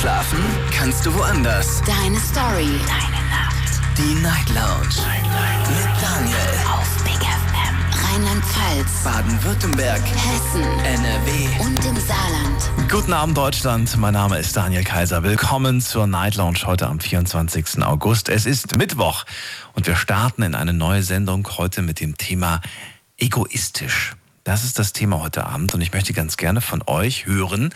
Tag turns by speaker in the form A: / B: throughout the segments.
A: Schlafen kannst du woanders.
B: Deine Story.
A: Deine Nacht. Die Night Lounge. Night, Night. Mit Daniel.
B: Auf Big FM. Rheinland-Pfalz.
A: Baden-Württemberg.
B: Hessen.
A: NRW.
B: Und im Saarland.
C: Guten Abend, Deutschland. Mein Name ist Daniel Kaiser. Willkommen zur Night Lounge heute am 24. August. Es ist Mittwoch und wir starten in eine neue Sendung heute mit dem Thema egoistisch. Das ist das Thema heute Abend und ich möchte ganz gerne von euch hören,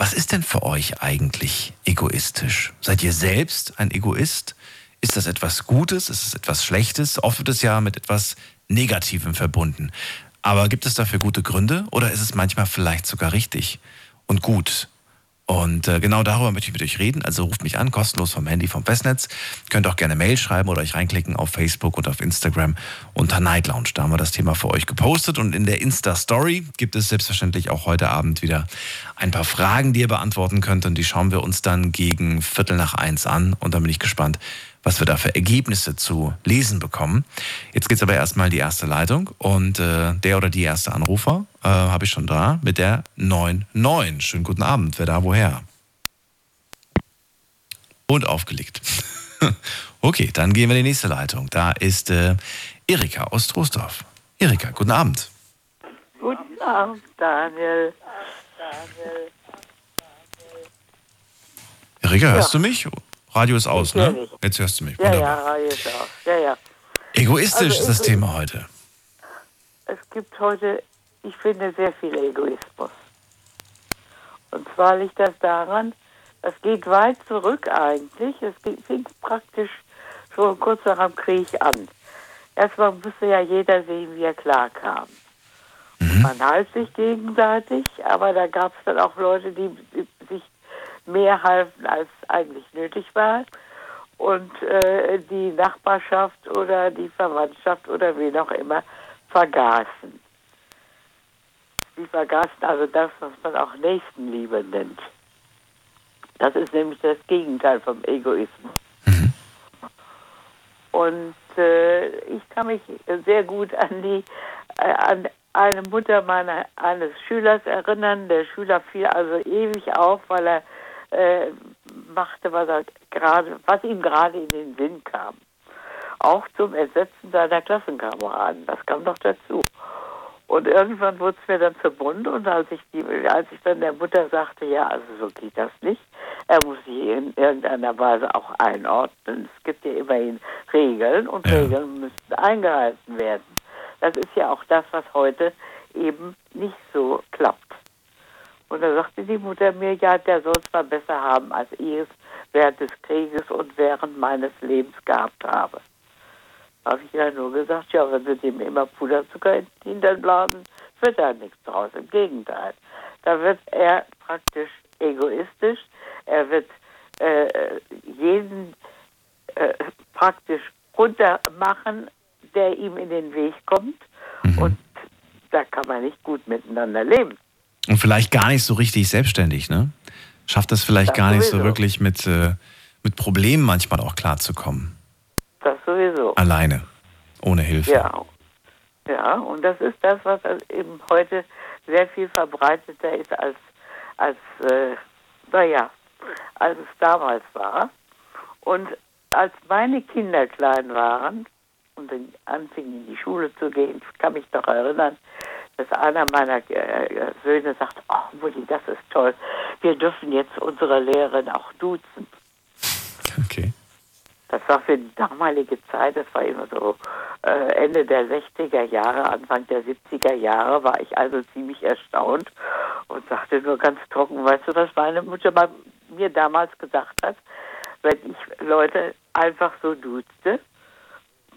C: was ist denn für euch eigentlich egoistisch? Seid ihr selbst ein Egoist? Ist das etwas Gutes? Ist es etwas Schlechtes? Oft wird es ja mit etwas Negativem verbunden. Aber gibt es dafür gute Gründe oder ist es manchmal vielleicht sogar richtig und gut? Und äh, genau darüber möchte ich mit euch reden. Also ruft mich an, kostenlos vom Handy, vom Festnetz. Könnt auch gerne Mail schreiben oder euch reinklicken auf Facebook und auf Instagram unter Night Lounge. Da haben wir das Thema für euch gepostet. Und in der Insta-Story gibt es selbstverständlich auch heute Abend wieder ein paar Fragen, die ihr beantworten könnt. Und die schauen wir uns dann gegen Viertel nach eins an. Und dann bin ich gespannt, was wir da für Ergebnisse zu lesen bekommen. Jetzt geht's aber erstmal die erste Leitung und äh, der oder die erste Anrufer äh, habe ich schon da mit der 99. Schönen guten Abend, wer da woher? Und aufgelegt. okay, dann gehen wir in die nächste Leitung. Da ist äh, Erika aus Troisdorf. Erika, guten Abend.
D: Guten Abend, Daniel. Daniel.
C: Erika, hörst du mich? Radio ist aus, ne?
D: dich.
C: Jetzt hörst du mich.
D: Ja,
C: Wunderbar.
D: ja, Radio ist auch. Ja, ja.
C: Egoistisch
D: Also
C: ist das Thema heute.
D: Es gibt heute, ich finde, sehr viel Egoismus. Und zwar liegt das daran, das geht weit zurück eigentlich. Es fing praktisch schon kurz nach dem Krieg an. Erstmal musste ja jeder sehen, wie er klarkam. Man half sich gegenseitig, aber da gab es dann auch Leute, die sich mehr halfen, als eigentlich nötig war. Und äh, die Nachbarschaft oder die Verwandtschaft oder wen auch immer vergaßen. Sie vergaßen also das, was man auch Nächstenliebe nennt. Das ist nämlich das Gegenteil vom Egoismus. Und äh, ich kann mich sehr gut an die äh, an eine Mutter meiner eines Schülers erinnern. Der Schüler fiel also ewig auf, weil er äh, machte, was er gerade, was ihm gerade in den Sinn kam. Auch zum Ersetzen seiner Klassenkameraden. Das kam noch dazu. Und irgendwann wurde es mir dann zu bunt und als ich, die, als ich dann der Mutter sagte, ja, also so geht das nicht, er muss sich in irgendeiner Weise auch einordnen. Es gibt ja immerhin Regeln und
C: Ja.
D: Regeln müssen eingehalten werden. Das ist ja auch das, was heute eben nicht so klappt. Und da sagte die Mutter mir, ja, der soll es mal besser haben, als ich es während des Krieges und während meines Lebens gehabt habe. Da habe ich ja nur gesagt, ja, wenn sie dem immer Puderzucker in den Hintern blasen, wird da nichts draus. Im Gegenteil. Da wird er praktisch egoistisch. Er wird äh, jeden äh, praktisch runtermachen, der ihm in den Weg kommt. Und da kann man nicht gut miteinander leben.
C: Und vielleicht gar nicht so richtig selbstständig, ne? Schafft es vielleicht
D: Das
C: gar nicht so
D: sowieso.
C: wirklich mit, äh, mit Problemen manchmal auch klarzukommen.
D: Das sowieso.
C: Alleine. Ohne Hilfe.
D: Ja. Ja, und das ist das, was eben heute sehr viel verbreiteter ist als, als äh, naja, als es damals war. Und als meine Kinder klein waren und anfingen in die Schule zu gehen, ich kann mich noch erinnern, dass einer meiner äh, Söhne sagte, ach Mutti, das ist toll, wir dürfen jetzt unsere Lehrerin auch duzen.
C: Okay.
D: Das war für die damalige Zeit, das war immer so äh, Ende der 60er Jahre, Anfang der 70er Jahre, war ich also ziemlich erstaunt und sagte nur ganz trocken, weißt du, was meine Mutter mir damals gesagt hat, wenn ich Leute einfach so duzte?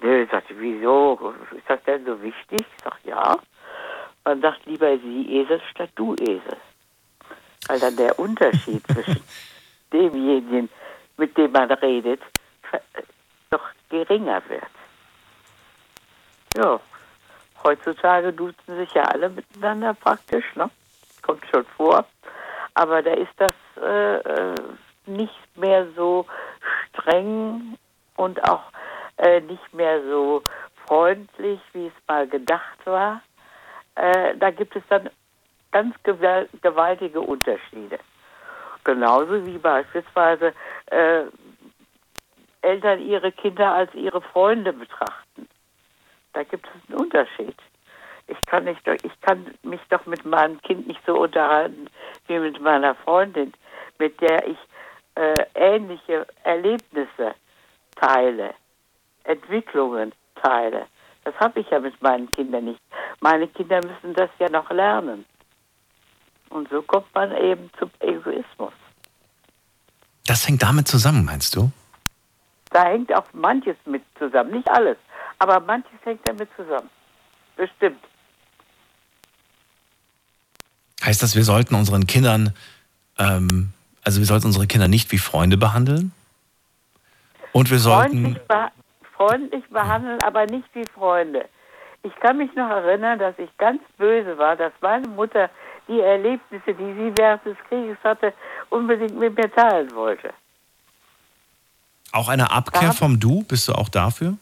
D: Nö, sagte, wieso? Ist das denn so wichtig? Ich sag, ja. Man sagt lieber sie Esel statt du Esel. Weil dann der Unterschied zwischen demjenigen, mit dem man redet, doch geringer wird. Ja, heutzutage duzen sich ja alle miteinander praktisch, ne? Kommt schon vor. Aber da ist das äh, äh, nicht mehr so streng und auch äh, nicht mehr so freundlich, wie es mal gedacht war. Äh, da gibt es dann ganz gewal- gewaltige Unterschiede. genauso wie beispielsweise äh, Eltern ihre Kinder als ihre Freunde betrachten. Da gibt es einen Unterschied. Ich kann, nicht, ich kann mich doch mit meinem Kind nicht so unterhalten wie mit meiner Freundin, mit der ich äh, ähnliche Erlebnisse teile, Entwicklungen teile. Das habe ich ja mit meinen Kindern nicht. Meine Kinder müssen das ja noch lernen. Und so kommt man eben zum Egoismus.
C: Das hängt damit zusammen, meinst du?
D: Da hängt auch manches mit zusammen. Nicht alles, aber manches hängt damit zusammen. Bestimmt.
C: Heißt das, wir sollten unseren Kindern, ähm, also wir sollten unsere Kinder nicht wie Freunde behandeln? Und wir sollten.
D: Freundlich, freundlich behandeln, aber nicht wie Freunde. Ich kann mich noch erinnern, dass ich ganz böse war, dass meine Mutter die Erlebnisse, die sie während des Krieges hatte, unbedingt mit mir teilen wollte.
C: Auch eine Abkehr ja. vom Du, bist du auch dafür?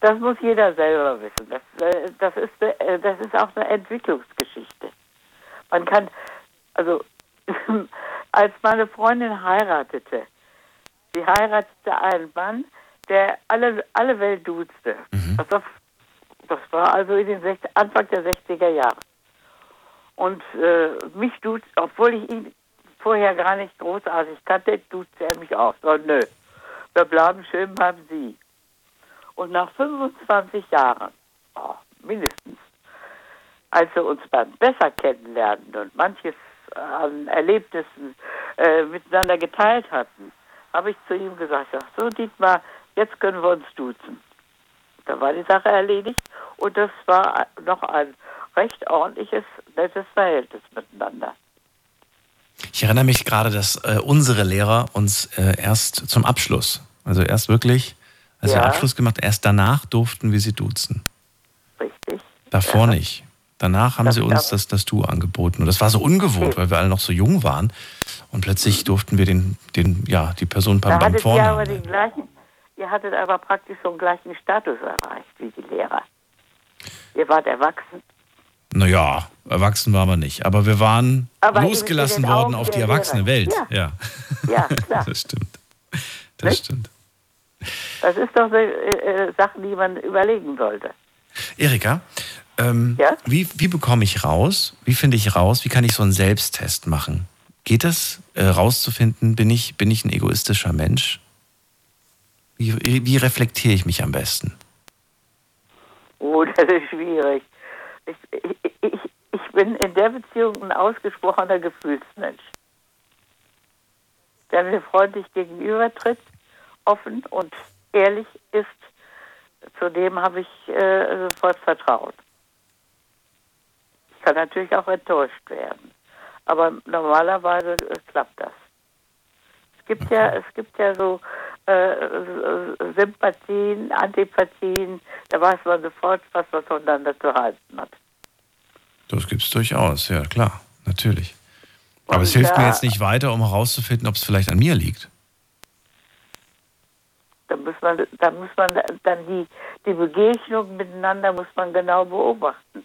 D: Das muss jeder selber wissen. Das, äh, das, ist, äh, das ist auch eine Entwicklungsgeschichte. Man kann, also als meine Freundin heiratete, sie heiratete einen Mann, der alle, alle Welt duzte. Mhm. Das, das, war also in den 60, Anfang der 60er Jahre. Und äh, mich duzt, obwohl ich ihn vorher gar nicht großartig kannte, duzte er mich auch. So, nö, wir bleiben schön beim Sie. Und nach 25 Jahren, oh, mindestens, als wir uns beim besser kennenlernen und manches an Erlebnissen äh, miteinander geteilt hatten, habe ich zu ihm gesagt, so Dietmar, jetzt können wir uns duzen. Da war die Sache erledigt und das war noch ein recht ordentliches, nettes Verhältnis miteinander.
C: Ich erinnere mich gerade, dass äh, unsere Lehrer uns äh, erst zum Abschluss, also erst wirklich, als ja. wir Abschluss gemacht, erst danach durften wir sie duzen.
D: Richtig.
C: Davor ja. nicht. Danach haben das sie uns das, das Du angeboten. Und das war so ungewohnt, weil wir alle noch so jung waren. Und plötzlich durften wir den, den ja, die Person beim, beim Vornamen.
D: Ihr, gleichen, ihr hattet aber praktisch so einen gleichen Status erreicht wie die Lehrer. Ihr wart erwachsen.
C: Naja, erwachsen waren wir nicht. Aber wir waren aber losgelassen worden auf die erwachsene Welt. Ja, ja. ja klar. das stimmt. Das nicht? stimmt.
D: Das ist doch eine äh, Sache, die man überlegen sollte.
C: Erika, ähm, ja? wie, wie bekomme ich raus, wie finde ich raus, wie kann ich so einen Selbsttest machen? Geht es, äh, rauszufinden, bin ich, bin ich ein egoistischer Mensch? Wie, wie reflektiere ich mich am besten?
D: Oh, das ist schwierig. Ich, ich, ich bin in der Beziehung ein ausgesprochener Gefühlsmensch. Der mir freundlich gegenübertritt, offen und ehrlich ist, zu dem habe ich äh, sofort Vertrauen. Ich kann natürlich auch enttäuscht werden. Aber normalerweise äh, klappt das. Es gibt ja, es gibt ja so äh, Sympathien, Antipathien, da weiß man sofort, was man voneinander zu halten hat.
C: Das gibt es durchaus, ja klar, natürlich. Aber Und es hilft mir jetzt nicht weiter, um herauszufinden, ob es vielleicht an mir liegt.
D: Da muss man, da muss man dann die, die Begegnung miteinander muss man genau beobachten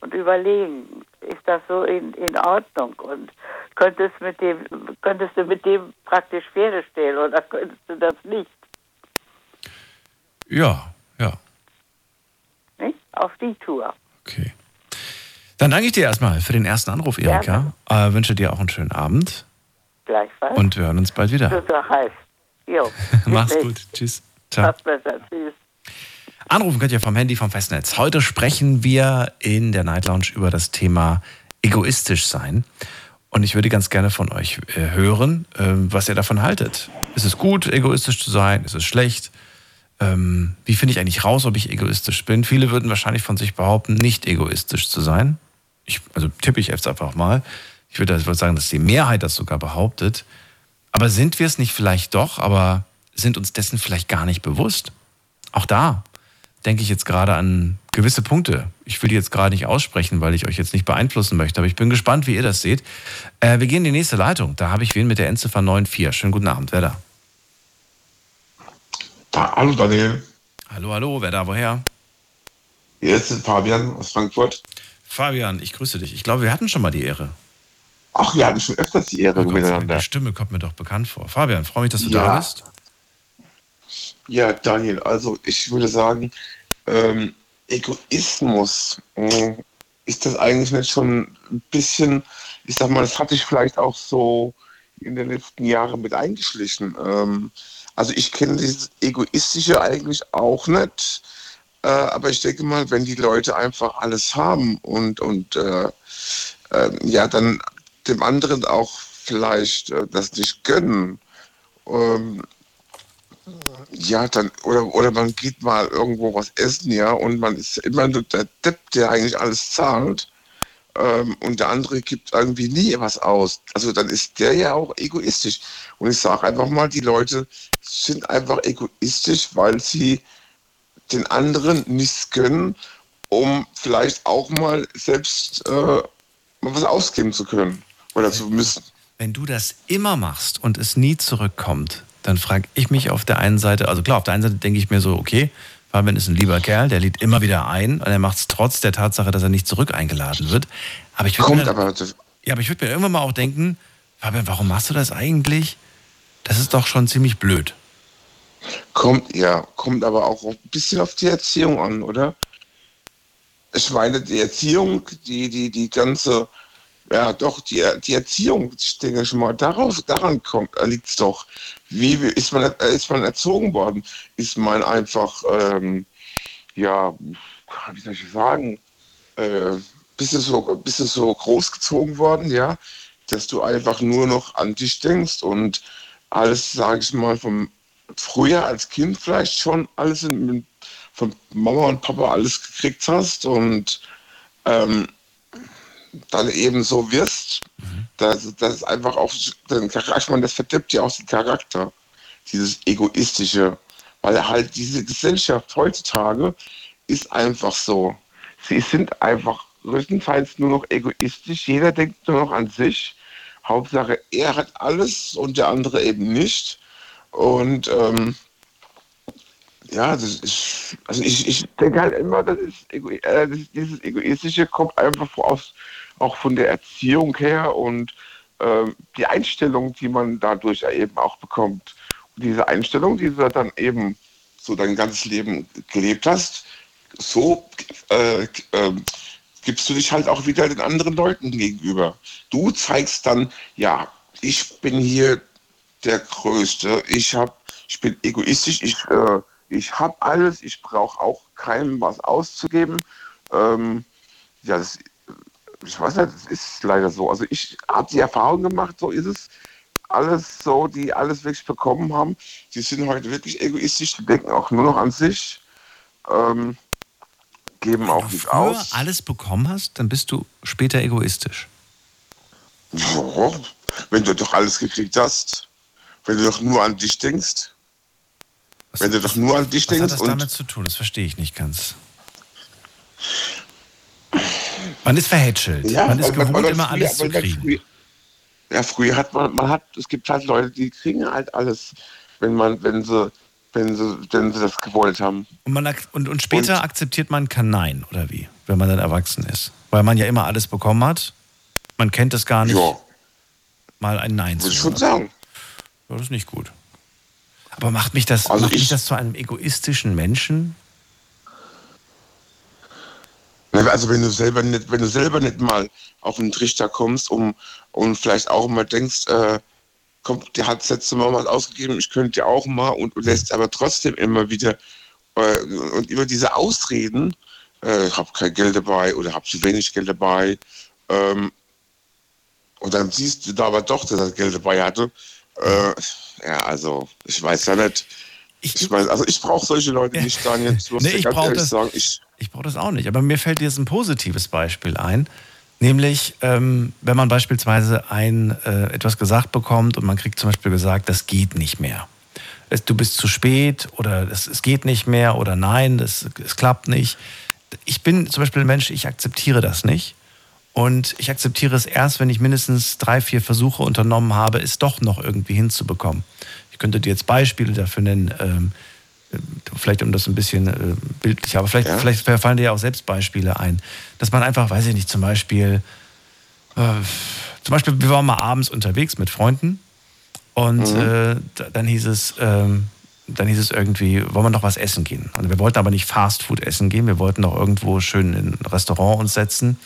D: und überlegen, ist das so in, in Ordnung und könntest, mit dem, könntest du mit dem praktisch Pferde stehlen oder könntest du das nicht?
C: Ja, ja.
D: Nicht? Auf die Tour.
C: Okay. Dann danke ich dir erstmal für den ersten Anruf, Erika. Äh, wünsche dir auch einen schönen Abend.
D: Gleichfalls.
C: Und wir hören uns bald wieder.
D: So heiß. Jo.
C: Mach's gut. Tschüss.
D: Ciao. besser. Tschüss.
C: Anrufen könnt ihr vom Handy, vom Festnetz. Heute sprechen wir in der Night Lounge über das Thema egoistisch sein. Und ich würde ganz gerne von euch äh, hören, äh, was ihr davon haltet. Ist es gut, egoistisch zu sein? Ist es schlecht? Ähm, wie finde ich eigentlich raus, ob ich egoistisch bin? Viele würden wahrscheinlich von sich behaupten, nicht egoistisch zu sein. Ich, also tippe ich jetzt einfach mal. Ich würde sagen, dass die Mehrheit das sogar behauptet. Aber sind wir es nicht vielleicht doch, aber sind uns dessen vielleicht gar nicht bewusst? Auch da denke ich jetzt gerade an gewisse Punkte. Ich will die jetzt gerade nicht aussprechen, weil ich euch jetzt nicht beeinflussen möchte, aber ich bin gespannt, wie ihr das seht. Äh, wir gehen in die nächste Leitung. Da habe ich wen mit der Endziffer 94. Schönen guten Abend, wer da?
E: hallo Daniel.
C: Hallo, hallo, wer da, woher?
E: Hier ist Fabian aus Frankfurt.
C: Fabian, ich grüße dich. Ich glaube, wir hatten schon mal die Ehre.
E: Ach, wir hatten schon öfters die Ehre
C: Oh Gott,
E: miteinander.
C: Die Stimme kommt mir doch bekannt vor. Fabian, freue mich, dass du
E: Ja.
C: da bist.
E: Ja, Daniel, also ich würde sagen, ähm, Egoismus, mh, ist das eigentlich nicht schon ein bisschen, ich sag mal, das hatte ich vielleicht auch so in den letzten Jahren mit eingeschlichen. Ähm, also ich kenne dieses Egoistische eigentlich auch nicht, äh, aber ich denke mal, wenn die Leute einfach alles haben und, und äh, äh, ja, dann dem anderen auch vielleicht äh, das nicht gönnen, ähm, ja, dann, oder, oder man geht mal irgendwo was essen, ja, und man ist immer nur der Depp, der eigentlich alles zahlt. Ähm, und der andere gibt irgendwie nie was aus. Also dann ist der ja auch egoistisch. Und ich sage einfach mal, die Leute sind einfach egoistisch, weil sie den anderen nichts gönnen, um vielleicht auch mal selbst äh, mal was ausgeben zu können oder zu müssen.
C: Wenn du das immer machst und es nie zurückkommt, dann frage ich mich auf der einen Seite, also klar, auf der einen Seite denke ich mir so, okay, Fabian ist ein lieber Kerl, der lädt immer wieder ein und er macht es trotz der Tatsache, dass er nicht zurück eingeladen wird. Aber ich würde mir,
E: aber,
C: ja, aber ich würde mir irgendwann mal auch denken, Fabian, warum machst du das eigentlich? Das ist doch schon ziemlich blöd.
E: Kommt, ja, kommt aber auch ein bisschen auf die Erziehung an, oder? Ich meine, die Erziehung, die, die, die ganze, ja doch, die, die Erziehung, ich denke schon mal, darauf, daran kommt, liegt es doch. Wie wie- ist man, äh, ist man erzogen worden? Ist man einfach, ähm, ja, wie soll ich sagen, äh, bist du so, bist du so großgezogen worden, ja, dass du einfach nur noch an dich denkst und alles, sage ich mal, vom früher als Kind vielleicht schon alles in, von Mama und Papa alles gekriegt hast und ähm, dann eben so wirst, dass das ist einfach auch den Charakter, ich meine, das verdirbt ja auch den Charakter, dieses egoistische, weil halt diese Gesellschaft heutzutage ist einfach so. Sie sind einfach größtenteils nur noch egoistisch, jeder denkt nur noch an sich. Hauptsache, er hat alles und der andere eben nicht. Und ähm, ja, das ist, also ich, ich denke halt immer, das ist, äh, das, dieses Egoistische kommt einfach aus, auch von der Erziehung her und ähm, die Einstellung, die man dadurch eben auch bekommt. Und diese Einstellung, die du dann eben so dein ganzes Leben gelebt hast, so äh, ähm, gibst du dich halt auch wieder den anderen Leuten gegenüber. Du zeigst dann, ja, ich bin hier der Größte, ich, hab, ich bin egoistisch, ich, äh, ich habe alles, ich brauche auch keinem was auszugeben. Ähm, ja, das, ich weiß nicht, das ist leider so. Also ich habe die Erfahrung gemacht, so ist es. Alles so, die alles wirklich bekommen haben, die sind heute wirklich egoistisch, die denken auch nur noch an sich, ähm, geben auch
C: Wenn du
E: nicht aus.
C: alles bekommen hast, dann bist du später egoistisch.
E: Ja, wenn du doch alles gekriegt hast, wenn du doch nur an dich denkst,
C: Was,
E: wenn du doch nur an dich
C: was hat
E: denkst
C: das
E: und
C: damit zu tun? Das verstehe ich nicht ganz. Man ist verhätschelt. man ist gewohnt, immer
E: früher-
C: alles zu kriegen.
E: Ja, früher hat man, man hat, es gibt halt Leute, die kriegen halt alles, wenn man, wenn sie, wenn sie, wenn sie das gewollt haben.
C: Und, man, und, und später
E: Und-
C: akzeptiert man kein Nein, oder wie? Wenn man dann erwachsen ist. Weil man ja immer alles bekommen hat. Man kennt es gar nicht,
E: Ja,
C: mal ein Nein zu
E: würde ich
C: hören.
E: schon sagen.
C: Ja, das ist nicht gut. Aber macht mich das,
E: Also
C: macht mich
E: ich-
C: das zu einem egoistischen Menschen?
E: Also wenn du selber nicht, wenn du selber nicht mal auf den Trichter kommst um, und vielleicht auch mal denkst, äh, komm, der hat das letzte Mal was ausgegeben, ich könnte ja auch mal und, und lässt aber trotzdem immer wieder äh, und über diese Ausreden, äh, ich habe kein Geld dabei oder habe zu wenig Geld dabei, ähm, und dann siehst du da aber doch, dass er Geld dabei hatte. Äh, ja, also ich weiß ja nicht. Ich meine, also ich brauche solche Leute nicht, Daniel. Ich
C: Nee, ich brauch
E: ehrlich
C: das-
E: ich,
C: Ich brauche das auch nicht. Aber mir fällt jetzt ein positives Beispiel ein. Nämlich, ähm, wenn man beispielsweise ein, äh, etwas gesagt bekommt und man kriegt zum Beispiel gesagt, das geht nicht mehr. Es, du bist zu spät oder es, es geht nicht mehr oder nein, es, es klappt nicht. Ich bin zum Beispiel ein Mensch, ich akzeptiere das nicht. Und ich akzeptiere es erst, wenn ich mindestens drei, vier Versuche unternommen habe, es doch noch irgendwie hinzubekommen. Ich könnte dir jetzt Beispiele dafür nennen, ähm, vielleicht um das ein bisschen äh, bildlicher, aber vielleicht,
E: Ja.
C: vielleicht fallen dir ja auch selbst Beispiele ein, dass man einfach, weiß ich nicht, zum Beispiel äh, Zum Beispiel, wir waren mal abends unterwegs mit Freunden und mhm. äh, dann hieß es, ähm, dann hieß es irgendwie, wollen wir noch was essen gehen? Und wir wollten aber nicht Fast Food essen gehen, wir wollten noch irgendwo schön in ein Restaurant uns setzen.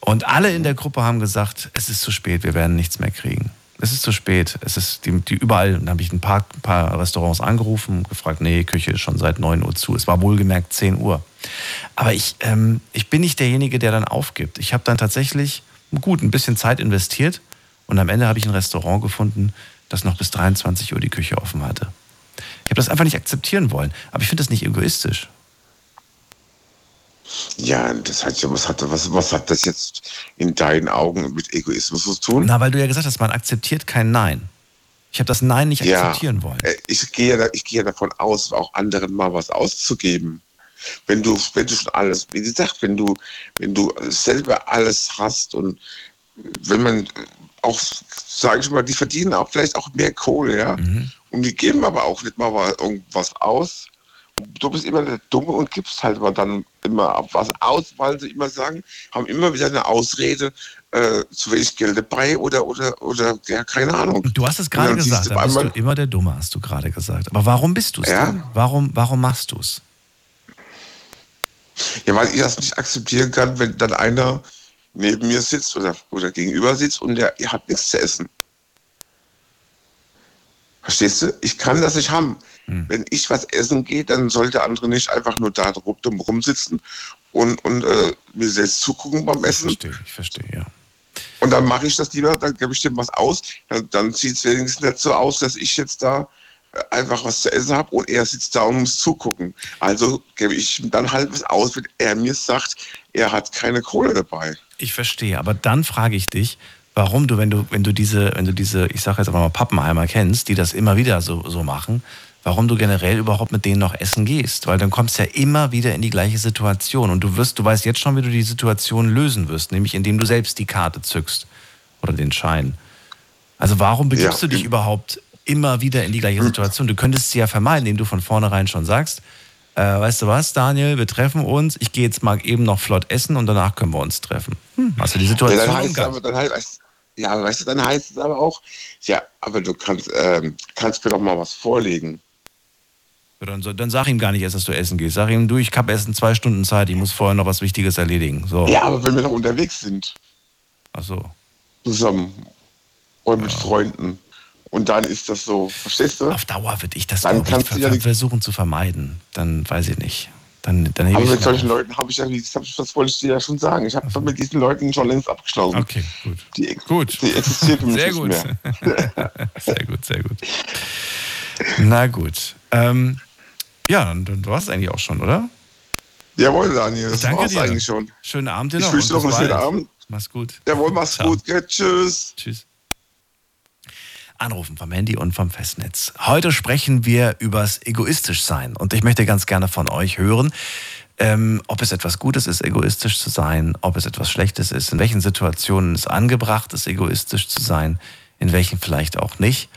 C: Und alle in der Gruppe haben gesagt, es ist zu spät, wir werden nichts mehr kriegen. Es ist zu spät. Es ist die, die überall, dann habe ich ein paar, ein paar Restaurants angerufen, gefragt, nee, Küche ist schon seit 9 Uhr zu. Es war wohlgemerkt 10 Uhr. Aber ich, ähm, ich bin nicht derjenige, der dann aufgibt. Ich habe dann tatsächlich gut ein bisschen Zeit investiert und am Ende habe ich ein Restaurant gefunden, das noch bis 23 Uhr die Küche offen hatte. Ich habe das einfach nicht akzeptieren wollen. Aber ich finde das nicht egoistisch.
E: Ja, das hat ja, was hat, was, was hat das jetzt in deinen Augen mit Egoismus zu tun?
C: Na, weil du ja gesagt hast, man akzeptiert kein Nein. Ich habe das Nein nicht ja, akzeptieren wollen. Äh,
E: ich gehe, ich gehe davon aus, auch anderen mal was auszugeben. Wenn du, wenn du schon alles, wie gesagt, wenn du, wenn du selber alles hast und wenn man auch, sage ich mal, die verdienen auch vielleicht auch mehr Kohle, ja. Mhm. Und die geben aber auch nicht mal irgendwas aus. Du bist immer der Dumme und gibst halt aber dann immer was aus, weil sie immer sagen, haben immer wieder eine Ausrede, äh, zu wenig Geld dabei oder, oder, oder, ja, keine Ahnung.
C: Du hast es gerade gesagt, da bist du immer der Dumme, hast du gerade gesagt. Aber warum bist du es ja? Denn? Warum, warum machst du es?
E: Ja, weil ich das nicht akzeptieren kann, wenn dann einer neben mir sitzt oder, oder gegenüber sitzt und der ihr habt nichts zu essen. Verstehst du? Ich kann das nicht haben. Hm. Wenn ich was essen gehe, dann soll der andere nicht einfach nur da drum rumsitzen und, und äh, mir selbst zugucken beim Essen.
C: Ich verstehe, ich verstehe, ja.
E: Und dann mache ich das lieber, dann gebe ich dem was aus. Dann, dann sieht es wenigstens nicht so aus, dass ich jetzt da äh, einfach was zu essen habe und er sitzt da und muss zugucken. Also gebe ich ihm dann halt was aus, wenn er mir sagt, er hat keine Kohle dabei.
C: Ich verstehe, aber dann frage ich dich, warum du, wenn du, wenn du diese, wenn du diese, ich sage jetzt einfach mal Pappenheimer kennst, die das immer wieder so, so machen, warum du generell überhaupt mit denen noch essen gehst. Weil dann kommst du ja immer wieder in die gleiche Situation. Und du wirst, du weißt jetzt schon, wie du die Situation lösen wirst, nämlich indem du selbst die Karte zückst oder den Schein. Also warum begibst ja. du dich überhaupt immer wieder in die gleiche Situation? Du könntest sie ja vermeiden, indem du von vornherein schon sagst, äh, weißt du was, Daniel, wir treffen uns, ich gehe jetzt mal eben noch flott essen und danach können wir uns treffen. Hm, hast du die Situation ja, dann heißt aber,
E: dann heißt, Ja, weißt du, dann heißt es aber auch, ja, aber du kannst, ähm, kannst mir doch mal was vorlegen.
C: Dann, dann sag ihm gar nicht erst, dass du essen gehst. Sag ihm, du, ich habe erst in zwei Stunden Zeit, ich muss vorher noch was Wichtiges erledigen. So.
E: Ja, aber wenn wir noch unterwegs sind.
C: Ach so.
E: Zusammen. Und mit ja. Freunden. Und dann ist das so, verstehst du?
C: Auf Dauer würde ich das dann kannst ich, ja versuchen zu vermeiden. Dann weiß ich nicht. Dann, dann
E: aber mit solchen auf. Leuten habe ich ja, das wollte ich dir ja schon sagen. Ich habe also. mit diesen Leuten schon längst abgeschlossen.
C: Okay, gut.
E: Die, gut. die existieren für mich
C: sehr gut. sehr gut, sehr gut. Na gut. Ähm, ja, dann, war es eigentlich auch schon, oder?
E: Jawohl, Daniel, das war es eigentlich schon.
C: Schönen Abend dir
E: noch. Ich wünsche noch einen schönen Abend.
C: Mach's gut.
E: Jawohl, mach's Ciao. gut. Gell? Tschüss.
C: Tschüss. Anrufen vom Handy und vom Festnetz. Heute sprechen wir übers egoistisch sein und ich möchte ganz gerne von euch hören, ähm, ob es etwas Gutes ist, egoistisch zu sein, ob es etwas Schlechtes ist, in welchen Situationen es angebracht ist, egoistisch zu sein, in welchen vielleicht auch nicht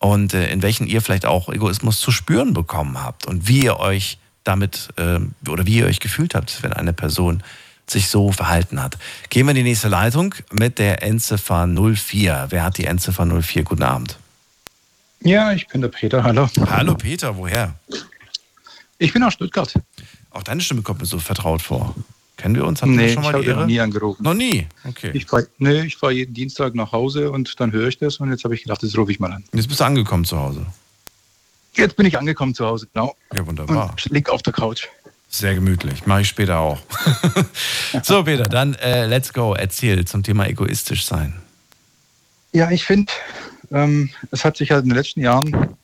C: und äh, in welchen ihr vielleicht auch Egoismus zu spüren bekommen habt und wie ihr euch damit äh, oder wie ihr euch gefühlt habt, wenn eine Person sich so verhalten hat. Gehen wir in die nächste Leitung mit der Endziffer 04. Wer hat die Endziffer 04? Guten Abend.
F: Ja, ich bin der Peter. Hallo.
C: Hallo Peter, woher?
F: Ich bin aus Stuttgart.
C: Auch deine Stimme kommt mir so vertraut vor. Kennen wir uns? Hatten
F: nee,
C: wir schon mal
F: ich habe nie angerufen.
C: Noch nie? Okay.
F: Ich fahre nee, fahr jeden Dienstag nach Hause und dann höre ich das und jetzt habe ich gedacht, das rufe ich mal an.
C: Jetzt bist du angekommen zu Hause.
F: Jetzt bin ich angekommen zu Hause, genau.
C: Ja, wunderbar.
F: Und lieg auf der Couch.
C: Sehr gemütlich. Mache ich später auch. so, Peter, dann äh, let's go. Erzähl zum Thema egoistisch sein.
F: Ja, ich finde, ähm, es hat sich halt in den letzten Jahren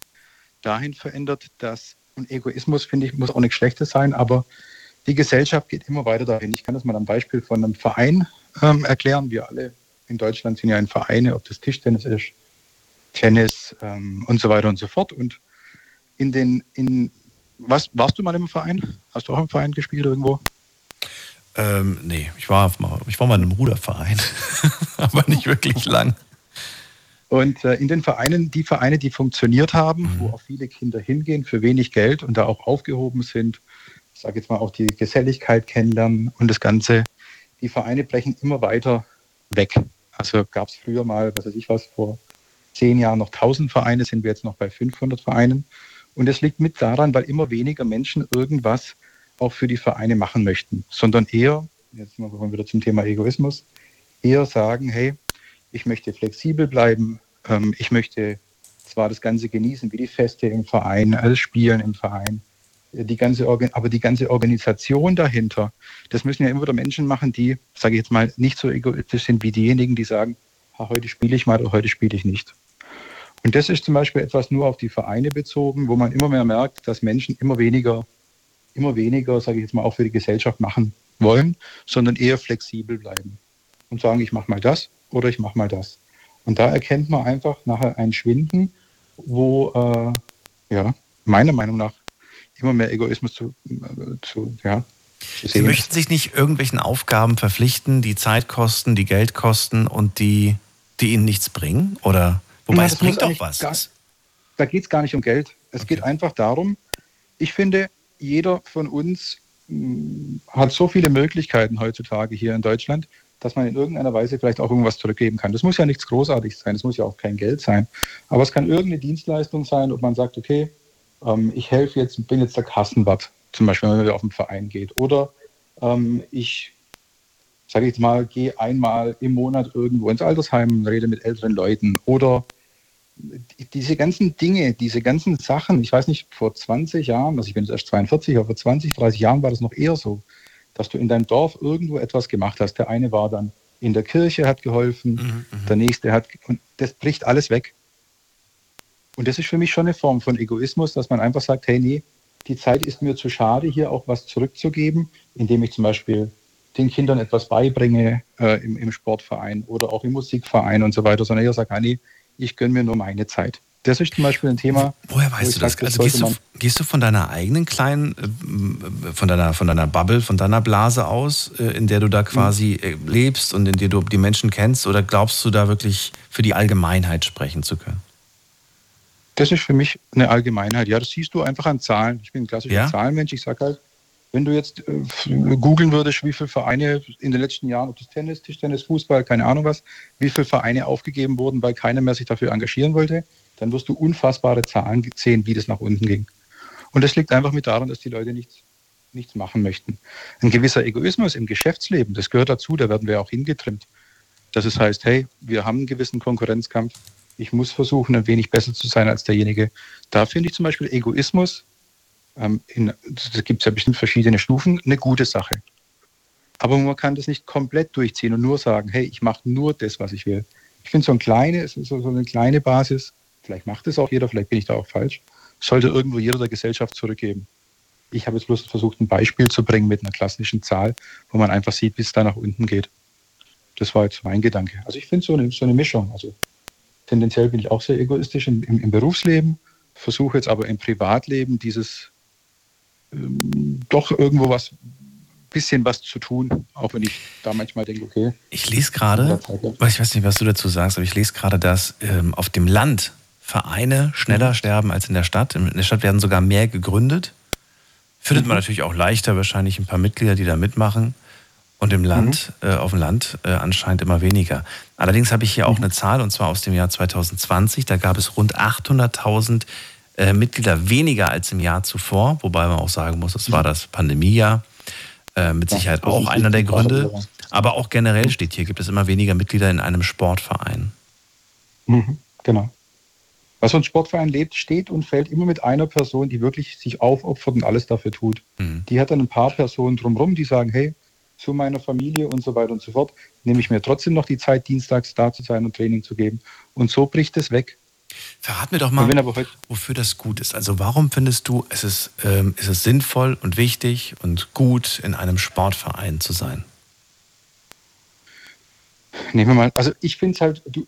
F: dahin verändert, dass und Egoismus, finde ich, muss auch nichts Schlechtes sein, aber die Gesellschaft geht immer weiter dahin. Ich kann das mal am Beispiel von einem Verein ähm, erklären. Wir alle in Deutschland sind ja in Vereine, ob das Tischtennis ist, Tennis ähm, und so weiter und so fort. Und in den, in, was, warst du mal im Verein? Hast du auch im Verein gespielt irgendwo?
C: Ähm, nee, ich war, ich war mal in einem Ruderverein, aber nicht wirklich lang.
F: Und äh, in den Vereinen, die Vereine, die funktioniert haben, mhm. wo auch viele Kinder hingehen für wenig Geld und da auch aufgehoben sind, sage jetzt mal auch die Geselligkeit kennenlernen und das Ganze. Die Vereine brechen immer weiter weg. Also gab es früher mal, was weiß ich was, vor zehn Jahren noch 1000 Vereine, sind wir jetzt noch bei 500 Vereinen. Und es liegt mit daran, weil immer weniger Menschen irgendwas auch für die Vereine machen möchten, sondern eher, jetzt kommen wir wieder zum Thema Egoismus, eher sagen, hey, ich möchte flexibel bleiben, ähm, ich möchte zwar das Ganze genießen, wie die Feste im Verein, alles Spielen im Verein, die ganze aber die ganze Organisation dahinter, das müssen ja immer wieder Menschen machen, die, sage ich jetzt mal, nicht so egoistisch sind wie diejenigen, die sagen, heute spiele ich mal oder heute spiele ich nicht. Und das ist zum Beispiel etwas nur auf die Vereine bezogen, wo man immer mehr merkt, dass Menschen immer weniger, immer weniger, sage ich jetzt mal, auch für die Gesellschaft machen wollen, sondern eher flexibel bleiben und sagen, ich mache mal das oder ich mache mal das. Und da erkennt man einfach nachher ein Schwinden, wo äh, ja meiner Meinung nach immer mehr Egoismus zu, zu ja,
C: Sie möchten sich nicht irgendwelchen Aufgaben verpflichten, die Zeit kosten, die Geld kosten und die, die ihnen nichts bringen? Oder wobei ja, es bringt doch was. Gar,
F: da geht es gar nicht um Geld. Es okay. geht einfach darum, ich finde, jeder von uns mh, hm, hat so viele Möglichkeiten heutzutage hier in Deutschland, dass man in irgendeiner Weise vielleicht auch irgendwas zurückgeben kann. Das muss ja nichts Großartiges sein, es muss ja auch kein Geld sein. Aber es kann irgendeine Dienstleistung sein, ob man sagt, okay, ähm, ich helfe jetzt, bin jetzt der Kassenwart, zum Beispiel, wenn man auf den Verein geht. Oder ähm, ich, sage ich jetzt mal, gehe einmal im Monat irgendwo ins Altersheim, rede mit älteren Leuten. Oder diese ganzen Dinge, diese ganzen Sachen, ich weiß nicht, vor 20 Jahren, also ich bin jetzt erst 42, aber vor 20, 30 Jahren war das noch eher so, dass du in deinem Dorf irgendwo etwas gemacht hast. Der eine war dann in der Kirche, hat geholfen, mhm, mhm. der nächste hat, und das bricht alles weg. Und das ist für mich schon eine Form von Egoismus, dass man einfach sagt, hey, nee, die Zeit ist mir zu schade, hier auch was zurückzugeben, indem ich zum Beispiel den Kindern etwas beibringe äh, im, im, Sportverein oder auch im Musikverein und so weiter, sondern eher sage, ah, nee, ich gönne mir nur meine Zeit. Das ist zum Beispiel ein Thema.
C: Woher weißt du das? Sag, das also gehst du, gehst du, von deiner eigenen kleinen, äh, von deiner, von deiner Bubble, von deiner Blase aus, äh, in der du da quasi mhm. lebst und in der du die Menschen kennst, oder glaubst du da wirklich für die Allgemeinheit sprechen zu können?
F: Das ist für mich eine Allgemeinheit. Ja, das siehst du einfach an Zahlen. Ich bin ein klassischer ja? Zahlenmensch. Ich sage halt, wenn du jetzt äh, googeln würdest, wie viele Vereine in den letzten Jahren, ob das Tennis, Tischtennis, Fußball, keine Ahnung was, wie viele Vereine aufgegeben wurden, weil keiner mehr sich dafür engagieren wollte, dann wirst du unfassbare Zahlen sehen, wie das nach unten ging. Und das liegt einfach mit daran, dass die Leute nichts, nichts machen möchten. Ein gewisser Egoismus im Geschäftsleben, das gehört dazu, da werden wir auch hingetrimmt. Dass es heißt, hey, wir haben einen gewissen Konkurrenzkampf, ich muss versuchen, ein wenig besser zu sein als derjenige. Da finde ich zum Beispiel Egoismus, ähm, in, da gibt es ja bestimmt verschiedene Stufen, eine gute Sache. Aber man kann das nicht komplett durchziehen und nur sagen, hey, ich mache nur das, was ich will. Ich finde so, ein kleine, so, so eine kleine Basis, vielleicht macht es auch jeder, vielleicht bin ich da auch falsch, sollte irgendwo jeder der Gesellschaft zurückgeben. Ich habe jetzt bloß versucht, ein Beispiel zu bringen mit einer klassischen Zahl, wo man einfach sieht, wie es da nach unten geht. Das war jetzt mein Gedanke. Also ich finde so eine, so eine Mischung. Also tendenziell bin ich auch sehr egoistisch im, im, im Berufsleben, versuche jetzt aber im Privatleben dieses ähm, doch irgendwo was bisschen was zu tun, auch wenn ich da manchmal denke, okay.
C: Ich lese gerade, ich weiß nicht, was du dazu sagst, aber ich lese gerade, dass ähm, auf dem Land Vereine schneller mhm. sterben als in der Stadt. In der Stadt werden sogar mehr gegründet. Findet mhm. man natürlich auch leichter wahrscheinlich ein paar Mitglieder, die da mitmachen. Und im Land, mhm. äh, auf dem Land äh, anscheinend immer weniger. Allerdings habe ich hier auch mhm. eine Zahl, und zwar aus dem Jahr 2020. Da gab es rund 800.000 äh, Mitglieder weniger als im Jahr zuvor. Wobei man auch sagen muss, es war mhm. das Pandemiejahr. Äh, mit Sicherheit auch einer der Gründe. Aber auch generell steht hier, gibt es immer weniger Mitglieder in einem Sportverein.
F: Mhm, genau. Was so ein Sportverein lebt, steht und fällt immer mit einer Person, die wirklich sich aufopfert und alles dafür tut. Mhm. Die hat dann ein paar Personen drumherum, die sagen, hey, zu meiner Familie und so weiter und so fort, nehme ich mir trotzdem noch die Zeit, dienstags da zu sein und Training zu geben. Und so bricht es weg.
C: Verrat mir doch mal, wofür das gut ist. Also warum findest du, es ist, ähm, ist es sinnvoll und wichtig und gut, in einem Sportverein zu sein?
F: Nehmen wir mal, also ich finde es halt, du,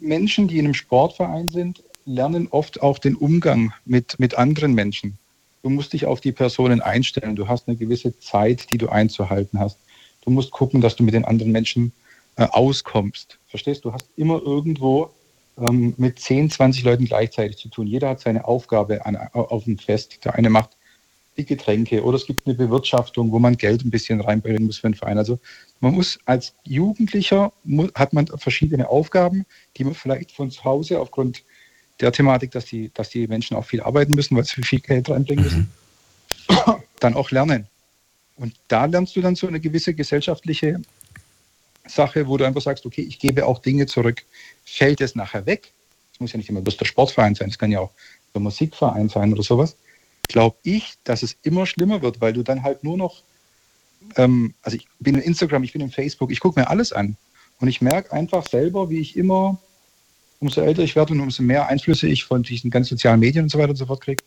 F: Menschen, die in einem Sportverein sind, lernen oft auch den Umgang mit, mit anderen Menschen. Du musst dich auf die Personen einstellen. Du hast eine gewisse Zeit, die du einzuhalten hast. Du musst gucken, dass du mit den anderen Menschen äh, auskommst. Verstehst du? Du hast immer irgendwo ähm, mit 10, 20 Leuten gleichzeitig zu tun. Jeder hat seine Aufgabe an, auf dem Fest. Der eine macht die Getränke oder es gibt eine Bewirtschaftung, wo man Geld ein bisschen reinbringen muss für den Verein. Also Man muss als Jugendlicher, hat man verschiedene Aufgaben, die man vielleicht von zu Hause aufgrund der Thematik, dass die, dass die Menschen auch viel arbeiten müssen, weil sie viel Geld reinbringen müssen, mhm. dann auch lernen. Und da lernst du dann so eine gewisse gesellschaftliche Sache, wo du einfach sagst, okay, ich gebe auch Dinge zurück. Fällt es nachher weg? Es muss ja nicht immer bloß der Sportverein sein, es kann ja auch der Musikverein sein oder sowas. Glaube ich, dass es immer schlimmer wird, weil du dann halt nur noch, ähm, also ich bin in Instagram, ich bin in Facebook, ich gucke mir alles an. Und ich merke einfach selber, wie ich immer, umso älter ich werde und umso mehr Einflüsse ich von diesen ganz sozialen Medien und so weiter und so fort kriege,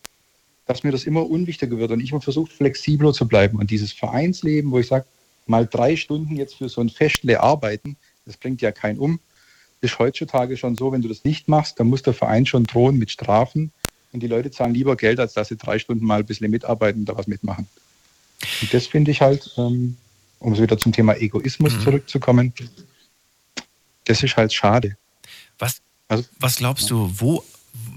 F: dass mir das immer unwichtiger wird und ich immer versuche, flexibler zu bleiben. Und dieses Vereinsleben, wo ich sage, mal drei Stunden jetzt für so ein Festle arbeiten, das bringt ja keinen um, ist heutzutage schon so, wenn du das nicht machst, dann muss der Verein schon drohen mit Strafen. Und die Leute zahlen lieber Geld, als dass sie drei Stunden mal ein bisschen mitarbeiten und da was mitmachen. Und das finde ich halt, ähm, um wieder zum Thema Egoismus mhm. zurückzukommen, das ist halt schade.
C: Was, also, was glaubst du, wo,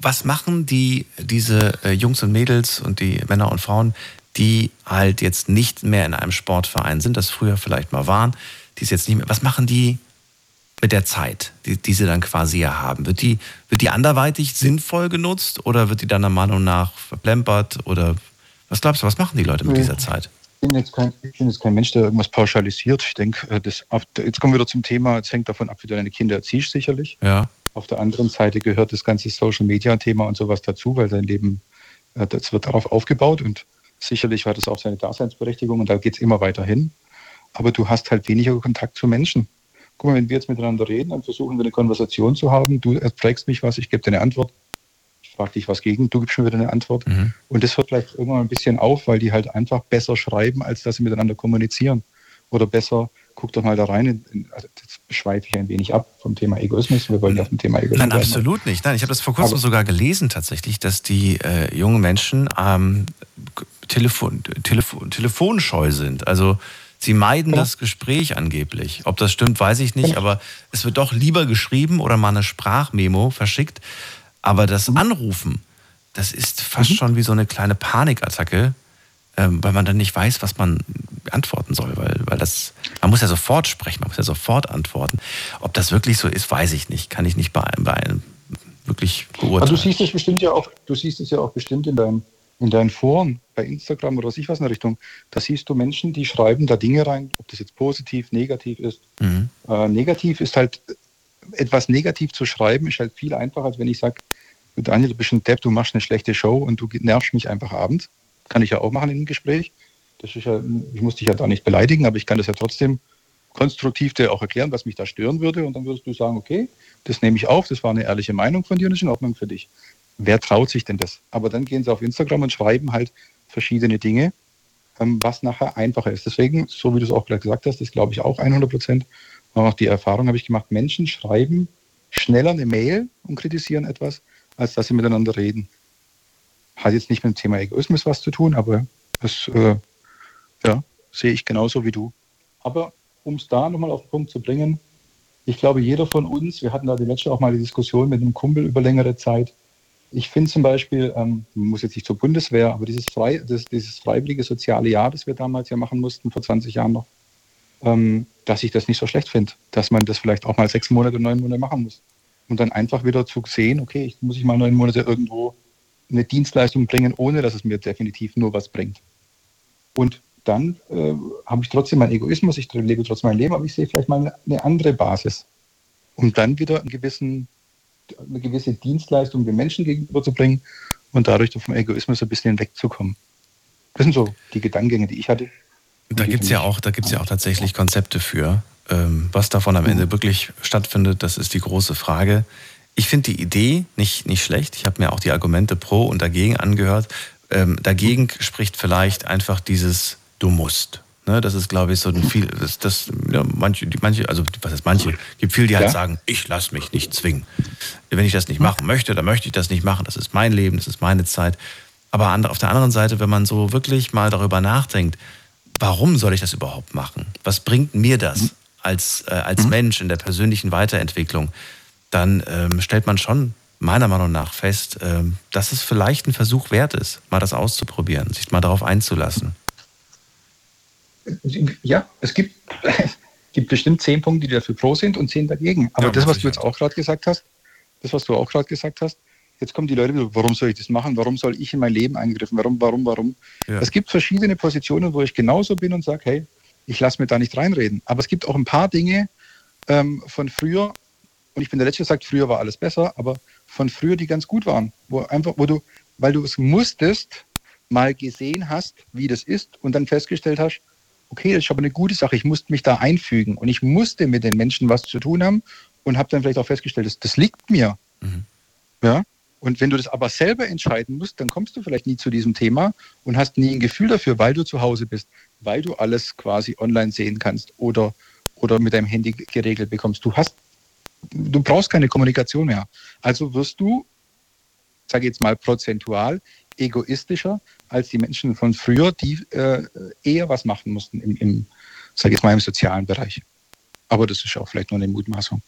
C: was machen die, diese äh, Jungs und Mädels und die Männer und Frauen, die halt jetzt nicht mehr in einem Sportverein sind, das früher vielleicht mal waren, die es jetzt nicht mehr, was machen die mit der Zeit, die, die sie dann quasi ja haben? Wird die, wird die anderweitig sinnvoll genutzt oder wird die dann der Meinung nach verplempert oder was glaubst du, was machen die Leute mit dieser Zeit?
F: Ich bin, jetzt kein, ich bin jetzt kein Mensch, der irgendwas pauschalisiert. Ich denke, äh, das, jetzt kommen wir wieder zum Thema, es hängt davon ab, wie du deine Kinder erziehst, sicherlich.
C: Ja.
F: Auf der anderen Seite gehört das ganze Social Media Thema und sowas dazu, weil dein Leben, äh, das wird darauf aufgebaut und sicherlich hat es auch seine Daseinsberechtigung und da geht es immer weiter hin. Aber du hast halt weniger Kontakt zu Menschen. Guck mal, wenn wir jetzt miteinander reden, dann versuchen wir eine Konversation zu haben. Du fragst mich was, ich gebe dir eine Antwort. Ich frage dich was gegen, du gibst mir wieder eine Antwort. Mhm. Und das hört vielleicht irgendwann ein bisschen auf, weil die halt einfach besser schreiben, als dass sie miteinander kommunizieren. Oder besser, guck doch mal da rein. Also jetzt schweife ich ein wenig ab vom Thema Egoismus. Wir wollen ja vom Thema Egoismus.
C: Nein, absolut nicht. Nein, ich habe das vor kurzem Aber sogar gelesen tatsächlich, dass die äh, jungen Menschen ähm, Telefon, Telefon, telefonscheu sind. Also Sie meiden ja. das Gespräch angeblich. Ob das stimmt, weiß ich nicht, aber es wird doch lieber geschrieben oder mal eine Sprachmemo verschickt. Aber das mhm. Anrufen, das ist fast mhm. schon wie so eine kleine Panikattacke, ähm, weil man dann nicht weiß, was man antworten soll. Weil, weil das, man muss ja sofort sprechen, man muss ja sofort antworten. Ob das wirklich so ist, weiß ich nicht. Kann ich nicht bei, bei wirklich beurteilen.
F: Also du siehst es bestimmt ja auch, du siehst es ja auch bestimmt in deinem in deinen Foren, bei Instagram oder was ich was in der Richtung, da siehst du Menschen, die schreiben da Dinge rein, ob das jetzt positiv, negativ ist. Mhm. Äh, negativ ist halt, etwas negativ zu schreiben, ist halt viel einfacher, als wenn ich sage, Daniel, du bist ein Depp, du machst eine schlechte Show und du nervst mich einfach abends. Kann ich ja auch machen in einem Gespräch. Das ist ja, ich muss dich ja da nicht beleidigen, aber ich kann das ja trotzdem konstruktiv dir auch erklären, was mich da stören würde. Und dann würdest du sagen, okay, das nehme ich auf, das war eine ehrliche Meinung von dir und das ist in Ordnung für dich wer traut sich denn das? Aber dann gehen sie auf Instagram und schreiben halt verschiedene Dinge, ähm, was nachher einfacher ist. Deswegen, so wie du es auch gleich gesagt hast, das glaube ich auch 100 Prozent. Auch die Erfahrung habe ich gemacht, Menschen schreiben schneller eine Mail und kritisieren etwas, als dass sie miteinander reden. Hat jetzt nicht mit dem Thema Egoismus was zu tun, aber das äh, ja, sehe ich genauso wie du. Aber um es da nochmal auf den Punkt zu bringen, ich glaube, jeder von uns, wir hatten da die letzte auch mal die Diskussion mit einem Kumpel über längere Zeit, ich finde zum Beispiel, ähm, muss jetzt nicht zur Bundeswehr, aber dieses, frei, das, dieses freiwillige soziale Jahr, das wir damals ja machen mussten, vor 20 Jahren noch, ähm, dass ich das nicht so schlecht finde, dass man das vielleicht auch mal sechs Monate, neun Monate machen muss. Und dann einfach wieder zu sehen, okay, ich muss ich mal neun Monate irgendwo eine Dienstleistung bringen, ohne dass es mir definitiv nur was bringt. Und dann äh, habe ich trotzdem meinen Egoismus, ich lebe trotzdem mein Leben, aber ich sehe vielleicht mal eine, eine andere Basis, um dann wieder einen gewissen eine gewisse Dienstleistung den Menschen gegenüberzubringen und dadurch vom Egoismus ein bisschen wegzukommen. Das sind so die Gedankengänge, die ich hatte.
C: Da gibt es ja auch, ja auch tatsächlich Konzepte für. Ähm, was davon am Ende wirklich stattfindet, das ist die große Frage. Ich finde die Idee nicht, nicht schlecht. Ich habe mir auch die Argumente pro und dagegen angehört. Ähm, dagegen spricht vielleicht einfach dieses Du musst. Ne, das ist, glaube ich, so ein viel, das, das ja, manche, die, manche, also was heißt manche, gibt viele, die halt ja. sagen, ich lasse mich nicht zwingen. Wenn ich das nicht machen möchte, dann möchte ich das nicht machen. Das ist mein Leben, das ist meine Zeit. Aber auf der anderen Seite, wenn man so wirklich mal darüber nachdenkt, warum soll ich das überhaupt machen? Was bringt mir das als, äh, als mhm. Mensch in der persönlichen Weiterentwicklung? Dann ähm, stellt man schon meiner Meinung nach fest, ähm, dass es vielleicht ein Versuch wert ist, mal das auszuprobieren, sich mal darauf einzulassen
F: ja, es gibt, gibt bestimmt zehn Punkte, die dafür pro sind und zehn dagegen. Aber
C: Ja,
F: das, was du jetzt auch gerade gesagt hast, das, was du auch gerade gesagt hast, jetzt kommen die Leute wieder, warum soll ich das machen? Warum soll ich in mein Leben eingreifen? Warum, warum, warum?
C: Ja.
F: Es gibt verschiedene Positionen, wo ich genauso bin und sage, hey, ich lasse mir da nicht reinreden. Aber es gibt auch ein paar Dinge ähm, von früher, und ich bin der Letzte, der sagt, früher war alles besser, aber von früher, die ganz gut waren, wo einfach, wo du, weil du es musstest, mal gesehen hast, wie das ist und dann festgestellt hast, okay, das ist aber eine gute Sache, ich musste mich da einfügen und ich musste mit den Menschen was zu tun haben und habe dann vielleicht auch festgestellt, das, das liegt mir. Ja? Und wenn du das aber selber entscheiden musst, dann kommst du vielleicht nie zu diesem Thema und hast nie ein Gefühl dafür, weil du zu Hause bist, weil du alles quasi online sehen kannst oder, oder mit deinem Handy geregelt bekommst. Du hast, du brauchst keine Kommunikation mehr. Also wirst du, sage jetzt mal prozentual, egoistischer als die Menschen von früher, die äh, eher was machen mussten im, im sage jetzt mal im sozialen Bereich. Aber das ist auch vielleicht nur eine Mutmaßung.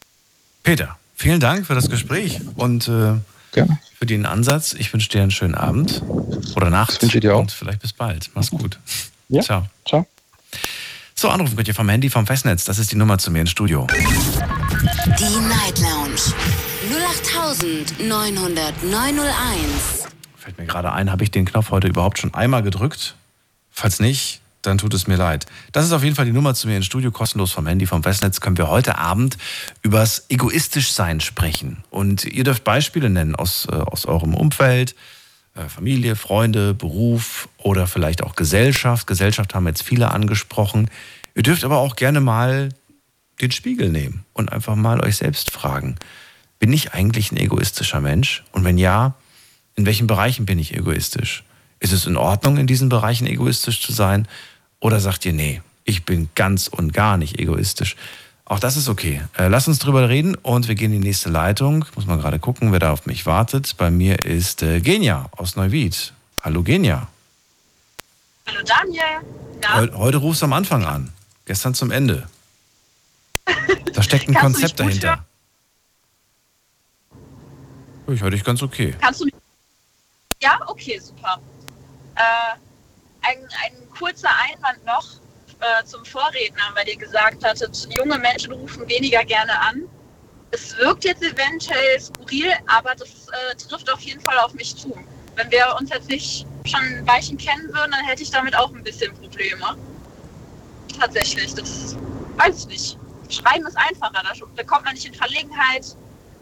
C: Peter, vielen Dank für das Gespräch und äh,
F: Gerne.
C: für den Ansatz. Ich wünsche dir einen schönen Abend oder Nacht.
F: Das wünsche ich dir auch.
C: Und vielleicht bis bald. Mach's gut.
F: Ja.
C: Ciao.
F: Ciao.
C: So, anrufen könnt ihr vom Handy, vom Festnetz. Das ist die Nummer zu mir ins Studio.
B: Die Night Lounge 0890901.
C: Fällt mir gerade ein, habe ich den Knopf heute überhaupt schon einmal gedrückt? Falls nicht, dann tut es mir leid. Das ist auf jeden Fall die Nummer zu mir ins Studio, kostenlos vom Handy, vom Festnetz. Können wir heute Abend übers Egoistischsein sprechen. Und ihr dürft Beispiele nennen aus, äh, aus eurem Umfeld, äh, Familie, Freunde, Beruf oder vielleicht auch Gesellschaft. Gesellschaft haben jetzt viele angesprochen. Ihr dürft aber auch gerne mal den Spiegel nehmen und einfach mal euch selbst fragen, bin ich eigentlich ein egoistischer Mensch? Und wenn ja, in welchen Bereichen bin ich egoistisch? Ist es in Ordnung, in diesen Bereichen egoistisch zu sein? Oder sagt ihr, nee, ich bin ganz und gar nicht egoistisch? Auch das ist okay. Äh, lass uns drüber reden und wir gehen in die nächste Leitung. Muss mal gerade gucken, wer da auf mich wartet. Bei mir ist äh, Genia aus Neuwied. Hallo Genia.
G: Hallo Daniel.
C: Heu heute rufst du am Anfang an. Gestern zum Ende. Da steckt ein Konzept dahinter. Ich höre dich ganz okay.
G: kannst du mich. Ja, okay, super. Äh, ein, ein kurzer Einwand noch äh, zum Vorredner, weil ihr gesagt hattet, junge Menschen rufen weniger gerne an. Es wirkt jetzt eventuell skurril, aber das äh, trifft auf jeden Fall auf mich zu. Wenn wir uns jetzt nicht schon ein Weilchen kennen würden, dann hätte ich damit auch ein bisschen Probleme. Tatsächlich, das weiß ich nicht. Schreiben ist einfacher, da, kommt man nicht in Verlegenheit,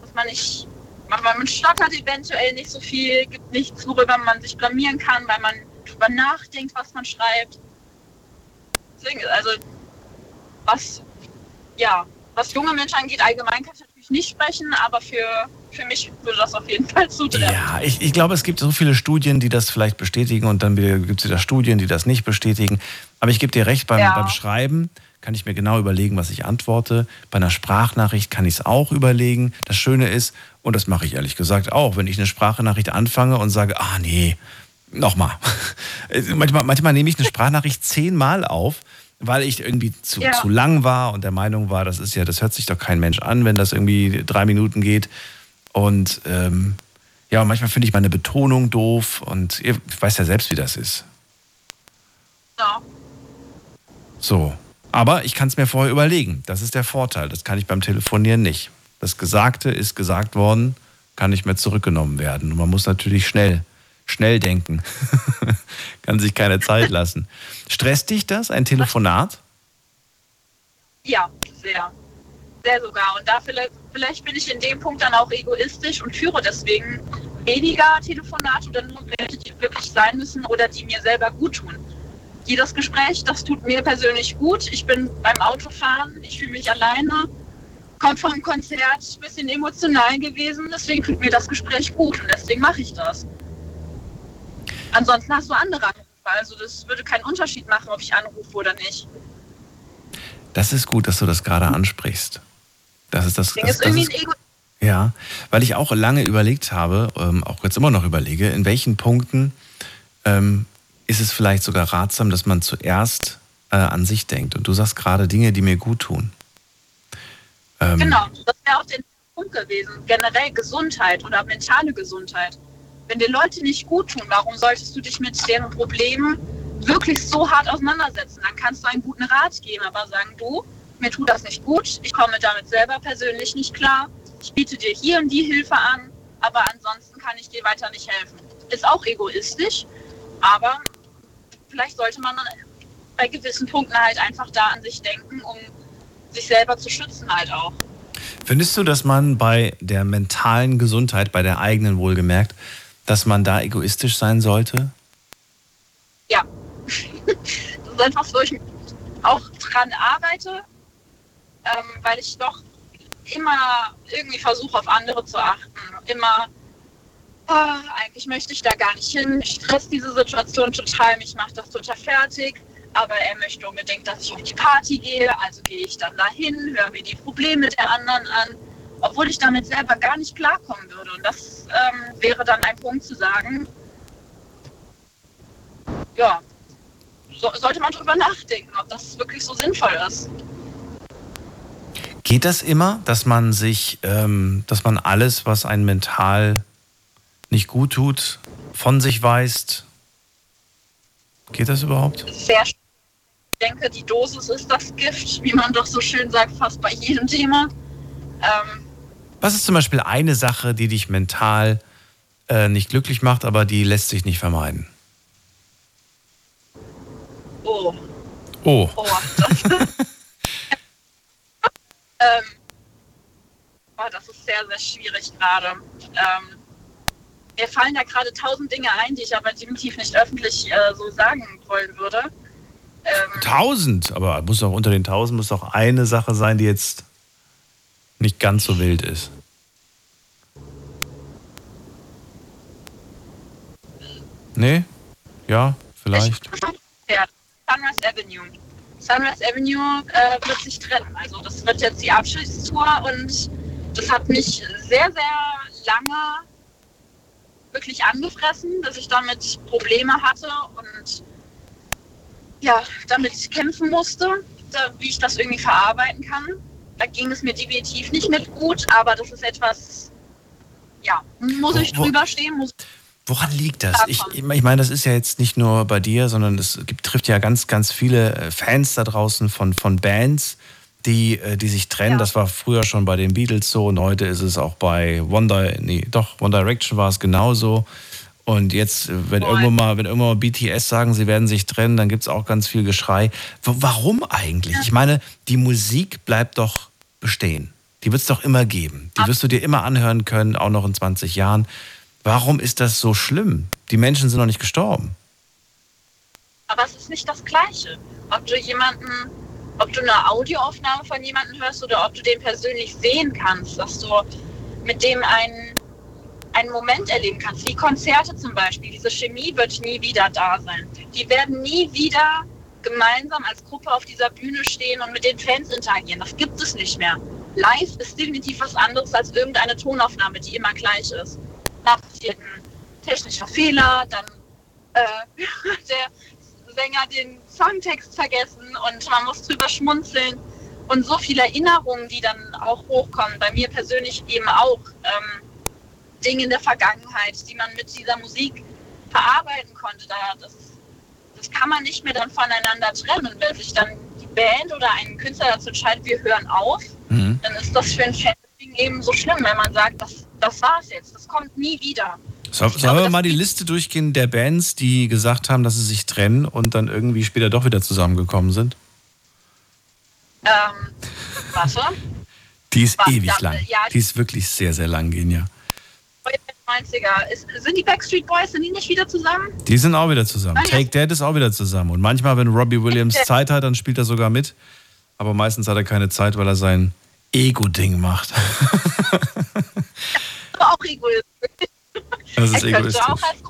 G: dass man nicht man, man stottert eventuell nicht so viel, gibt nichts, worüber man sich blamieren kann, weil man drüber nachdenkt, was man schreibt. Deswegen, also, was, ja, was junge Menschen angeht, allgemein kann ich natürlich nicht sprechen, aber für, für mich würde das auf jeden Fall zutreffen.
C: Ja, ich, ich glaube, es gibt so viele Studien, die das vielleicht bestätigen und dann gibt es wieder Studien, die das nicht bestätigen. Aber ich gebe dir recht, beim,
G: Ja.
C: beim Schreiben kann ich mir genau überlegen, was ich antworte. Bei einer Sprachnachricht kann ich es auch überlegen. Das Schöne ist, und das mache ich ehrlich gesagt auch, wenn ich eine Sprachnachricht anfange und sage, ah nee, nochmal. manchmal, manchmal nehme ich eine Sprachnachricht zehnmal auf, weil ich irgendwie zu,
G: Ja.
C: zu lang war und der Meinung war, das ist ja, das hört sich doch kein Mensch an, wenn das irgendwie drei Minuten geht. Und ähm, ja, und manchmal finde ich meine Betonung doof und ihr weiß ja selbst, wie das ist.
G: Ja.
C: So. Aber ich kann es mir vorher überlegen. Das ist der Vorteil. Das kann ich beim Telefonieren nicht. Das Gesagte ist gesagt worden, kann nicht mehr zurückgenommen werden. Und man muss natürlich schnell, schnell denken. kann sich keine Zeit lassen. Stresst dich das, ein Telefonat?
G: Ja, sehr. Sehr sogar. Und da vielleicht, vielleicht bin ich in dem Punkt dann auch egoistisch und führe deswegen weniger Telefonate oder nur welche, die wirklich sein müssen oder die mir selber gut tun. Jedes Gespräch, das tut mir persönlich gut. Ich bin beim Autofahren, ich fühle mich alleine, kommt vom Konzert, ein bisschen emotional gewesen, deswegen tut mir das Gespräch gut und deswegen mache ich das. Ansonsten hast du andere Anrufe. Also das würde keinen Unterschied machen, ob ich anrufe oder nicht.
C: Das ist gut, dass du das gerade ansprichst. Das ist das.
G: Deswegen
C: das,
G: ist
C: das ist, ja, weil ich auch lange überlegt habe, ähm, auch jetzt immer noch überlege, in welchen Punkten ähm, ist es vielleicht sogar ratsam, dass man zuerst äh, an sich denkt. Und du sagst gerade Dinge, die mir gut tun. Ähm,
G: Genau, das wäre auch der Punkt gewesen. Generell Gesundheit oder mentale Gesundheit. Wenn dir Leute nicht gut tun, warum solltest du dich mit deren Problemen wirklich so hart auseinandersetzen? Dann kannst du einen guten Rat geben, aber sagen, du, mir tut das nicht gut, ich komme damit selber persönlich nicht klar, ich biete dir hier und die Hilfe an, aber ansonsten kann ich dir weiter nicht helfen. Ist auch egoistisch, aber vielleicht sollte man bei gewissen Punkten halt einfach da an sich denken, um sich selber zu schützen halt auch.
C: Findest du, dass man bei der mentalen Gesundheit, bei der eigenen wohlgemerkt, dass man da egoistisch sein sollte?
G: Ja. das ist etwas, wo ich auch dran arbeite, ähm, weil ich doch immer irgendwie versuche, auf andere zu achten. Immer, oh, eigentlich möchte ich da gar nicht hin. Mich stresst diese Situation total, mich macht das total fertig. Aber er möchte unbedingt, dass ich auf die Party gehe, also gehe ich dann dahin, höre mir die Probleme der anderen an, obwohl ich damit selber gar nicht klarkommen würde. Und das ähm, wäre dann ein Punkt zu sagen, ja, so, sollte man darüber nachdenken, ob das wirklich so sinnvoll ist.
C: Geht das immer, dass man sich, ähm, dass man alles, was einen mental nicht gut tut, von sich weist? Geht das überhaupt?
G: Sehr Ich denke, die Dosis ist das Gift, wie man doch so schön sagt, fast bei jedem Thema. Ähm,
C: was ist zum Beispiel eine Sache, die dich mental äh, nicht glücklich macht, aber die lässt sich nicht vermeiden?
G: Oh.
C: Oh.
G: oh Ähm, oh, das ist sehr, sehr schwierig gerade. Ähm, mir fallen da gerade tausend Dinge ein, die ich aber definitiv nicht öffentlich äh, so sagen wollen würde.
C: Ähm, tausend? Aber muss doch unter den tausend muss doch eine Sache sein, die jetzt nicht ganz so wild ist. Nee? Ja, vielleicht.
G: Ja, Sunrise Avenue. Sunrise Avenue äh, wird sich trennen. Also das wird jetzt die Abschiedstour und das hat mich sehr, sehr lange wirklich angefressen, dass ich damit Probleme hatte und ja, damit kämpfen musste, da, wie ich das irgendwie verarbeiten kann. Da ging es mir definitiv nicht mit gut, aber das ist etwas, ja, muss ich drüber stehen, muss
C: Woran liegt das? Ich, ich meine, das ist ja jetzt nicht nur bei dir, sondern es gibt, trifft ja ganz, ganz viele äh, Fans da draußen von, von Bands, die, äh, die sich trennen. Ja. Das war früher schon bei den Beatles so und heute ist es auch bei One, Di nee, doch, One Direction war es genauso. Und jetzt, äh, wenn irgendwann mal, wenn irgendwann mal BTS sagen, sie werden sich trennen, dann gibt es auch ganz viel Geschrei. Warum eigentlich? Ich meine, die Musik bleibt doch bestehen. Die wird es doch immer geben. Die wirst du dir immer anhören können, auch noch in 20 Jahren. Warum ist das so schlimm? Die Menschen sind noch nicht gestorben.
G: Aber es ist nicht das Gleiche. Ob du jemanden, ob du eine Audioaufnahme von jemandem hörst oder ob du den persönlich sehen kannst, dass du mit dem einen, einen Moment erleben kannst, wie Konzerte zum Beispiel. Diese Chemie wird nie wieder da sein. Die werden nie wieder gemeinsam als Gruppe auf dieser Bühne stehen und mit den Fans interagieren. Das gibt es nicht mehr. Live ist definitiv was anderes als irgendeine Tonaufnahme, die immer gleich ist passiert ein technischer Fehler, dann äh, der Sänger den Songtext vergessen und man muss drüber schmunzeln. Und so viele Erinnerungen, die dann auch hochkommen, bei mir persönlich eben auch ähm, Dinge in der Vergangenheit, die man mit dieser Musik verarbeiten konnte. Da, das, das kann man nicht mehr dann voneinander trennen. Und wenn sich dann die Band oder ein Künstler dazu entscheidet, wir hören auf, mhm. dann ist das für ein Fan eben so schlimm, wenn man sagt, das das war's jetzt, das kommt nie wieder.
C: So, sollen wir mal die Liste durchgehen der Bands, die gesagt haben, dass sie sich trennen und dann irgendwie später doch wieder zusammengekommen sind?
G: Ähm, warte.
C: Die ist Was, ewig lang. Ja, die ist wirklich sehr, sehr lang, Genia.
G: 90er. Ist, sind die Backstreet Boys, sind die nicht wieder zusammen?
C: Die sind auch wieder zusammen. Ah, Take That ist auch wieder zusammen. Und manchmal, wenn Robbie Williams Zeit hat, dann spielt er sogar mit. Aber meistens hat er keine Zeit, weil er sein Ego-Ding macht.
G: auch egoistisch.
C: Das ist er egoistisch. Auch als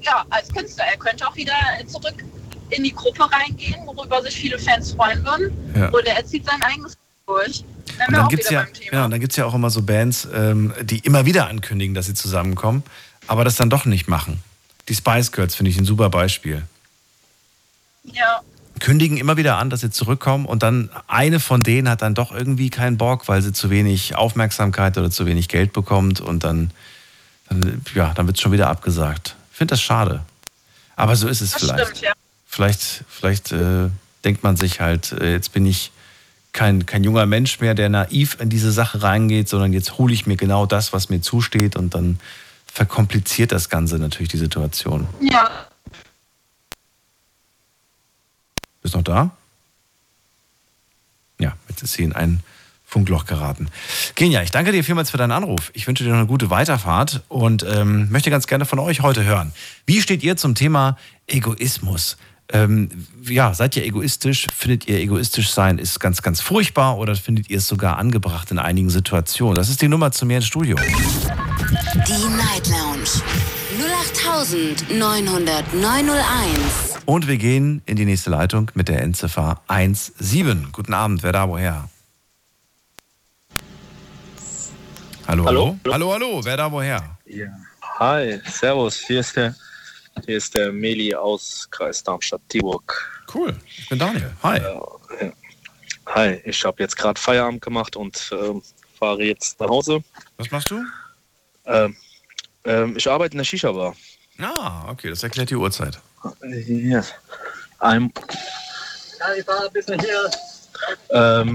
G: ja, als Künstler. Er könnte auch wieder zurück in die Gruppe reingehen, worüber sich viele Fans freuen würden. Ja. Oder er zieht sein eigenes durch.
C: Und dann gibt es ja, ja, ja auch immer so Bands, ähm, die immer wieder ankündigen, dass sie zusammenkommen, aber das dann doch nicht machen. Die Spice Girls finde ich ein super Beispiel.
G: Ja
C: kündigen immer wieder an, dass sie zurückkommen und dann eine von denen hat dann doch irgendwie keinen Bock, weil sie zu wenig Aufmerksamkeit oder zu wenig Geld bekommt und dann, dann ja, dann wird es schon wieder abgesagt. Ich finde das schade. Aber so ist es das vielleicht. Stimmt, ja. Vielleicht, vielleicht äh, denkt man sich halt, äh, jetzt bin ich kein, kein junger Mensch mehr, der naiv in diese Sache reingeht, sondern jetzt hole ich mir genau das, was mir zusteht und dann verkompliziert das Ganze natürlich die Situation.
G: Ja.
C: Bist du noch da? Ja, jetzt ist sie in ein Funkloch geraten. Genia, ich danke dir vielmals für deinen Anruf. Ich wünsche dir noch eine gute Weiterfahrt und ähm, möchte ganz gerne von euch heute hören. Wie steht ihr zum Thema Egoismus? Ähm, ja, seid ihr egoistisch? Findet ihr egoistisch sein ist ganz, ganz furchtbar oder findet ihr es sogar angebracht in einigen Situationen? Das ist die Nummer zu mir ins Studio.
B: Die Night Lounge 0890901.
C: Und wir gehen in die nächste Leitung mit der Endziffer 17. Guten Abend, wer da woher? Hallo, hallo? Hallo, hallo, wer da woher?
H: Ja. Hi, servus, hier ist der, hier ist der Meli aus Kreis Darmstadt-Dieburg.
C: Cool, ich bin Daniel. Hi.
H: Äh, hi, ich habe jetzt gerade Feierabend gemacht und äh, fahre jetzt nach Hause.
C: Was machst du?
H: Ähm, ähm, ich arbeite in der Shisha-Bar.
C: Ah, okay, das erklärt die Uhrzeit.
H: Ja. Ein, ja, ich war ein bisschen hier. Ähm,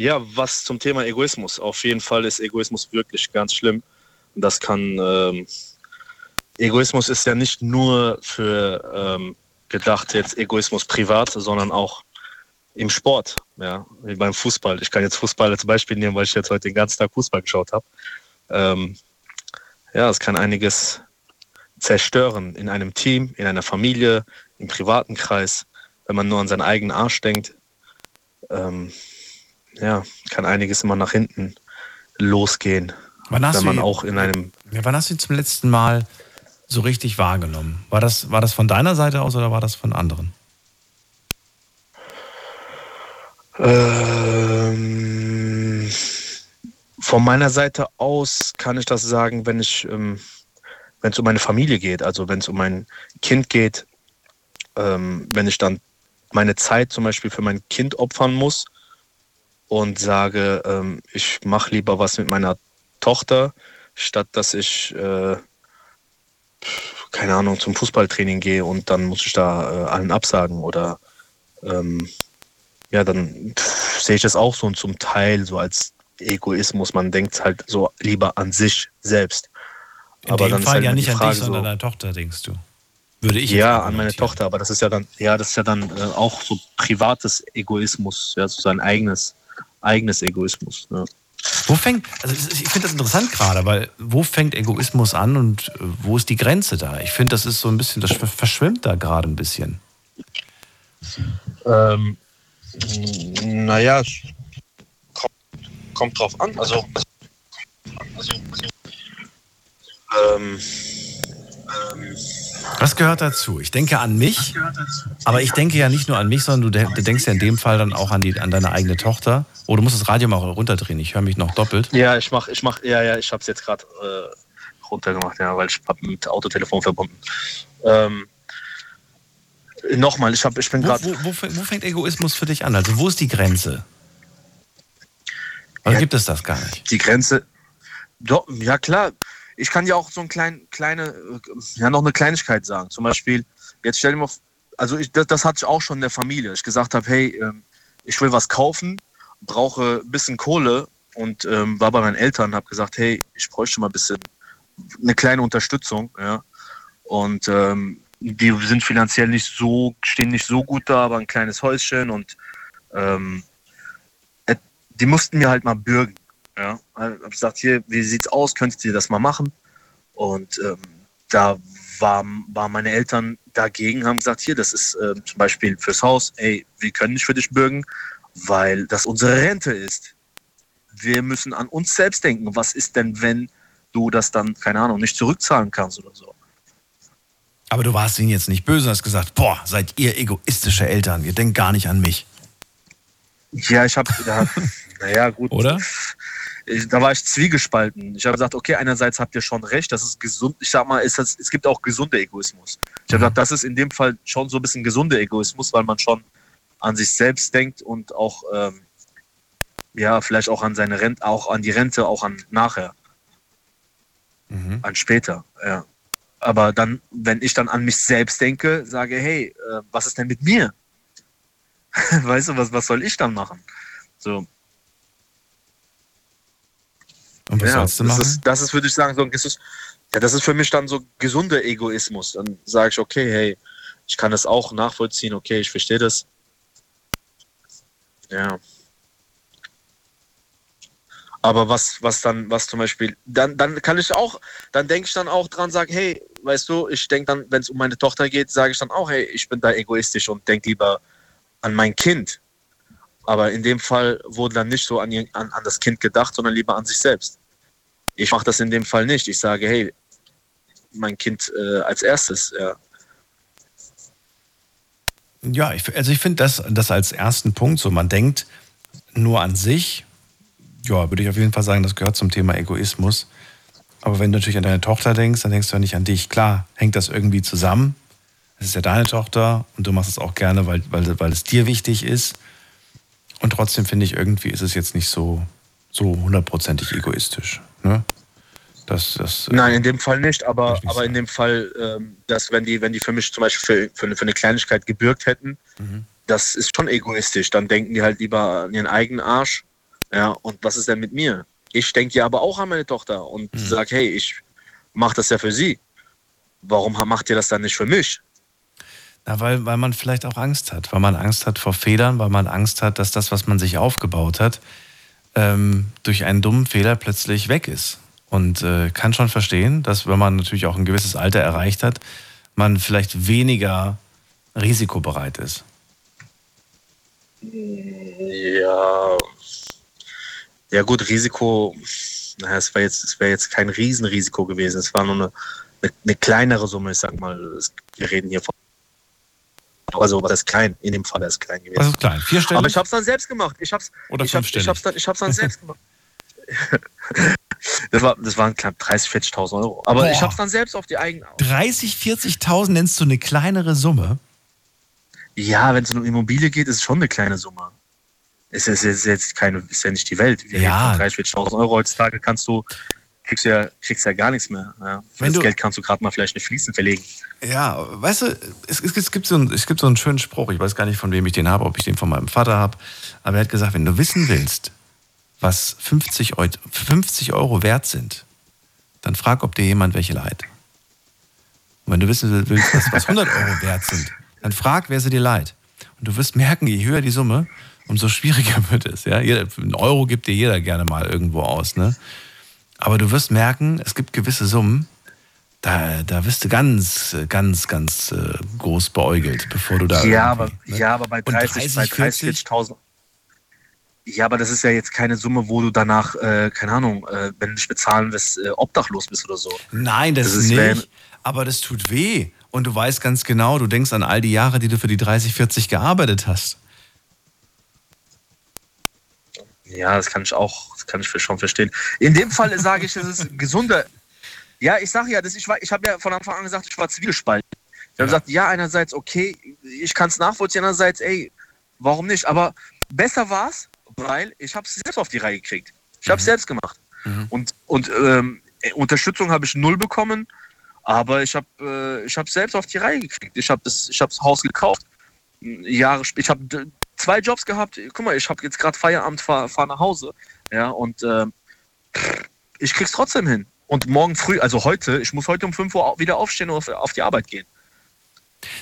H: ja, was zum Thema Egoismus. Auf jeden Fall ist Egoismus wirklich ganz schlimm. Das kann. Ähm, Egoismus ist ja nicht nur für ähm, gedacht jetzt Egoismus privat, sondern auch im Sport, ja, wie beim Fußball. Ich kann jetzt Fußball als Beispiel nehmen, weil ich jetzt heute den ganzen Tag Fußball geschaut habe. Ähm, ja, es kann einiges zerstören in einem Team, in einer Familie, im privaten Kreis, wenn man nur an seinen eigenen Arsch denkt. Ähm, ja, kann einiges immer nach hinten losgehen.
C: Wann hast
H: wenn man
C: du,
H: auch in einem.
C: Ja, wann hast du ihn zum letzten Mal so richtig wahrgenommen? War das, war das von deiner Seite aus oder war das von anderen?
H: Ähm, von meiner Seite aus kann ich das sagen, wenn ich, ähm, wenn es um meine Familie geht, also wenn es um mein Kind geht, ähm, wenn ich dann meine Zeit zum Beispiel für mein Kind opfern muss und sage, ähm, ich mache lieber was mit meiner Tochter, statt dass ich, äh, keine Ahnung, zum Fußballtraining gehe und dann muss ich da äh, allen absagen oder ähm, ja, dann pff, sehe ich das auch so zum Teil so als Egoismus. Man denkt halt so lieber an sich selbst.
C: In
H: Aber
C: dem Fall
H: halt
C: ja nicht an
H: Frage
C: dich, sondern
H: so-
C: deine Tochter, denkst du. Würde ich
H: ja, an meine. Tochter, aber das ist ja dann, ja, das ist ja dann äh, auch so privates Egoismus, ja, so sein eigenes, eigenes Egoismus. Ja.
C: Wo fängt, also ich finde das interessant gerade, weil wo fängt Egoismus an und äh, wo ist die Grenze da? Ich finde, das ist so ein bisschen, das verschwimmt da gerade ein bisschen.
H: Ähm, naja, kommt, kommt drauf an. Also, also, ähm, ähm,
C: Was gehört dazu? Ich denke an mich, aber ich denke ja nicht nur an mich, sondern du, de- du denkst ja in dem Fall dann auch an, die, an deine eigene Tochter. Oh, du musst das Radio mal runterdrehen, ich höre mich noch doppelt.
H: ja, ich mach, ich mach, ja, ja, ich habe es jetzt gerade äh, runtergemacht, ja, weil ich hab mit Autotelefon verbunden. Ähm, Nochmal, ich, hab, ich bin
C: Wo,
H: gerade.
C: wo, wo, fängt- wo fängt Egoismus für dich an? Also wo ist die Grenze? Oder
H: Ja.
C: gibt es das gar nicht?
H: die Grenze. Doch, ja klar, ich kann ja auch so ein klein, kleine, äh, ja noch eine Kleinigkeit sagen. Zum Beispiel, jetzt stell dir mal, also ich, das, das hatte ich auch schon in der Familie. Ich gesagt habe, hey, ähm, ich will was kaufen, brauche ein bisschen Kohle und ähm, war bei meinen Eltern, habe gesagt, hey, ich bräuchte mal ein bisschen eine kleine Unterstützung, ja. Und ähm, die sind finanziell nicht so, stehen nicht so gut da, aber ein kleines Häuschen und ähm, et- die mussten mir halt mal bürgen. Ja, hab gesagt, hier, wie sieht's aus? Könntest ihr das mal machen? Und ähm, da war, waren meine Eltern dagegen, haben gesagt, hier, das ist ähm, zum Beispiel fürs Haus, ey, wir können nicht für dich bürgen, weil das unsere Rente ist. Wir müssen an uns selbst denken. Was ist denn, wenn du das dann, keine Ahnung, nicht zurückzahlen kannst oder so?
C: Aber du warst ihnen jetzt nicht böse hast gesagt, boah, seid ihr egoistische Eltern, ihr denkt gar nicht an mich.
H: Ja, ich habe, ja, naja, gut.
C: Oder?
H: Da war ich zwiegespalten. Ich habe gesagt, okay, einerseits habt ihr schon recht, das ist gesund. Ich sag mal, es, es, gibt auch gesunde Egoismus. Ich habe gesagt, das ist in dem Fall schon so ein bisschen gesunder Egoismus, weil man schon an sich selbst denkt und auch, ähm, ja, vielleicht auch an seine Rente, auch an die Rente, auch an nachher,
C: Mhm.
H: an später, ja. Aber dann, wenn ich dann an mich selbst denke, sage, hey, äh, was ist denn mit mir? weißt du, was, was soll ich dann machen? So.
C: Und was
H: ja,
C: sollst du
H: das
C: machen?
H: ist, das ist, würde ich sagen, so ein gesund, ja, das ist für mich dann so gesunder Egoismus. Dann sage ich, okay, hey, ich kann das auch nachvollziehen, okay, ich verstehe das. Ja. Aber was, was dann, was zum Beispiel, dann, dann kann ich auch, dann denke ich dann auch dran, sage, hey, weißt du, ich denke dann, wenn es um meine Tochter geht, sage ich dann auch, hey, ich bin da egoistisch und denke lieber an mein Kind. Aber in dem Fall wurde dann nicht so an, an, an das Kind gedacht, sondern lieber an sich selbst. Ich mache das in dem Fall nicht. Ich sage, hey, mein Kind äh, als erstes, ja.
C: Ja, ich, also ich finde das, das als ersten Punkt so. Man denkt nur an sich. Ja, würde ich auf jeden Fall sagen, das gehört zum Thema Egoismus. Aber wenn du natürlich an deine Tochter denkst, dann denkst du ja nicht an dich. Klar, hängt das irgendwie zusammen. Es ist ja deine Tochter und du machst es auch gerne, weil, weil, weil es dir wichtig ist. Und trotzdem finde ich, irgendwie ist es jetzt nicht so, so hundertprozentig egoistisch. Ne? Das, das, äh,
H: Nein, in dem Fall nicht, aber,
C: ich nicht
H: aber in dem Fall, ähm, dass wenn die, wenn die für mich zum Beispiel für, für, eine, für eine Kleinigkeit gebürgt hätten,
C: Mhm.
H: das ist schon egoistisch. Dann denken die halt lieber an ihren eigenen Arsch. Ja, und was ist denn mit mir? Ich denke ja aber auch an meine Tochter und
C: Mhm.
H: sag, hey, ich mache das ja für sie. Warum macht ihr das dann nicht für mich?
C: Na, weil, weil man vielleicht auch Angst hat. Weil man Angst hat vor Fehlern, weil man Angst hat, dass das, was man sich aufgebaut hat, ähm, durch einen dummen Fehler plötzlich weg ist. Und äh, kann schon verstehen, dass wenn man natürlich auch ein gewisses Alter erreicht hat, man vielleicht weniger risikobereit ist.
H: Ja. Ja gut, Risiko, naja, es wäre jetzt, es wäre jetzt kein Riesenrisiko gewesen. Es war nur eine, eine, eine kleinere Summe, ich sag mal. Wir reden hier von. Also was ist klein? In dem Fall ist es klein gewesen.
C: Was ist klein? Vierstellig?
H: Aber ich habe es dann selbst gemacht. Ich hab's,
C: Oder
H: ich hab,
C: fünfstellig?
H: ich hab's dann, ich hab's dann selbst gemacht. das, war, das waren knapp 30, 40.000 Euro. Aber
C: Boah.
H: ich habe es dann selbst auf die eigene.
C: 30, 40.000 nennst du eine kleinere Summe?
H: Ja, wenn es um Immobilie geht, ist es schon eine kleine Summe. Es ist, es jetzt keine, ist ja nicht die Welt. Wir
C: Ja.
H: reden von 30, 40.000 Euro heutzutage kannst du, kriegst du ja, kriegst ja gar nichts mehr. Ja. Für
C: Wenn
H: das
C: du-
H: Geld kannst du gerade mal vielleicht eine Fliesen verlegen.
C: Ja, weißt du, es, es, es, gibt so einen, es gibt so einen schönen Spruch, ich weiß gar nicht, von wem ich den habe, ob ich den von meinem Vater habe, aber er hat gesagt, wenn du wissen willst, was 50, Eu 50 Euro wert sind, dann frag, ob dir jemand welche leiht. Und wenn du wissen willst, was, was 100 Euro wert sind, dann frag, wer sie dir leiht. Und du wirst merken, je höher die Summe, umso schwieriger wird es. Ja? Jeder, einen Euro gibt dir jeder gerne mal irgendwo aus. Ne? Aber du wirst merken, es gibt gewisse Summen, da, da wirst du ganz, ganz, ganz äh, groß beäugelt, bevor du da.
H: Ja, aber,
C: ne?
H: ja, aber bei
C: Und
H: 30, bei 30 40.000. Ja, aber das ist ja jetzt keine Summe, wo du danach, äh, keine Ahnung, äh, wenn du nicht bezahlen wirst, äh, obdachlos bist oder so.
C: Nein, das,
H: Das
C: ist
H: ist,
C: nicht.
H: wenn-
C: Aber das tut weh. Und du weißt ganz genau, du denkst an all die Jahre, die du für die 30, 40 gearbeitet hast.
H: Ja, das kann ich auch, das kann ich schon verstehen. In dem Fall sage ich, das ist gesunder. Ja, ich sage ja, das, ich, war- ich habe ja von Anfang an gesagt, ich war zwiegespalten. Ich habe gesagt, ja, einerseits, okay, ich kann es nachvollziehen, andererseits, ey, warum nicht? Aber besser war es, weil ich habe es selbst auf die Reihe gekriegt. Ich habe es selbst gemacht. Und, und ähm, äh, Unterstützung habe ich null bekommen, aber ich habe äh, ich habe selbst auf die Reihe gekriegt. Ich habe das, ich habe das Haus gekauft. Jahre ich habe zwei Jobs gehabt. Guck mal, ich habe jetzt gerade Feierabend, fahre fahr nach Hause. Ja, und ähm, ich krieg's trotzdem hin. Und morgen früh, also heute, ich muss heute um 5 Uhr wieder aufstehen und auf, auf die Arbeit gehen.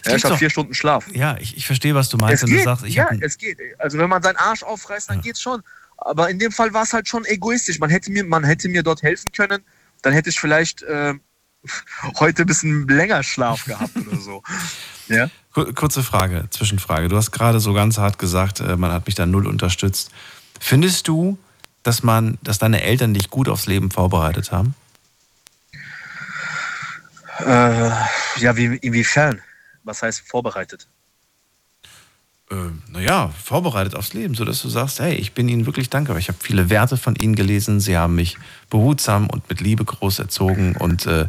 H: Ja, ich habe vier Stunden Schlaf.
C: Ja, ich, ich verstehe, was du meinst.
H: Es
C: Und du sagst, ich
H: ja, es geht. Also wenn man seinen Arsch aufreißt, dann geht's schon. Aber in dem Fall war es halt schon egoistisch. Man hätte mir, man hätte mir dort helfen können. Dann hätte ich vielleicht äh, heute ein bisschen länger Schlaf gehabt oder so. Ja.
C: Kur- Kurze Frage, Zwischenfrage. Du hast gerade so ganz hart gesagt, äh, man hat mich da null unterstützt. Findest du, dass man, dass deine Eltern dich gut aufs Leben vorbereitet haben?
H: Äh, ja, wie, inwiefern? Was heißt vorbereitet?
C: Äh, naja, vorbereitet aufs Leben, sodass du sagst, hey, ich bin ihnen wirklich dankbar. Ich habe viele Werte von ihnen gelesen. Sie haben mich behutsam und mit Liebe groß erzogen und äh,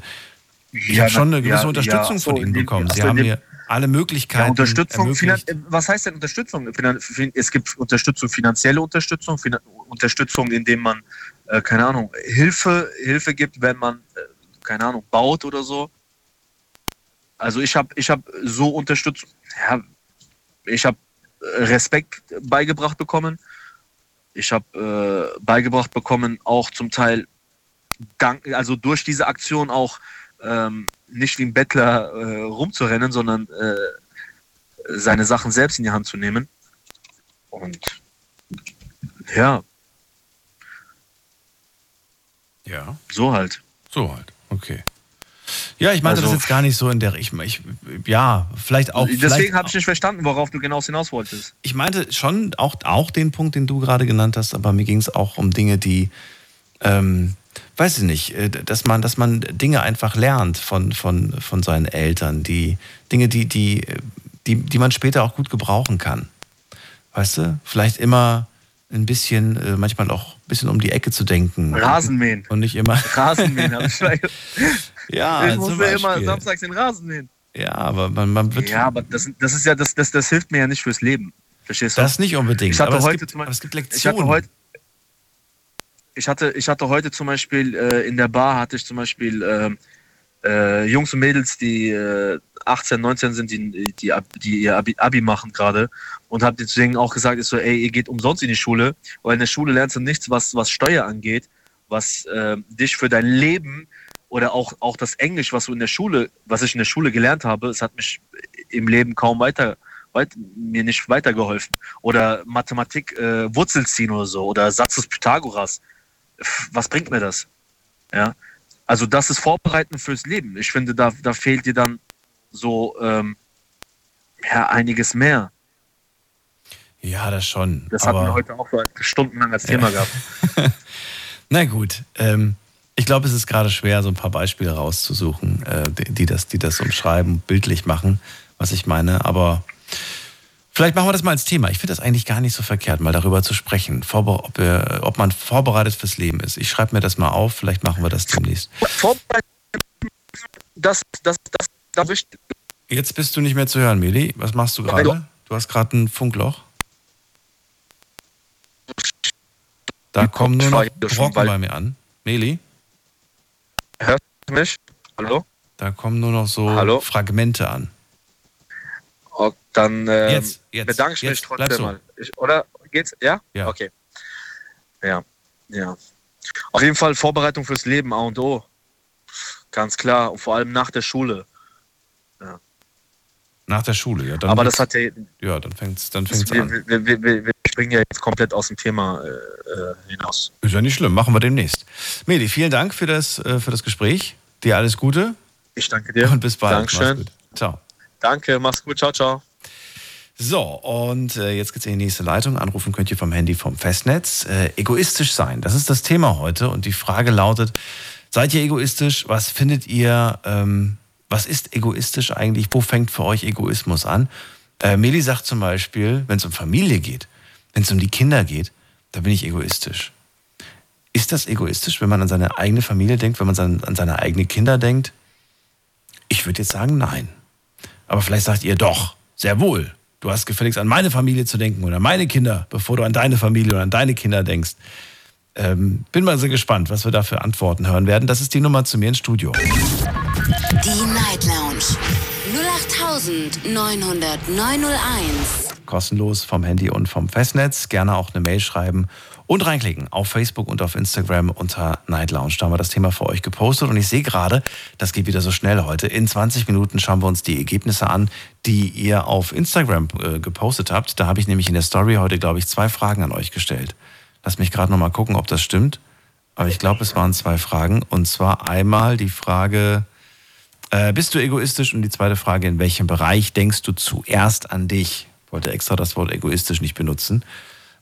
C: ich
H: Ja,
C: habe schon eine gewisse
H: ja,
C: Unterstützung
H: ja,
C: von
H: so,
C: ihnen
H: in dem-
C: bekommen. Sie
H: so, in
C: haben mir alle Möglichkeiten
H: Ja, Unterstützung,
C: ermöglicht.
H: was heißt denn Unterstützung? Es gibt Unterstützung, finanzielle Unterstützung, Unterstützung, indem man, äh, keine Ahnung, Hilfe, Hilfe gibt, wenn man, äh, keine Ahnung, baut oder so. Also ich habe ich hab so Unterstützung, ja, ich habe Respekt beigebracht bekommen. Ich habe äh, beigebracht bekommen, auch zum Teil dank, also durch diese Aktion auch ähm, nicht wie ein Bettler äh, rumzurennen, sondern äh, seine Sachen selbst in die Hand zu nehmen. Und ja.
C: Ja.
H: So halt.
C: So halt, okay. Ja, ich meinte
H: Also-
C: das jetzt gar nicht so in der. Ich, ich, ja, vielleicht auch.
H: Deswegen habe ich nicht verstanden, worauf du genau hinaus wolltest.
C: ich meinte schon auch, auch den Punkt, den du gerade genannt hast, aber mir ging es auch um Dinge, die, ähm, weiß ich nicht, äh, dass man, dass man Dinge einfach lernt von, von, von seinen Eltern, die Dinge, die, die, die, die man später auch gut gebrauchen kann. Weißt du? Vielleicht immer ein bisschen, äh, manchmal auch ein bisschen um die Ecke zu denken.
H: Rasenmähen.
C: Und nicht immer.
H: Rasenmähen habe ich vielleicht.
C: Ja,
H: ich
C: zum
H: musste immer
C: Beispiel.
H: samstags den Rasen mähen.
C: Ja, aber man, man wird.
H: Ja, aber das, das ist ja, das, das, das hilft mir ja nicht fürs Leben. Verstehst du?
C: Das nicht unbedingt.
H: Ich hatte
C: aber,
H: heute
C: es gibt,
H: zum
C: aber es gibt
H: Ich hatte
C: Lektionen.
H: heute, ich hatte, ich hatte heute zum Beispiel äh, in der Bar hatte ich zum Beispiel ähm, äh, Jungs und Mädels, die äh, 18, 19 sind, die, die, Ab- die ihr Abi, Abi machen gerade und habe denen auch gesagt, ich so, ey, ihr geht umsonst in die Schule, weil in der Schule lernst du nichts, was, was Steuer angeht, was äh, dich für dein Leben oder auch, auch das Englisch, was du in der Schule, was ich in der Schule gelernt habe, es hat mich im Leben kaum weiter, weit, mir nicht weitergeholfen. Oder Mathematik, äh, Wurzel ziehen oder so, oder Satz des Pythagoras. Was bringt mir das? Ja. Also das ist Vorbereiten fürs Leben. Ich finde, da, da fehlt dir dann so ähm, ja, einiges mehr.
C: Ja, das schon.
H: Das hatten wir heute auch so stundenlang als Thema gehabt.
C: na gut. Ähm, ich glaube, es ist gerade schwer, so ein paar Beispiele rauszusuchen, äh, die, das, die das umschreiben, bildlich machen, was ich meine. Aber vielleicht machen wir das mal als Thema. Ich finde das eigentlich gar nicht so verkehrt, mal darüber zu sprechen, ob, wir, ob man vorbereitet fürs Leben ist. Ich schreibe mir das mal auf, vielleicht machen wir das demnächst.
H: Vorbereiten, das, das, das, das
C: Jetzt bist du nicht mehr zu hören, Meli. Was machst du gerade? Du hast gerade ein Funkloch. Da kommen nur noch Brocken bei mir an. Meli,
H: Hörst du mich? Hallo?
C: da kommen nur noch so
H: Hallo?
C: Fragmente an.
H: Oh, dann ähm,
C: Jetzt, jetzt,
H: bedanke ich mich
C: jetzt, bleib
H: trotzdem
C: so.
H: mal. Ich, oder geht's? Ja?
C: Ja.
H: Okay. Ja, ja. Auf jeden Fall Vorbereitung fürs Leben, A und O. Ganz klar. Und vor allem nach der Schule.
C: Nach der Schule, ja. Dann
H: Aber das hat ja.
C: Ja, dann fängt's, dann
H: Das,
C: fängt's
H: wir,
C: an.
H: wir, wir, wir, springen ja jetzt komplett aus dem Thema äh, äh, hinaus.
C: Ist ja nicht schlimm, machen wir demnächst. Meli, vielen Dank für das, äh, für das Gespräch. Dir alles Gute
H: Ich danke dir.
C: und bis bald.
H: Dankeschön.
C: Mach's gut. Ciao.
H: Danke, mach's gut. Ciao, ciao.
C: So, und äh, jetzt geht's in die nächste Leitung. Anrufen könnt ihr vom Handy vom Festnetz. Äh, egoistisch sein, das ist das Thema heute. Und die Frage lautet, seid ihr egoistisch? Was findet ihr, ähm, was ist egoistisch eigentlich? Wo fängt für euch Egoismus an? Äh, Meli sagt zum Beispiel, wenn es um Familie geht, wenn es um die Kinder geht, da bin ich egoistisch. Ist das egoistisch, wenn man an seine eigene Familie denkt, wenn man an, an seine eigenen Kinder denkt? Ich würde jetzt sagen, nein. Aber vielleicht sagt ihr doch, sehr wohl. Du hast gefälligst an meine Familie zu denken oder meine Kinder, bevor du an deine Familie oder an deine Kinder denkst. Ähm, bin mal sehr gespannt, was wir da für Antworten hören werden. Das ist die Nummer zu mir ins Studio.
B: Die Night Lounge 0890901.
C: Kostenlos vom Handy und vom Festnetz. Gerne auch eine Mail schreiben und reinklicken auf Facebook und auf Instagram unter Night Lounge. Da haben wir das Thema für euch gepostet und ich sehe gerade, das geht wieder so schnell heute. In 20 Minuten schauen wir uns die Ergebnisse an, die ihr auf Instagram äh, gepostet habt. Da habe ich nämlich in der Story heute, glaube ich, zwei Fragen an euch gestellt. Lass mich gerade noch mal gucken, ob das stimmt. Aber ich glaube, es waren zwei Fragen. Und zwar einmal die Frage, äh, bist du egoistisch? Und die zweite Frage, in welchem Bereich denkst du zuerst an dich? Ich wollte extra das Wort egoistisch nicht benutzen.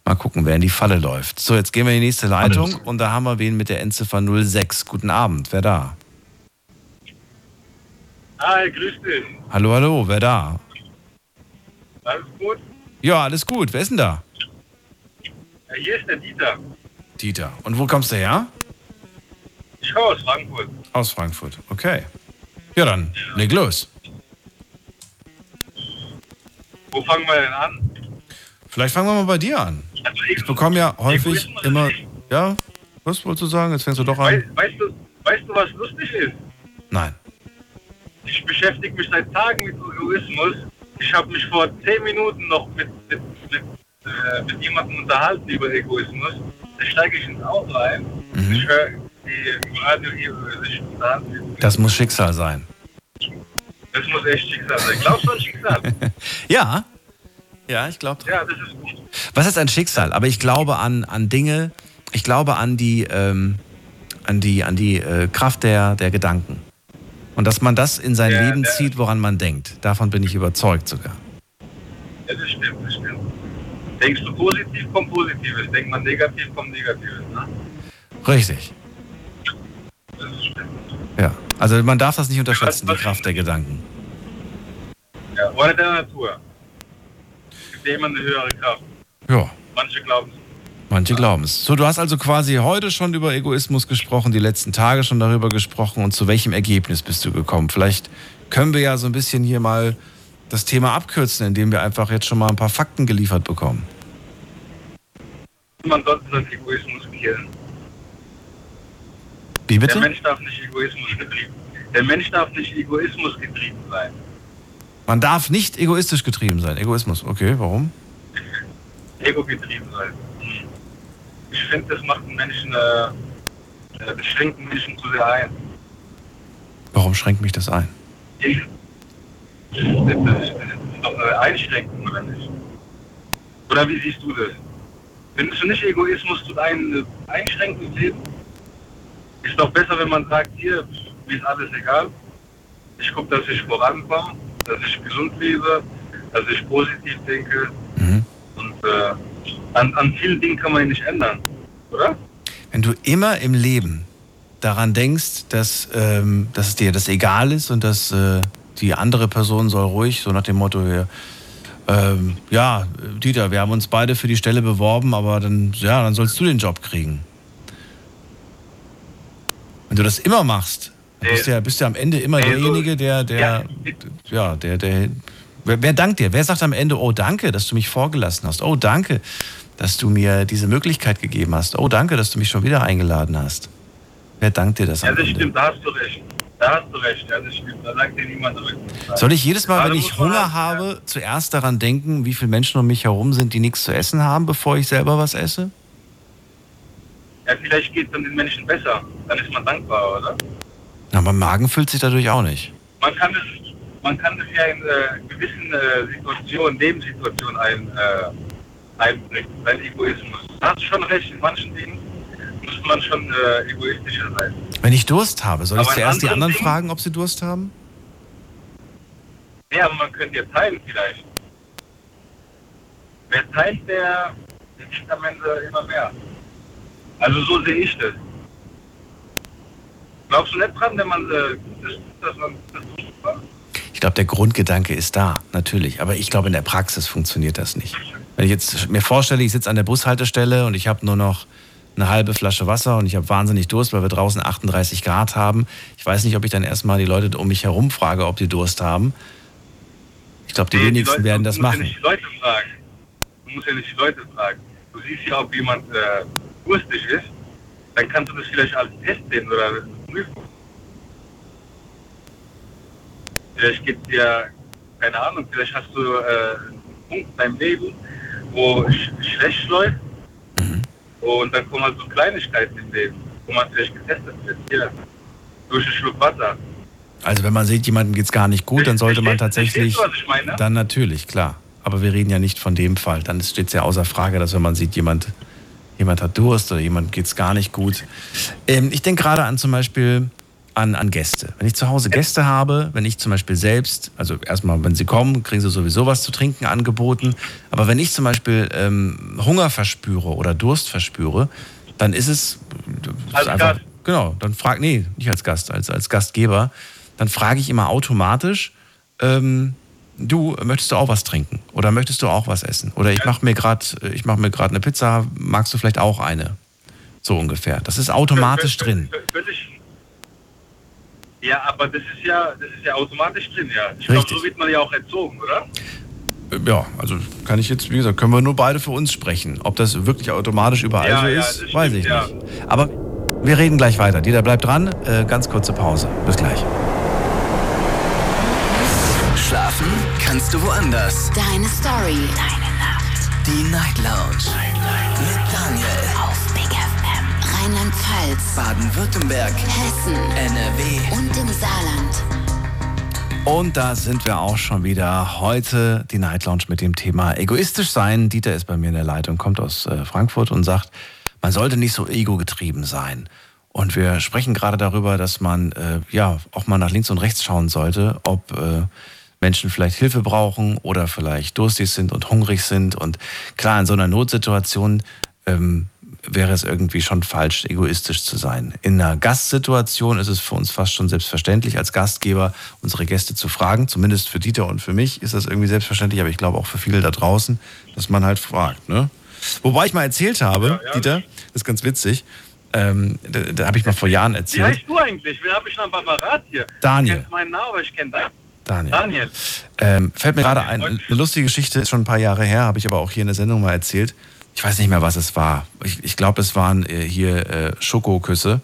C: Mal gucken, wer in die Falle läuft. So, jetzt gehen wir in die nächste Leitung und da haben wir wen mit der Endziffer 06. Guten Abend, wer da?
I: Hi, grüß dich.
C: Hallo, hallo, wer da?
I: Alles gut?
C: Ja, alles gut. Wer ist denn da?
I: Ja, hier ist der Dieter.
C: Dieter. Und wo kommst du her?
I: Ich komme aus Frankfurt.
C: Aus Frankfurt. Okay. Ja, dann leg los.
I: Wo fangen wir denn an?
C: Vielleicht fangen wir mal bei dir an.
I: Also,
C: Ich bekomme ja häufig immer. Ja? Was wolltest du sagen? Jetzt fängst du doch an.
I: weißt, du, weißt du, was lustig ist?
C: Nein.
I: Ich beschäftige mich seit Tagen mit Egoismus Ich habe mich vor zehn Minuten noch mit, mit, mit, äh, mit jemandem unterhalten über Egoismus. Da steige ich ins Auto ein.
C: Mhm.
I: Ich höre die im Radio hier über sich unterhalten.
C: Das muss Schicksal sein.
I: Das muss echt Schicksal sein. Glaubst du an Schicksal?
C: Ja. Ja, ich glaube.
I: ja, das ist gut.
C: Was ist ein Schicksal? Aber ich glaube an, an Dinge, ich glaube an die, ähm, an die, an die äh, Kraft der, der Gedanken. Und dass man das in sein
I: Ja,
C: Leben
I: ja.
C: zieht, woran man denkt. Davon bin ich überzeugt sogar.
I: Ja, das stimmt, das stimmt. Denkst du positiv, kommt Positives. Denkt man negativ, kommt Negatives. Ne?
C: Richtig.
I: Das.
C: Ja. Also man darf das nicht unterschätzen, die Kraft der Gedanken.
I: Ja, oder der Natur. Es gibt ja immer eine höhere Kraft.
C: Ja.
I: Manche glauben es.
C: Manche glauben es. So, du hast also quasi heute schon über Egoismus gesprochen, die letzten Tage schon darüber gesprochen und zu welchem Ergebnis bist du gekommen? Vielleicht können wir ja so ein bisschen hier mal das Thema abkürzen, indem wir einfach jetzt schon mal ein paar Fakten geliefert bekommen.
I: Man sollte seinen Egoismus killen.
C: Wie
I: Der
C: bitte?
I: Mensch darf nicht Egoismus getrieben. Der Mensch darf nicht Egoismus getrieben sein.
C: Man darf nicht egoistisch getrieben sein. Egoismus, okay, warum?
I: Ego getrieben sein. Hm. Ich finde, das macht einen Menschen, äh, äh, beschränkt einen Menschen zu sehr ein.
C: Warum schränkt mich das ein?
I: Ich, das ist, das doch äh, Einschränkung, oder nicht? Oder wie siehst du das? Findest du nicht, Egoismus tut einen äh, einschränken im Leben? Ist doch besser, wenn man sagt, hier, mir ist alles egal. Ich gucke, dass ich vorankomme, dass ich gesund lebe, dass ich positiv denke.
C: Mhm.
I: Und äh, an, an vielen Dingen kann man ja nicht ändern, oder?
C: Wenn du immer im Leben daran denkst, dass, ähm, dass es dir das egal ist und dass äh, die andere Person soll ruhig, so nach dem Motto hier, ähm, ja, Dieter, wir haben uns beide für die Stelle beworben, aber dann, ja, dann sollst du den Job kriegen. Wenn du das immer machst, dann bist du ja, bist du am Ende immer
I: Nee, so-
C: derjenige, der, der, ja, der, der, wer, wer dankt dir? Wer sagt am Ende, oh danke, dass du mich vorgelassen hast? Oh danke, dass du mir diese Möglichkeit gegeben hast? Oh danke, dass du mich schon wieder eingeladen hast? Wer dankt dir das
I: Ja,
C: am
I: das
C: Ende?
I: stimmt, da hast du recht. Da hast du recht, ja, das stimmt. Da sagt dir niemand zurück.
C: Soll ich jedes Mal,
I: Gerade
C: wenn ich Hunger
I: halt,
C: habe, zuerst daran denken, wie viele Menschen um mich herum sind, die nichts zu essen haben, bevor ich selber was esse?
I: Ja, vielleicht geht es dann den Menschen besser. Dann ist man dankbar, oder?
C: Mein Magen füllt sich dadurch auch nicht.
I: Man kann es, man kann es ja in äh, gewissen äh, Situationen, Lebenssituationen ein, äh, einbringen, sein Egoismus. Da hast du schon recht, in manchen Dingen muss man schon äh, egoistischer sein.
C: Wenn ich Durst habe, soll ich
I: Aber in
C: zuerst die anderen
I: Dingen-
C: fragen, ob sie Durst haben?
I: Ja, aber man könnte ja teilen vielleicht. Wer teilt, der, der kriegt am Ende immer mehr. Also so sehe ich das. Glaubst du nicht dran, wenn man äh, Gutes tut, dass man das tut?
C: Ich glaube, der Grundgedanke ist da, natürlich. Aber ich glaube, in der Praxis funktioniert das nicht. Wenn ich jetzt mir vorstelle, ich sitze an der Bushaltestelle und ich habe nur noch eine halbe Flasche Wasser und ich habe wahnsinnig Durst, weil wir draußen 38 Grad haben. Ich weiß nicht, ob ich dann erstmal die Leute um mich herum frage, ob die Durst haben. Ich glaube, die
I: Nee,
C: wenigsten
I: Leute-
C: werden das
I: du musst
C: machen.
I: Ja nicht die Leute fragen. Du musst ja nicht die Leute fragen. Du siehst ja, ob jemand äh, durstig ist. Dann kannst du das vielleicht als Test sehen oder als Prüfung. Vielleicht gibt dir, keine Ahnung, vielleicht hast du äh, einen Punkt in deinem Leben, wo sch schlecht läuft.
C: Mhm.
I: Und dann kommen halt so Kleinigkeiten im Leben, wo man vielleicht getestet wird. Hier, durch einen Schluck Wasser.
C: Also wenn man sieht, jemandem geht es gar nicht gut, dann sollte man tatsächlich...
I: du, was ich meine?
C: Dann natürlich, klar. Aber wir reden ja nicht von dem Fall. Dann steht es ja außer Frage, dass wenn man sieht, jemand, jemand hat Durst oder jemand geht es gar nicht gut. Ähm, ich denke gerade an zum Beispiel an, an Gäste. Wenn ich zu Hause Gäste habe, wenn ich zum Beispiel selbst, also erstmal, wenn sie kommen, kriegen sie sowieso was zu trinken angeboten. Aber wenn ich zum Beispiel ähm, Hunger verspüre oder Durst verspüre, dann ist es ist
I: Als
C: einfach,
I: Gast.
C: genau, dann frag, nee, nicht als Gast, als, als Gastgeber, dann frage ich immer automatisch, ähm, du, möchtest du auch was trinken? Oder möchtest du auch was essen? Oder ich mache mir gerade ich mache mir gerade eine Pizza, magst du vielleicht auch eine? So ungefähr. Das ist automatisch drin.
I: Ja, aber das ist ja, das ist ja automatisch drin, ja. Ich glaube, so wird man ja auch erzogen, oder?
C: Äh, Ja, also kann ich jetzt, wie gesagt, können wir nur beide für uns sprechen. Ob das wirklich automatisch überall
I: Ja,
C: so
I: ja,
C: ist, weiß
I: stimmt,
C: ich
I: ja.
C: nicht. Aber wir reden gleich weiter. Dieter bleibt dran. Äh, ganz kurze Pause. Bis gleich.
A: Kannst du woanders.
B: Deine Story. Deine Nacht.
A: Die Night Lounge. Mit Daniel.
B: Auf Big FM. Rheinland-Pfalz.
A: Baden-Württemberg.
B: Hessen.
A: NRW.
B: Und im Saarland.
C: Und da sind wir auch schon wieder. Heute die Night Lounge mit dem Thema egoistisch sein. Dieter ist bei mir in der Leitung, kommt aus äh, Frankfurt und sagt, man sollte nicht so ego-getrieben sein. Und wir sprechen gerade darüber, dass man äh, ja auch mal nach links und rechts schauen sollte, ob äh, Menschen vielleicht Hilfe brauchen oder vielleicht durstig sind und hungrig sind. Und klar, in so einer Notsituation ähm, wäre es irgendwie schon falsch, egoistisch zu sein. In einer Gastsituation ist es für uns fast schon selbstverständlich, als Gastgeber unsere Gäste zu fragen. Zumindest für Dieter und für mich ist das irgendwie selbstverständlich, aber ich glaube auch für viele da draußen, dass man halt fragt. Ne? Wobei ich mal erzählt habe, ja, ja. Dieter, das ist ganz witzig, ähm, da, da habe ich mal vor Jahren erzählt. Wie
I: heißt du eigentlich? Wen habe ich noch ein Apparat hier?
C: Daniel.
I: Du kennst meinen Namen, aber ich kenne deinen.
C: Daniel.
I: Daniel.
C: Ähm, fällt mir gerade ein, eine lustige Geschichte, ist schon ein paar Jahre her, habe ich aber auch hier in der Sendung mal erzählt. Ich weiß nicht mehr, was es war. Ich, ich glaube, es waren äh, hier äh, Schokoküsse.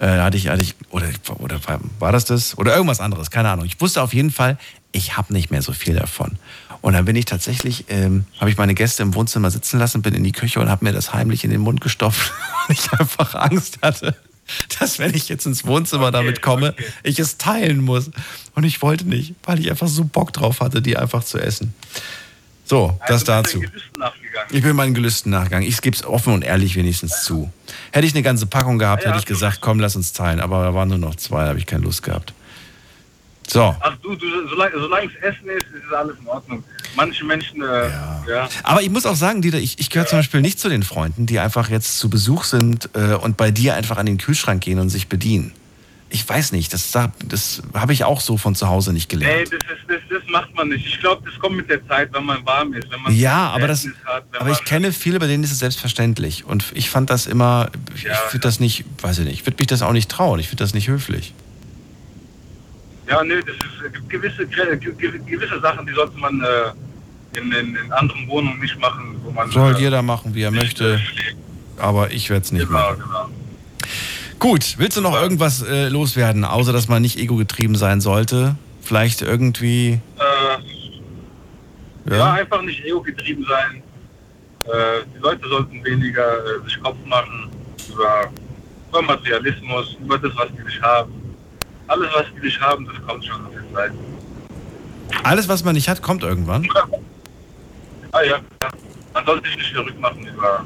C: Äh, hatte ich, hatte ich, oder, oder war das das? Oder irgendwas anderes, keine Ahnung. Ich wusste auf jeden Fall, ich habe nicht mehr so viel davon. Und dann bin ich tatsächlich, ähm, habe ich meine Gäste im Wohnzimmer sitzen lassen, bin in die Küche und habe mir das heimlich in den Mund gestopft, weil ich einfach Angst hatte, dass wenn ich jetzt ins Wohnzimmer okay, damit komme, okay. ich es teilen muss. Und ich wollte nicht, weil ich einfach so Bock drauf hatte, die einfach zu essen. So, also das dazu. Ich bin meinen Gelüsten nachgegangen. Ich gebe es offen und ehrlich wenigstens zu. Hätte ich eine ganze Packung gehabt, ja, hätte ich gesagt, komm, lass uns teilen. Aber da waren nur noch zwei, da habe ich keine Lust gehabt. So.
I: Ach du, du solange, solange es Essen ist, ist alles in Ordnung. Manche Menschen, äh, ja. ja.
C: Aber ich muss auch sagen, Dieter, ich, ich gehöre ja. zum Beispiel nicht zu den Freunden, die einfach jetzt zu Besuch sind äh, und bei dir einfach an den Kühlschrank gehen und sich bedienen. Ich weiß nicht, das, das habe ich auch so von zu Hause nicht gelernt.
I: Nee, das, ist, das, das macht man nicht. Ich glaube, das kommt mit der Zeit, wenn man warm ist. Wenn man
C: ja, aber, das, hat, aber ich kenne viele, bei denen ist es selbstverständlich. Und ich fand das immer, ich würde das nicht, weiß ich nicht, ich würde mich das auch nicht trauen. Ich finde das nicht höflich.
I: Ja, nee, das ist, gibt gewisse, gewisse Sachen, die sollte man äh, in, in, in, anderen Wohnungen nicht machen. Wo man,
C: Soll äh, jeder machen, wie er möchte. Aber ich werde es nicht genau, machen. Genau. Gut, willst du noch ja. irgendwas äh, loswerden, außer dass man nicht ego-getrieben sein sollte? Vielleicht irgendwie.
I: Äh, ja? ja? einfach nicht ego-getrieben sein. Äh, die Leute sollten weniger äh, sich Kopf machen über, über Materialismus, über das, was die nicht haben alles, was die nicht haben, das kommt schon auf die Zeit.
C: Alles, was man nicht hat, kommt irgendwann?
I: ah ja, ja. Man sollte sich nicht verrückt machen über,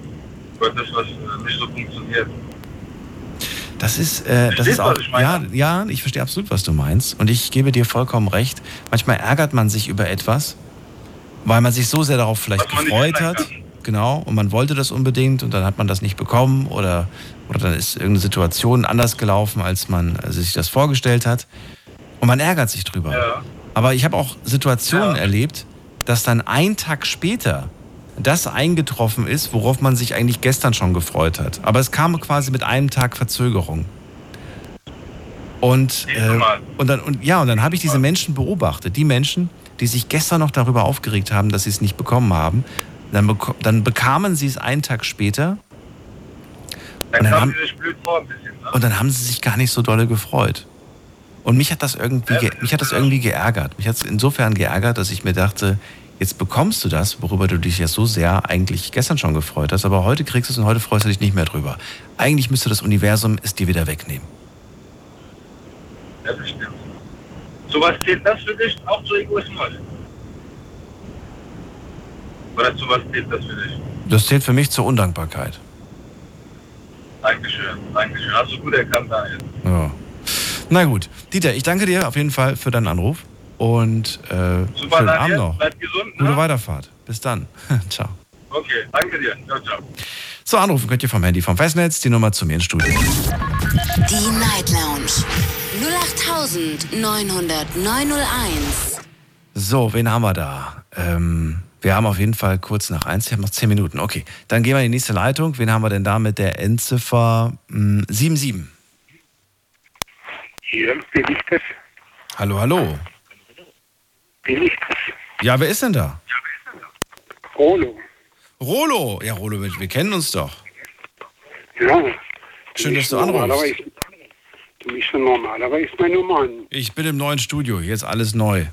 I: über das, was äh, nicht so funktioniert.
C: Das ist, äh, das ist auch, ja, ja, ich verstehe absolut, was du meinst. Und ich gebe dir vollkommen recht. Manchmal ärgert man sich über etwas, weil man sich so sehr darauf vielleicht gefreut hat. Genau, und man wollte das unbedingt und dann hat man das nicht bekommen oder oder dann ist irgendeine Situation anders gelaufen, als man sich das vorgestellt hat. Und man ärgert sich drüber. Ja. Aber ich habe auch Situationen ja. erlebt, dass dann ein Tag später das eingetroffen ist, worauf man sich eigentlich gestern schon gefreut hat. Aber es kam quasi mit einem Tag Verzögerung. Und, äh, und dann, und, ja, und dann habe ich diese Menschen beobachtet. Die Menschen, die sich gestern noch darüber aufgeregt haben, dass sie es nicht bekommen haben. Dann, dann bekamen sie es einen Tag später
I: dann, dann haben, ein bisschen. Ne?
C: Und dann haben sie sich gar nicht so dolle gefreut. Und mich hat das irgendwie, ja, mich hat das irgendwie geärgert. Mich hat es insofern geärgert, dass ich mir dachte, jetzt bekommst du das, worüber du dich ja so sehr eigentlich gestern schon gefreut hast, aber heute kriegst du es und heute freust du dich nicht mehr drüber. Eigentlich müsste das Universum es dir wieder wegnehmen.
I: Ja, bestimmt. Sowas zählt das für dich auch zu Egoismus? Oder zu was zählt das für dich?
C: Das zählt für mich zur Undankbarkeit.
I: Dankeschön, Dankeschön. Hast du gut erkannt, Daniel. Ja.
C: Na gut. Dieter, ich danke dir auf jeden Fall für deinen Anruf und äh,
I: Super, schönen Daniel. Abend noch. Bleib gesund.
C: Ne? Gute Weiterfahrt. Bis dann. ciao.
I: Okay, danke dir. Ciao, ciao.
C: So, anrufen könnt ihr vom Handy vom Festnetz, die Nummer zu mir ins Studio.
B: Die Night Lounge 0890901.
C: So, wen haben wir da? Ähm, wir haben auf jeden Fall kurz nach eins. Ich habe noch zehn Minuten. Okay, dann gehen wir in die nächste Leitung. Wen haben wir denn da mit der Endziffer 77? Hm,
J: Hier bin ich das.
C: Hallo, hallo.
J: Bin ich das?
C: Ja, wer ist denn da?
J: Rolo.
C: Rolo? Ja, Rolo, wir, wir kennen uns doch.
J: Ja.
C: Schön, dass du anrufst.
J: Du bist normalerweise meine Nummer.
C: Ich bin im neuen Studio, jetzt alles neu.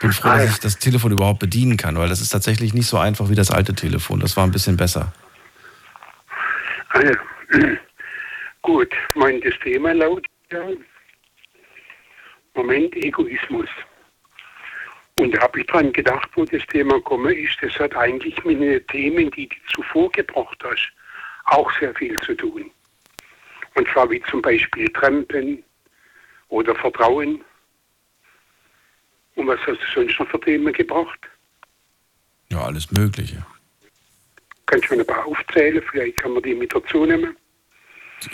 C: Bin froh, dass ich das Telefon überhaupt bedienen kann, weil das ist tatsächlich nicht so einfach wie das alte Telefon. Das war ein bisschen besser.
J: Also, gut, mein das Thema lautet ja, Moment Egoismus. Und da habe ich dran gedacht, wo das Thema komme ist, das hat eigentlich mit den Themen, die du zuvor gebracht hast, auch sehr viel zu tun. Und zwar wie zum Beispiel Trampen oder Vertrauen. Und was hast du sonst noch für Themen gebracht?
C: Ja, alles Mögliche.
J: Kannst du mir ein paar aufzählen? Vielleicht kann man die mit dazu nehmen.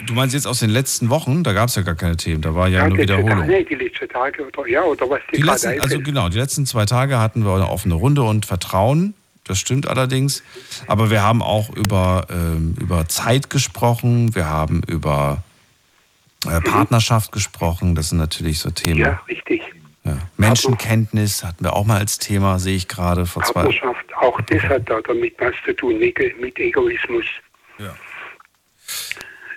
C: Du meinst jetzt aus den letzten Wochen? Da gab es ja gar keine Themen, da war ja, nur
J: letzte
C: Wiederholung.
J: Tage, nee, die letzten Tage oder ja, oder was die,
C: Die letzten, also genau, die letzten zwei Tage hatten wir eine offene Runde und Vertrauen. Das stimmt allerdings. Aber wir haben auch über, ähm, über Zeit gesprochen. Wir haben über äh, Partnerschaft gesprochen. Das sind natürlich so Themen.
J: Ja, richtig.
C: Ja. Menschenkenntnis hatten wir auch mal als Thema, sehe ich gerade vor zwei.
J: Partnerschaft, auch das hat da damit was zu tun, mit, Egoismus.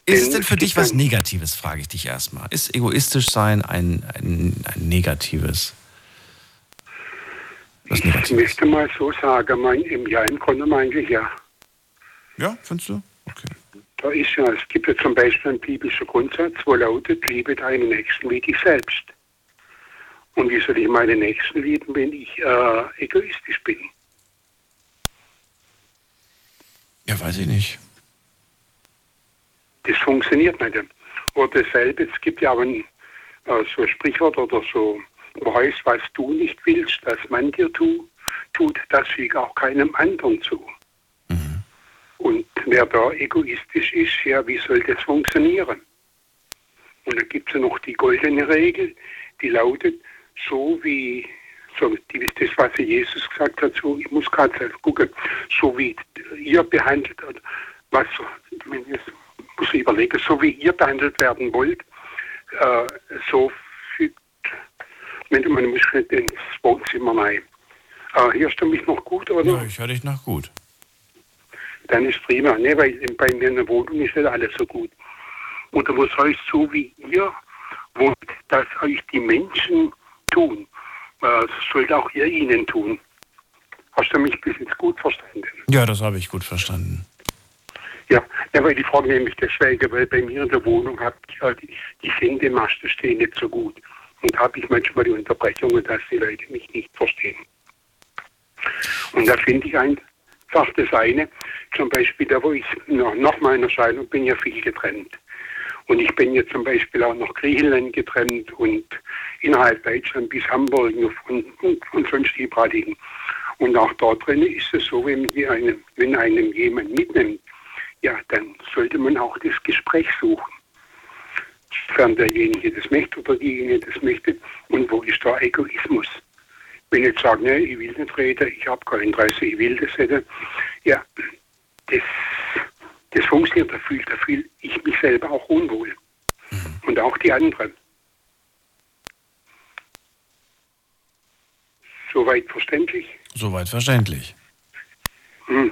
C: Ist es denn für dich was Negatives, frage ich dich erstmal. Ist egoistisch sein ein, ein, ein negatives? Was
J: Ich
C: Negatives?
J: möchte mal so sagen, mein, im Ja, im Grunde eigentlich ja.
C: Ja, findest du?
J: Da ist ja, es gibt ja zum Beispiel einen biblischen Grundsatz, wo lautet, liebe deinen Nächsten wie dich selbst. Und wie soll ich meine Nächsten lieben, wenn ich äh, egoistisch bin?
C: Ja, weiß ich nicht.
J: Das funktioniert nicht. Oder dasselbe, es gibt ja auch ein, äh, so ein Sprichwort oder so, weiß, was du nicht willst, dass man dir tu, tut, das füge auch keinem anderen zu. Und wer da egoistisch ist, ja, wie soll das funktionieren? Und da gibt es ja noch die goldene Regel, die lautet, so wie, so, das, was Jesus gesagt hat, so, ich muss gerade selbst gucken, so wie ihr behandelt, was, wenn ich muss ich überlegen, so wie ihr behandelt werden wollt, äh, so fügt, Moment, man muss nicht ins Wohnzimmer rein. Äh, hörst du mich noch gut, oder?
C: Ja, ich höre dich noch gut.
J: dann ist prima. Ne, weil bei mir in der Wohnung ist nicht alles so gut. Oder was heißt so wie ihr wollt, dass euch die Menschen tun, äh, sollt auch ihr ihnen tun. Hast du mich bis jetzt gut verstanden?
C: Ja, das habe ich gut verstanden.
J: Ja, ja weil die Frage nämlich deswegen, weil bei mir in der Wohnung hab ich halt die, Sendemasten stehen nicht so gut. Und da habe ich manchmal die Unterbrechungen, dass die Leute mich nicht verstehen. Und da finde ich einfach das eine, zum Beispiel da, wo ich noch, nach meiner Scheidung bin ja viel getrennt. Und ich bin jetzt zum Beispiel auch nach Griechenland getrennt und innerhalb Deutschland bis Hamburg und, und, und sonstigen. Und auch dort drin ist es so, wenn, die einem, wenn einem jemand mitnimmt, ja, dann sollte man auch das Gespräch suchen. Sofern derjenige das möchte oder diejenige das möchte. Und wo ist der Egoismus? Wenn ich sage, ne, ich will nicht reden, ich habe kein Interesse, ich will das nicht, ja, das, das funktioniert, da fühle fühl ich mich selber auch unwohl. Und auch die anderen. Soweit verständlich?
C: Soweit verständlich.
J: Hm.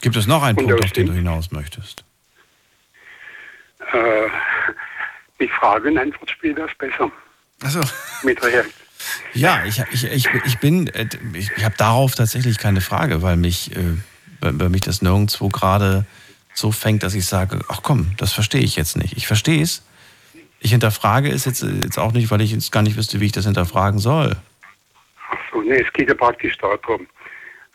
C: Gibt es noch einen
J: Und
C: Punkt, auf den du hinaus möchtest?
J: Äh, mit Frage- und Antwortspiel wäre es besser.
C: Achso.
J: Mit der
C: Ja, ich, ich, ich, ich bin, äh, ich, ich habe darauf tatsächlich keine Frage, weil mich, äh, weil mich das nirgendwo gerade so fängt, dass ich sage, ach komm, das verstehe ich jetzt nicht. Ich verstehe es. Ich hinterfrage es jetzt, jetzt auch nicht, weil ich jetzt gar nicht wüsste, wie ich das hinterfragen soll.
J: So, ne, es geht ja praktisch darum.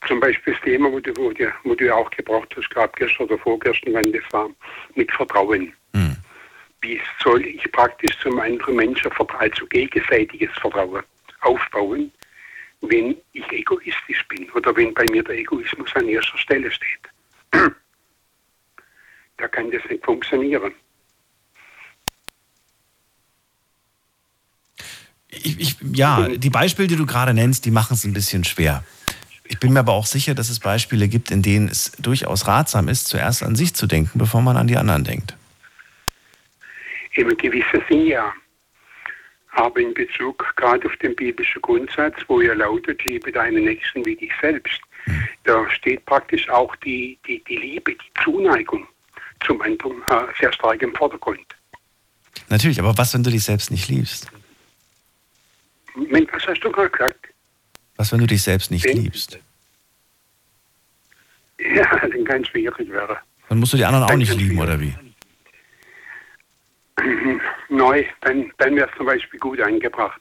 J: Zum Beispiel das Thema, wo du, wo du, wo du ja auch gebraucht hast, gab gestern oder vorgestern, wann das war, mit Vertrauen. Wie soll ich praktisch zum anderen Menschen, also gegenseitiges Vertrauen, aufbauen, wenn ich egoistisch bin oder wenn bei mir der Egoismus an erster Stelle steht? da kann das nicht funktionieren.
C: Ich, ich, ja, die Beispiele, die du gerade nennst, die machen es ein bisschen schwer. Ich bin mir aber auch sicher, dass es Beispiele gibt, in denen es durchaus ratsam ist, zuerst an sich zu denken, bevor man an die anderen denkt.
J: Im gewissen Sinn ja. Aber in Bezug gerade auf den biblischen Grundsatz, wo er lautet, liebe deinen Nächsten wie dich selbst, da steht praktisch auch die, die, die Liebe, die Zuneigung zum anderen äh, sehr stark im Vordergrund.
C: Natürlich, aber was, wenn du dich selbst nicht liebst?
J: Mensch, was hast du gerade gesagt?
C: Was, wenn du dich selbst nicht
J: Wen?
C: liebst?
J: Ja, dann es schwierig werden.
C: Dann musst du die anderen auch nicht lieben, oder wie?
J: Neu, dann, dann wäre es zum Beispiel gut angebracht.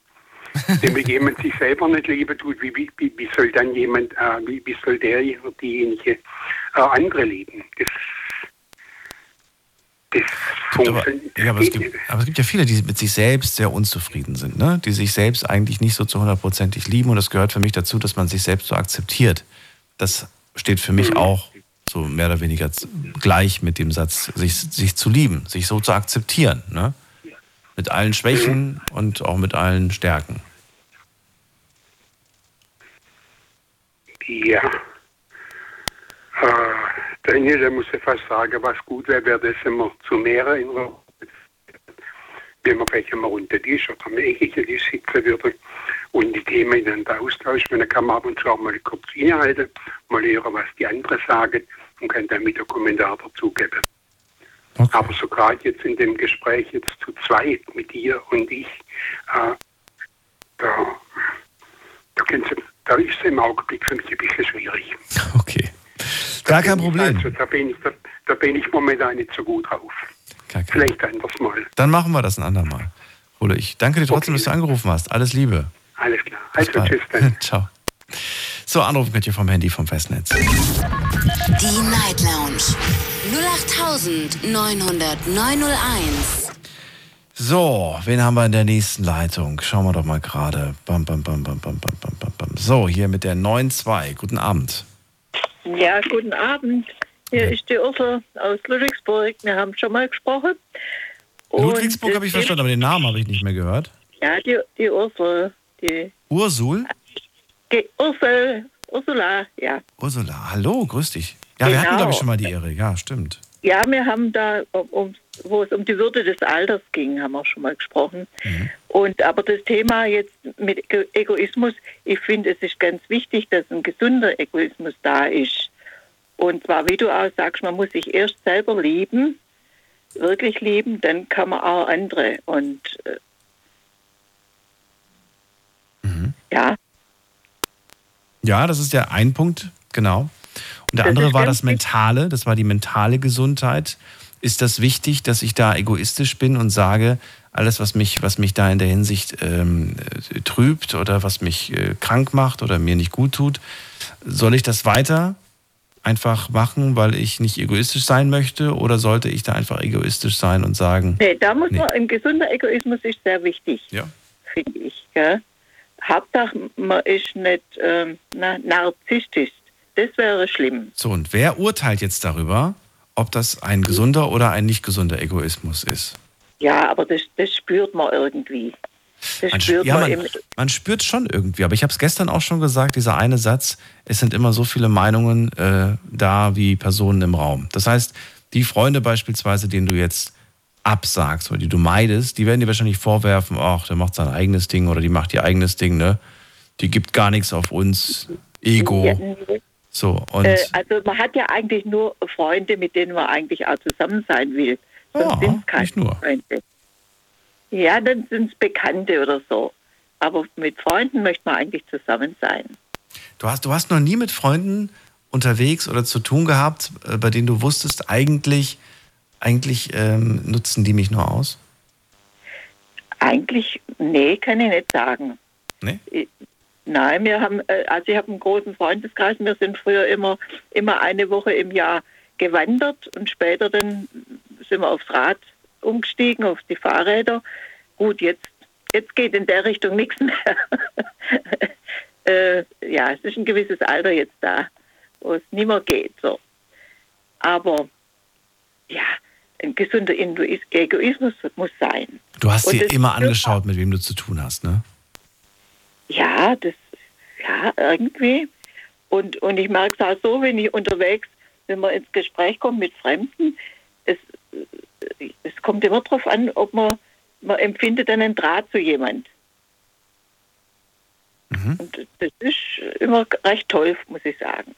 J: Denn wenn jemand sich selber nicht lieben tut, wie, wie, wie soll dann jemand, äh, wie, wie soll der oder diejenige äh, andere lieben? Das, das
C: Aber,
J: funktioniert.
C: ja, aber, es gibt, aber es gibt ja viele, die mit sich selbst sehr unzufrieden sind, ne? die sich selbst eigentlich nicht so zu hundertprozentig lieben. Und das gehört für mich dazu, dass man sich selbst so akzeptiert. Das steht für mich auch so mehr oder weniger gleich mit dem Satz, sich, sich zu lieben, sich so zu akzeptieren. Ne? Mit allen Schwächen und auch mit allen Stärken.
J: Ja. Äh, Daniel, da muss ich fast sagen, was gut wäre, wäre das immer zu mehreren in wenn man vielleicht einmal unter Tisch oder am Eckige Tisch sitzen würde und die Themen miteinander austauschen. Dann kann man ab und zu auch mal kurz innehalten, mal hören, was die anderen sagen und kann dann wieder Kommentar dazugeben. Aber so gerade jetzt in dem Gespräch jetzt zu zweit mit dir und ich, äh, da, da, da ist es im Augenblick für mich ein bisschen schwierig.
C: Okay. Gar kein Problem.
J: Also, da, bin ich, da, da bin ich momentan nicht so gut drauf. Vielleicht anders mal.
C: Dann machen wir das ein andermal. Oder ich danke dir trotzdem, dass du angerufen hast. Alles Liebe.
J: Alles klar. Also tschüss dann.
C: Ciao. So, anrufen könnt ihr vom Handy vom Festnetz.
B: Die Night Lounge 0890901.
C: So, wen haben wir in der nächsten Leitung? Schauen wir doch mal gerade. Bam, bam, bam, bam, bam, bam, bam, bam. So, hier mit der 92. Guten Abend.
K: Ja, guten Abend. Hier ist die Ursel aus Ludwigsburg. Wir haben schon mal gesprochen. Und
C: Ludwigsburg habe ich verstanden, aber den Namen habe ich nicht mehr gehört.
K: Ja, die, die Ursel. Die
C: Ursul?
K: Die Ursel Ursula, ja.
C: Ursula, hallo, grüß dich. Ja, wir hatten,
K: Genau.
C: glaube ich, schon mal die Ehre. Ja, stimmt.
K: Ja, wir haben da, um, wo es um die Würde des Alters ging, haben wir schon mal gesprochen. Und aber das Thema jetzt mit Ego- Egoismus, ich finde, es ist ganz wichtig, dass ein gesunder Egoismus da ist. Und zwar, wie du auch sagst, man muss sich erst selber lieben, wirklich lieben, dann kann man auch andere. Und äh, ja,
C: Ja, das ist der ein Punkt, genau. Und der
K: Das
C: andere war das Mentale, das war die mentale Gesundheit. Ist das wichtig, dass ich da egoistisch bin und sage, alles, was mich, was mich da in der Hinsicht ähm, äh, trübt oder was mich äh, krank macht oder mir nicht gut tut, soll ich das weiter einfach machen, weil ich nicht egoistisch sein möchte? Oder sollte ich da einfach egoistisch sein und sagen,
K: nee, da muss
C: Nee.
K: man, ein gesunder Egoismus ist sehr wichtig,
C: ja,
K: finde ich. Gell? Hauptsache, man ist nicht ähm, na, narzisstisch. Das wäre schlimm.
C: so, und wer urteilt jetzt darüber, ob das ein gesunder oder ein nicht gesunder Egoismus ist?
K: Ja, aber das, das spürt man irgendwie. Das
C: Man,
K: spürt
C: ja,
K: man,
C: man spürt schon irgendwie, aber ich habe es gestern auch schon gesagt, dieser eine Satz, es sind immer so viele Meinungen äh, da wie Personen im Raum. Das heißt, die Freunde beispielsweise, denen du jetzt absagst oder die du meidest, die werden dir wahrscheinlich vorwerfen, ach, der macht sein eigenes Ding oder die macht ihr eigenes Ding, ne? Die gibt gar nichts auf uns, Ego.
K: Ja.
C: So, und
K: äh, also man hat ja eigentlich nur Freunde, mit denen man eigentlich auch zusammen sein will. Sonst sind es keine Freunde. Ja, dann sind es Bekannte oder so. Aber mit Freunden möchte man eigentlich zusammen sein.
C: du, hast, du hast noch nie mit Freunden unterwegs oder zu tun gehabt, äh, bei denen du wusstest, eigentlich, eigentlich ähm, nutzen die mich nur aus?
K: Eigentlich, nee, kann ich nicht sagen.
C: Nee?
K: Ich- Nein, wir haben, äh, also ich habe einen großen Freundeskreis. Wir sind früher immer, immer eine Woche im Jahr gewandert und später dann sind wir aufs Rad umgestiegen, auf die Fahrräder. Gut, jetzt, jetzt geht in der Richtung nichts mehr. äh, ja, es ist ein gewisses Alter jetzt da, wo es nicht mehr geht. So. Aber ja, gesunder Egoismus muss sein.
C: Du hast dir immer angeschaut, mit wem du zu tun hast, ne?
K: Ja, das, ja, irgendwie. Und, und ich merke es auch so, wenn ich unterwegs, wenn man ins Gespräch kommt mit Fremden, es, es kommt immer darauf an, ob man, man empfindet einen Draht zu jemand. Und das ist immer recht toll, muss ich sagen.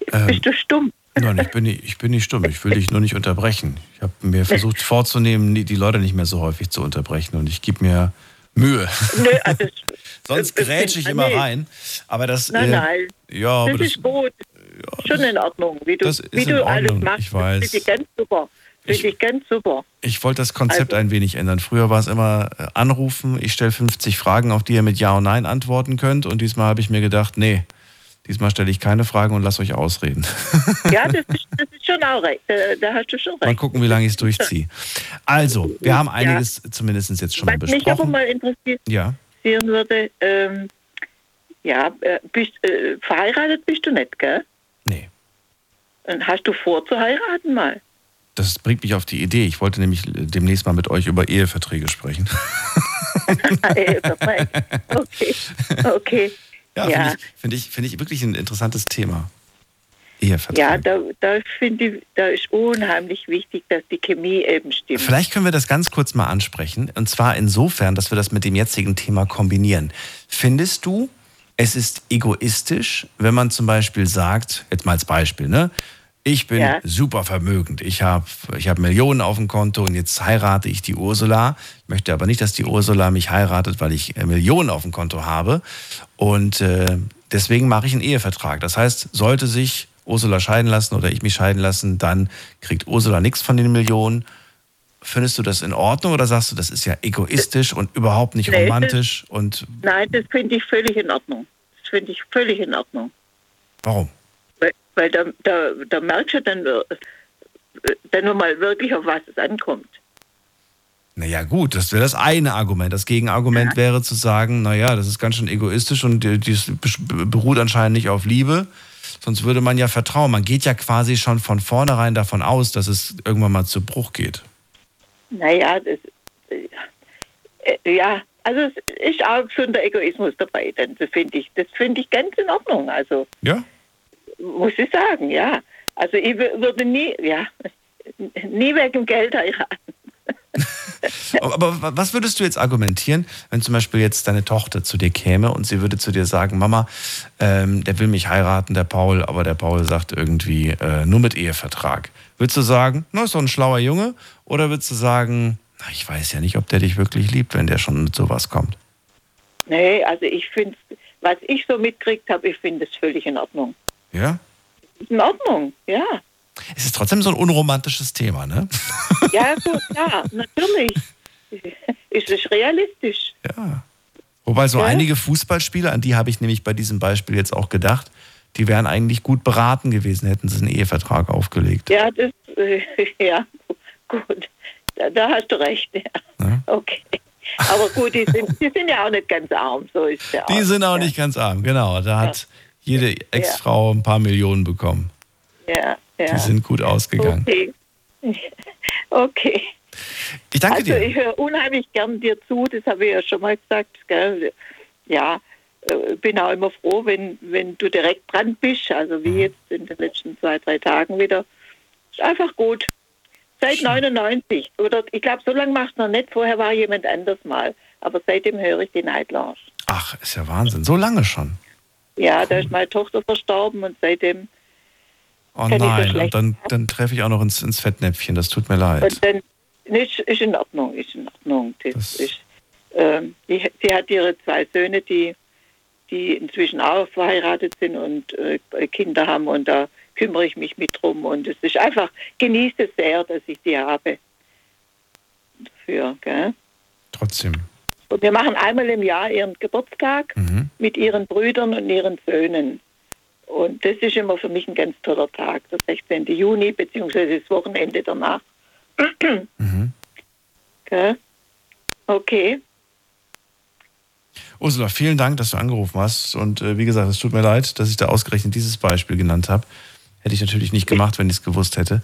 K: Jetzt
C: Ähm,
K: bist du stumm.
C: Nein, ich bin, nicht, ich bin nicht stumm. Ich will dich nur nicht unterbrechen. Ich habe mir versucht vorzunehmen, die Leute nicht mehr so häufig zu unterbrechen. Und ich gebe mir Mühe.
K: Nö, also,
C: Sonst grätsche ich immer
K: nee.
C: rein. Aber das.
K: Nein,
C: äh,
K: nein.
C: Ja, aber
K: das,
C: das,
K: ist gut. Schon in Ordnung, wie du,
C: das ist
K: wie du alles machst.
C: ich weiß.
K: Finde ich ganz super. Finde ich ganz super.
C: ich wollte das Konzept
K: Also-
C: ein wenig ändern. Früher war es immer äh, anrufen, ich stelle 50 Fragen, auf die ihr mit Ja und Nein antworten könnt. Und diesmal habe ich mir gedacht, nee, diesmal stelle ich keine Fragen und lasse euch ausreden.
K: Ja, das ist, das ist schon auch recht. Da, hast du schon
C: Mal
K: recht.
C: gucken, wie lange ich es durchziehe. Also, wir haben einiges zumindest jetzt schon mal
K: Was mich aber
C: besprochen.
K: mal interessieren
C: Ja.
K: würde, ähm, ja, äh, bist, äh, verheiratet bist du nicht, gell?
C: Nee.
K: Und hast du vor zu heiraten mal?
C: Das bringt mich auf die Idee. Ich wollte nämlich äh, demnächst mal mit euch über Eheverträge sprechen.
K: Äh, okay, okay.
C: Ja,
K: Ja.
C: finde ich, find ich, find ich wirklich ein interessantes Thema.
K: Ja, da, da finde ich, da ist unheimlich wichtig, dass die Chemie eben stimmt.
C: Vielleicht können wir das ganz kurz mal ansprechen. Und zwar insofern, dass wir das mit dem jetzigen Thema kombinieren. Findest du, es ist egoistisch, wenn man zum Beispiel sagt, jetzt mal als Beispiel, ne? Ich bin
K: Ja.
C: super vermögend. Ich habe ich hab Millionen auf dem Konto und jetzt heirate ich die Ursula. Ich möchte aber nicht, dass die Ursula mich heiratet, weil ich äh, Millionen auf dem Konto habe. Und äh, deswegen mache ich einen Ehevertrag. Das heißt, sollte sich Ursula scheiden lassen oder ich mich scheiden lassen, dann kriegt Ursula nichts von den Millionen. Findest du das in Ordnung oder sagst du, das ist ja egoistisch und überhaupt nicht
K: Nee, das-
C: romantisch? Und
K: Nein, das finde ich völlig in Ordnung. Das finde ich völlig in Ordnung.
C: warum?
K: Weil, da, da, da merkst du dann, äh, dann nur mal wirklich, auf was es ankommt.
C: Naja, gut, das wäre das eine Argument. Das Gegenargument wäre zu sagen, naja, das ist ganz schön egoistisch und dies be- beruht anscheinend nicht auf Liebe. Sonst würde man ja vertrauen. Man geht ja quasi schon von vornherein davon aus, dass es irgendwann mal zu Bruch geht.
K: Naja, das, äh, äh, ja, also es ist auch schon der Egoismus dabei, dann das finde ich, das finde ich ganz in Ordnung. Also
C: Ja?
K: Muss ich sagen, ja. Also ich wür- würde nie, ja, nie wegen Geld heiraten.
C: Aber wa- was würdest du jetzt argumentieren, wenn zum Beispiel jetzt deine Tochter zu dir käme und sie würde zu dir sagen, Mama, ähm, der will mich heiraten, der Paul, aber der Paul sagt irgendwie äh, nur mit Ehevertrag. Würdest du sagen, na, ist doch ein schlauer Junge? Oder würdest du sagen, na, ich weiß ja nicht, ob der dich wirklich liebt, wenn der schon mit sowas kommt?
K: Nee, also ich finde, was ich so mitgekriegt habe, ich finde es völlig in Ordnung.
C: Ja?
K: In Ordnung, ja.
C: Es ist trotzdem so ein unromantisches Thema, ne?
K: Ja, gut, ja, natürlich. Ist es realistisch?
C: Ja. Wobei so
K: Ja.
C: einige Fußballspieler, an die habe ich nämlich bei diesem Beispiel jetzt auch gedacht, die wären eigentlich gut beraten gewesen, hätten sie einen Ehevertrag aufgelegt.
K: Ja, das, äh, ja, gut. Da, da hast du recht, ja. Okay. Aber gut, die sind, die sind ja auch nicht ganz arm, so ist ja
C: Die sind auch nicht ganz arm, genau. Da hat jede Ex-Frau ein paar Millionen bekommen.
K: Ja, ja.
C: Die sind gut ausgegangen.
K: Okay. Okay.
C: Ich danke
K: also
C: dir.
K: ich höre unheimlich gern dir zu, das habe ich ja schon mal gesagt. Gell? Ja, äh, bin auch immer froh, wenn, wenn du direkt dran bist, also wie
C: Mhm.
K: jetzt in den letzten zwei, drei Tagen wieder. Ist einfach gut. Seit 99, oder ich glaube, so lange machst du noch nicht, vorher war jemand anders mal. Aber seitdem höre ich die Night Lounge.
C: Ach, ist ja Wahnsinn. So lange schon.
K: Ja, da ist meine Tochter verstorben und seitdem
C: Oh
K: so
C: nein,
K: schlecht
C: und dann, dann treffe ich auch noch ins, ins Fettnäpfchen. Das tut mir leid.
K: Und dann ist, ist in Ordnung, ist in Ordnung. Das ist, ähm, die, sie hat ihre zwei Söhne, die, die inzwischen auch verheiratet sind und äh, Kinder haben und da kümmere ich mich mit drum und es ist einfach, genieße es sehr, dass ich die habe. Dafür, gell?
C: Trotzdem.
K: Und wir machen einmal im Jahr ihren Geburtstag
C: Mhm.
K: mit ihren Brüdern und ihren Söhnen. Und das ist immer für mich ein ganz toller Tag, der 16. Juni, beziehungsweise das Wochenende danach.
C: Mhm.
K: Okay.
C: Ursula, vielen Dank, dass du angerufen hast. Und äh, wie gesagt, es tut mir leid, dass ich da ausgerechnet dieses Beispiel genannt habe. Hätte ich natürlich nicht gemacht, wenn ich es gewusst hätte.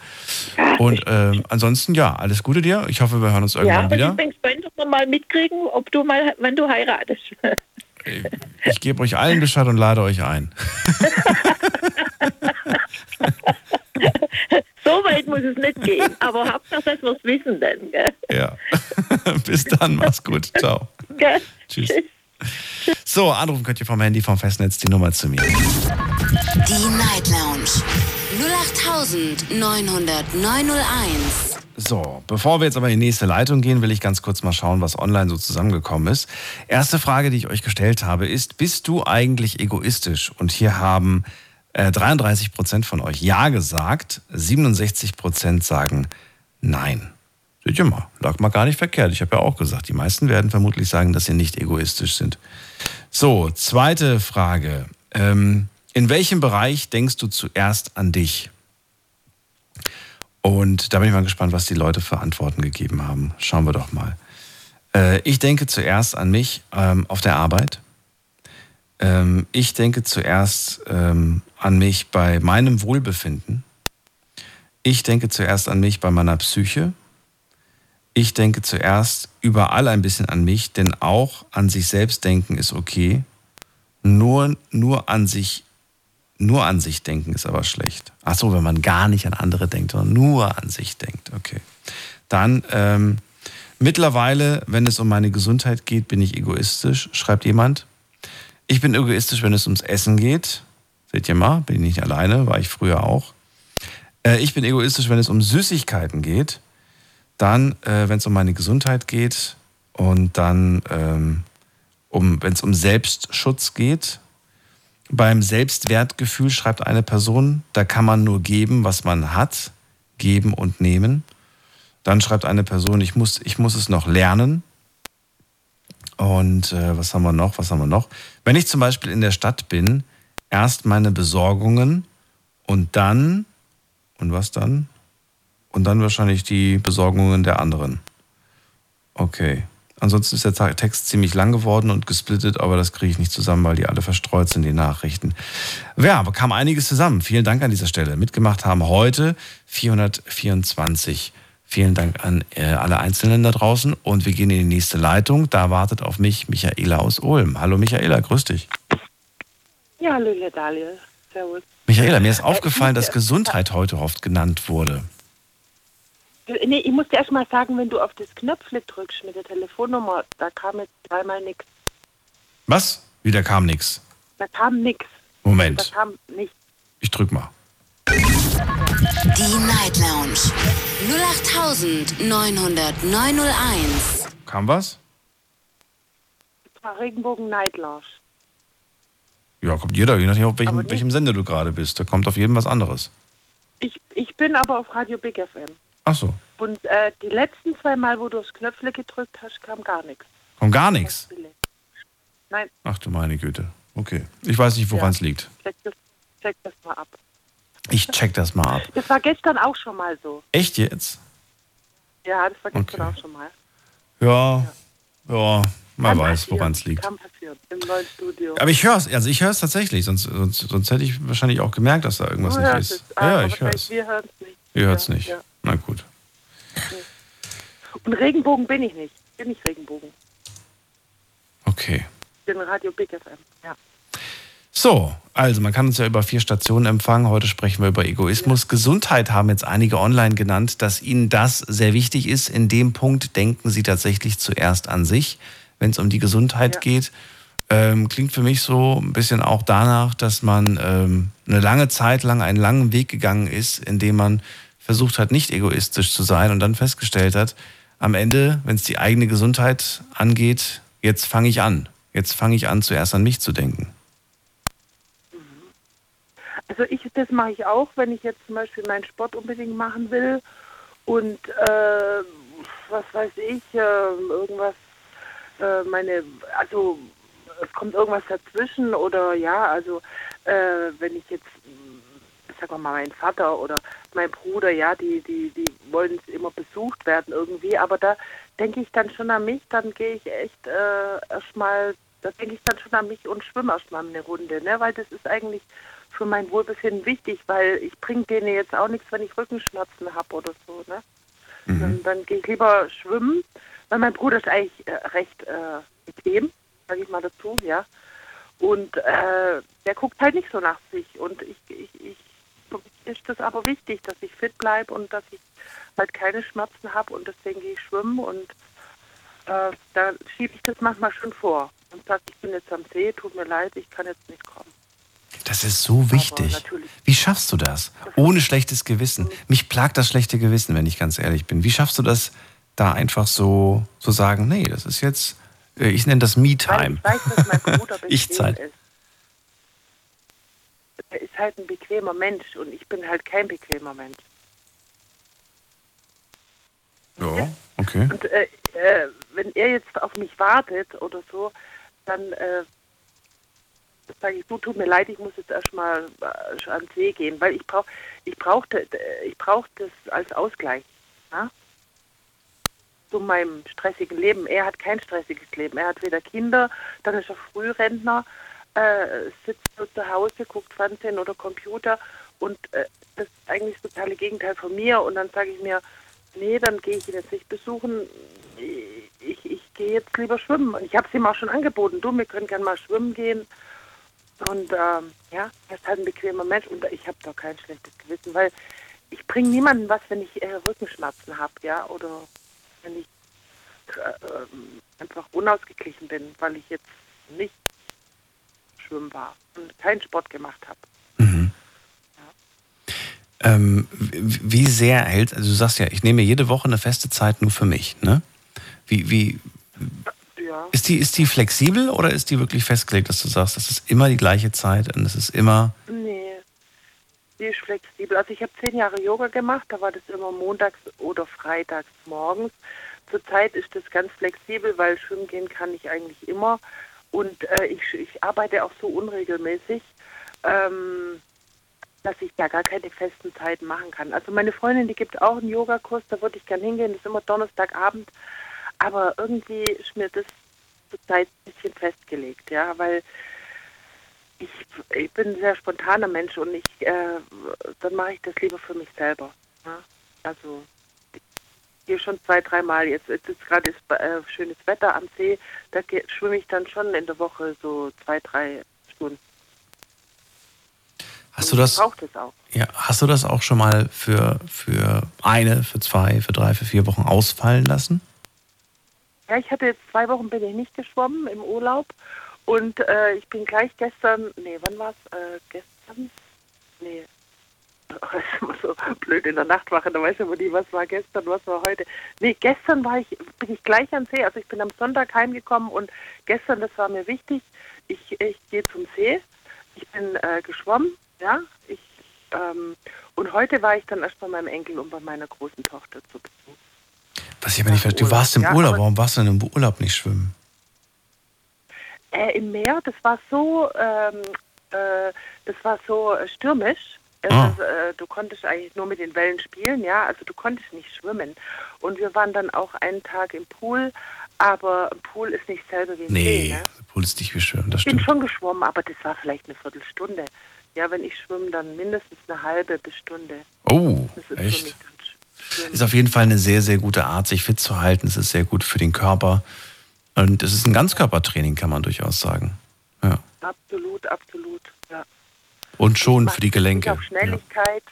C: Und ähm, ansonsten, ja, alles Gute dir. Ich hoffe, wir hören uns
K: Ja,
C: irgendwann
K: aber
C: wieder.
K: ich bin gespannt, ob wir mal mitkriegen, ob du mal, wenn du heiratest.
C: Ich gebe euch allen Bescheid und lade euch ein.
K: so weit muss es nicht gehen. Aber Hauptsache, dass wir es wissen dann. Gell?
C: Ja. Bis dann, mach's gut. Ciao.
K: Gell?
C: Tschüss. So, anrufen könnt ihr vom Handy vom Festnetz die Nummer zu mir.
B: Die Night Lounge 08901.
C: So, bevor wir jetzt aber in die nächste Leitung gehen, will ich ganz kurz mal schauen, was online so zusammengekommen ist. Erste Frage, die ich euch gestellt habe, ist, bist du eigentlich egoistisch? Und hier haben äh, 33 Prozent von euch Ja gesagt, 67 Prozent sagen Nein. Seht mal, lag mal gar nicht verkehrt. Ich habe ja auch gesagt, die meisten werden vermutlich sagen, dass sie nicht egoistisch sind. So, zweite Frage. Ähm, in welchem Bereich denkst du zuerst an dich? Und da bin ich mal gespannt, was die Leute für Antworten gegeben haben. Schauen wir doch mal. Äh, ich denke zuerst an mich ähm, auf der Arbeit. Ähm, ich denke zuerst ähm, an mich bei meinem Wohlbefinden. Ich denke zuerst an mich bei meiner Psyche. Ich denke zuerst überall ein bisschen an mich, denn auch an sich selbst denken ist okay. Nur, nur an sich nur an sich denken ist aber schlecht. Ach so, wenn man gar nicht an andere denkt, sondern nur an sich denkt. Okay. Dann ähm, mittlerweile, wenn es um meine Gesundheit geht, bin ich egoistisch. Schreibt jemand. Ich bin egoistisch, wenn es ums Essen geht. Seht ihr mal, bin ich nicht alleine, war ich früher auch. Äh, ich bin egoistisch, wenn es um Süßigkeiten geht. Dann, äh, wenn es um meine Gesundheit geht. Und dann, ähm, um, wenn es um Selbstschutz geht, beim Selbstwertgefühl schreibt eine Person, da kann man nur geben, was man hat, geben und nehmen. Dann schreibt eine Person, ich muss, ich muss es noch lernen. Und äh, was haben wir noch? Was haben wir noch? Wenn ich zum Beispiel in der Stadt bin, erst meine Besorgungen und dann, und was dann? Und dann wahrscheinlich die Besorgungen der anderen. Okay. Ansonsten ist der Text ziemlich lang geworden und gesplittet, aber das kriege ich nicht zusammen, weil die alle verstreut sind, die Nachrichten. Ja, aber kam einiges zusammen. Vielen Dank an dieser Stelle. Mitgemacht haben heute 424. Vielen Dank an äh, alle Einzelnen da draußen und wir gehen in die nächste Leitung. Da wartet auf mich Michaela aus Ulm. Hallo Michaela, grüß dich.
L: Ja, hallo Daniel. Servus.
C: Michaela, mir ist aufgefallen, dass Gesundheit heute oft genannt wurde.
L: Nee, ich muss dir erst mal sagen, wenn du auf das Knöpfle drückst mit der Telefonnummer, da kam jetzt dreimal nichts.
C: Was? Wieder kam nichts.
L: Da kam nichts.
C: Moment.
L: Da kam nichts.
C: Ich drück mal.
B: Die Night Lounge 08901.
C: Kam was?
L: Regenbogen Night Lounge.
C: Ja, kommt jeder, je nachdem, auf welchem, welchem Sender du gerade bist. Da kommt auf jeden was anderes.
L: Ich, ich bin aber auf Radio Big FM.
C: Ach so.
L: Und äh, die letzten zwei Mal, wo du aufs Knöpfle gedrückt hast, kam gar nichts.
C: Kommt gar nichts?
L: Nein.
C: Ach du meine Güte. Okay. Ich weiß nicht, woran es
L: Ja.
C: liegt.
L: Check das, check das mal ab.
C: Ich check das mal ab.
L: Das war gestern auch schon mal so.
C: Echt jetzt?
L: Ja, das war gestern
C: Okay.
L: auch schon mal.
C: Ja, ja, man
L: Kann
C: weiß, woran es liegt.
L: Kann passieren, im neuen Studio.
C: Aber ich höre es, also ich höre es tatsächlich, sonst, sonst, sonst hätte ich wahrscheinlich auch gemerkt, dass da irgendwas
L: Du
C: nicht ist.
L: es, aber
C: Ja, ja, ich höre es.
L: Wir hören es nicht.
C: Ihr hört es
L: Ja,
C: nicht.
L: ja.
C: Na gut.
L: Und Regenbogen bin ich nicht. Bin ich Regenbogen.
C: Okay.
L: Ich bin Radio Big FM. Ja.
C: So, also man kann uns ja über vier Stationen empfangen. Heute sprechen wir über Egoismus. Gesundheit haben jetzt einige online genannt, dass ihnen das sehr wichtig ist. In dem Punkt denken sie tatsächlich zuerst an sich, wenn es um die Gesundheit geht. Ähm, klingt für mich so ein bisschen auch danach, dass man ähm, eine lange Zeit lang einen langen Weg gegangen ist, in dem man versucht hat, nicht egoistisch zu sein und dann festgestellt hat, am Ende, wenn es die eigene Gesundheit angeht, jetzt fange ich an. Jetzt fange ich an, zuerst an mich zu denken.
L: Also ich, das mache ich auch, wenn ich jetzt zum Beispiel meinen Sport unbedingt machen will und äh, was weiß ich, äh, irgendwas, äh, meine, also es kommt irgendwas dazwischen oder ja, also äh, wenn ich jetzt, wir mal, mein Vater oder mein Bruder, ja, die, die, die wollen immer besucht werden irgendwie, aber da denke ich dann schon an mich, dann gehe ich echt äh, erstmal, da denke ich dann schon an mich und schwimme erstmal eine Runde, ne, weil das ist eigentlich für mein Wohlbefinden wichtig, weil ich bringe denen jetzt auch nichts, wenn ich Rückenschmerzen habe oder so, ne. Dann, dann gehe ich lieber schwimmen, weil mein Bruder ist eigentlich äh, recht äh, bequem, sage ich mal dazu, ja. Und äh, der guckt halt nicht so nach sich. Und ich, ich, ich ist das aber wichtig, dass ich fit bleibe und dass ich halt keine Schmerzen habe und deswegen gehe ich schwimmen und äh, da schiebe ich das manchmal schon vor und sage, ich bin jetzt am See, tut mir leid, ich kann jetzt nicht kommen.
C: Das ist so wichtig. Wie schaffst du das? Ohne schlechtes Gewissen. Mich plagt das schlechte Gewissen, wenn ich ganz ehrlich bin. Wie schaffst du das, da einfach so zu so sagen, nee, das ist jetzt, äh, ich nenne das Me-Time.
L: Ich weiß, dass mein Bruder
C: Ich Zeit.
L: ist. Er ist halt ein bequemer Mensch und ich bin halt kein bequemer Mensch.
C: Ja, okay.
L: Und äh, äh, wenn er jetzt auf mich wartet oder so, dann äh, sage ich, du tut mir leid, ich muss jetzt erstmal äh, ans See gehen, weil ich brauche ich brauchte ich brauch das als Ausgleich. Ja? Zu meinem stressigen Leben. Er hat kein stressiges Leben. Er hat weder Kinder, dann ist er Frührentner, äh, sitzt nur zu Hause, guckt Fernsehen oder Computer und äh, das ist eigentlich das totale Gegenteil von mir. Und dann sage ich mir, nee, dann gehe ich ihn jetzt nicht besuchen. Ich, ich gehe jetzt lieber schwimmen. Und ich habe es ihm auch schon angeboten. Du, wir können gerne mal schwimmen gehen. Und ähm, ja, er ist halt ein bequemer Mensch und ich habe doch kein schlechtes Gewissen, weil ich bringe niemandem was, wenn ich äh, Rückenschmerzen habe, ja, oder wenn ich äh, einfach unausgeglichen bin, weil ich jetzt nicht schwimmen war und keinen Sport gemacht habe.
C: Mhm. Ähm, wie sehr hält, also du sagst ja, ich nehme jede Woche eine feste Zeit nur für mich, ne? Wie, wie,
L: ja.
C: ist, die, ist die flexibel oder ist die wirklich festgelegt, dass du sagst, das ist immer die gleiche Zeit und es ist immer.
L: Nee, die ist flexibel. Also ich habe zehn Jahre Yoga gemacht, da war das immer montags oder freitags morgens. Zurzeit ist das ganz flexibel, weil schwimmen gehen kann ich eigentlich immer. Und äh, ich, ich arbeite auch so unregelmäßig. Ähm, dass ich da gar keine festen Zeiten machen kann. Also meine Freundin, die gibt auch einen Yogakurs, da würde ich gerne hingehen, das ist immer Donnerstagabend, aber irgendwie ist mir das zurzeit ein bisschen festgelegt, ja, weil ich, ich bin ein sehr spontaner Mensch und ich, äh, dann mache ich das lieber für mich selber. Ja? Also gehe schon zwei, dreimal, jetzt, jetzt ist gerade äh, schönes Wetter am See, da schwimme ich dann schon in der Woche so zwei, drei Stunden.
C: Hast du das?
L: Braucht es auch.
C: Ja, hast du das auch schon mal für, für eine, für zwei, für drei, für vier Wochen ausfallen lassen?
L: Ja, ich hatte jetzt zwei Wochen bin ich nicht geschwommen im Urlaub und äh, ich bin gleich gestern, nee, wann war es? Äh, gestern? Nee. Das ist immer so blöd in der Nachtwache, da weiß ich immer nie, was war gestern, was war heute. Nee, gestern war ich, bin ich gleich am See. Also ich bin am Sonntag heimgekommen und gestern, das war mir wichtig, ich, ich gehe zum See. Ich bin äh, geschwommen, ja, ich, ähm, und heute war ich dann erst bei meinem Enkel und bei meiner großen Tochter zu Besuch.
C: Was ich aber nicht verstehe, du warst im
L: Ja,
C: Urlaub, warum warst du denn im Urlaub nicht schwimmen?
L: Äh, Im Meer, das war so, ähm, äh, das war so äh, stürmisch.
C: Ah.
L: ist, äh, du konntest eigentlich nur mit den Wellen spielen, ja, also du konntest nicht schwimmen. Und wir waren dann auch einen Tag im Pool, aber ein Pool ist nicht selber wie ein See.
C: Nee,
L: Ne?
C: der Pool ist nicht wie schwimmen, das
L: Ich bin
C: stimmt.
L: schon geschwommen, aber das war vielleicht eine Viertelstunde. Ja, wenn ich schwimme, dann mindestens eine halbe bis Stunde.
C: Oh,
L: Das ist
C: echt? Ist auf jeden Fall eine sehr, sehr gute Art, sich fit zu halten. Es ist sehr gut für den Körper. Und es ist ein Ganzkörpertraining, kann man durchaus sagen. Ja.
L: Absolut, absolut.
C: Und schon für die Gelenke.
L: auf Schnelligkeit.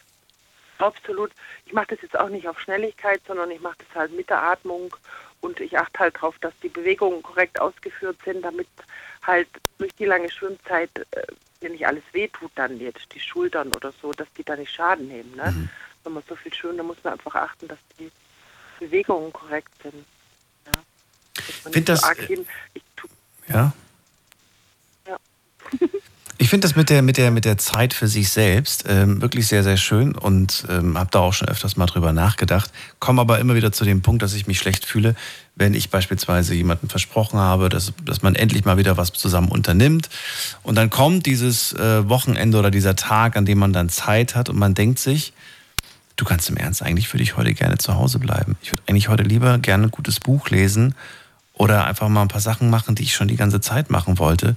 L: Absolut. Ich mache das jetzt auch nicht auf Schnelligkeit, sondern ich mache das halt mit der Atmung und ich achte halt darauf, dass die Bewegungen korrekt ausgeführt sind, damit halt durch die lange Schwimmzeit äh, mir nicht alles wehtut dann jetzt, die Schultern oder so, dass die da nicht Schaden nehmen. Ne?
C: Mhm.
L: Wenn man so viel schwimmt, dann muss man einfach achten, dass die Bewegungen korrekt sind. Ja? Dass man
C: Find
L: so
C: das,
L: arg
C: äh, Ja.
L: Ja.
C: Ich finde das mit der, mit, der, mit der Zeit für sich selbst ähm, wirklich sehr, sehr schön und ähm, habe da auch schon öfters mal drüber nachgedacht. Komme aber immer wieder zu dem Punkt, dass ich mich schlecht fühle, wenn ich beispielsweise jemandem versprochen habe, dass, dass man endlich mal wieder was zusammen unternimmt. Und dann kommt dieses äh, Wochenende oder dieser Tag, an dem man dann Zeit hat und man denkt sich, du kannst im Ernst eigentlich für dich heute gerne zu Hause bleiben. Ich würde eigentlich heute lieber gerne ein gutes Buch lesen oder einfach mal ein paar Sachen machen, die ich schon die ganze Zeit machen wollte,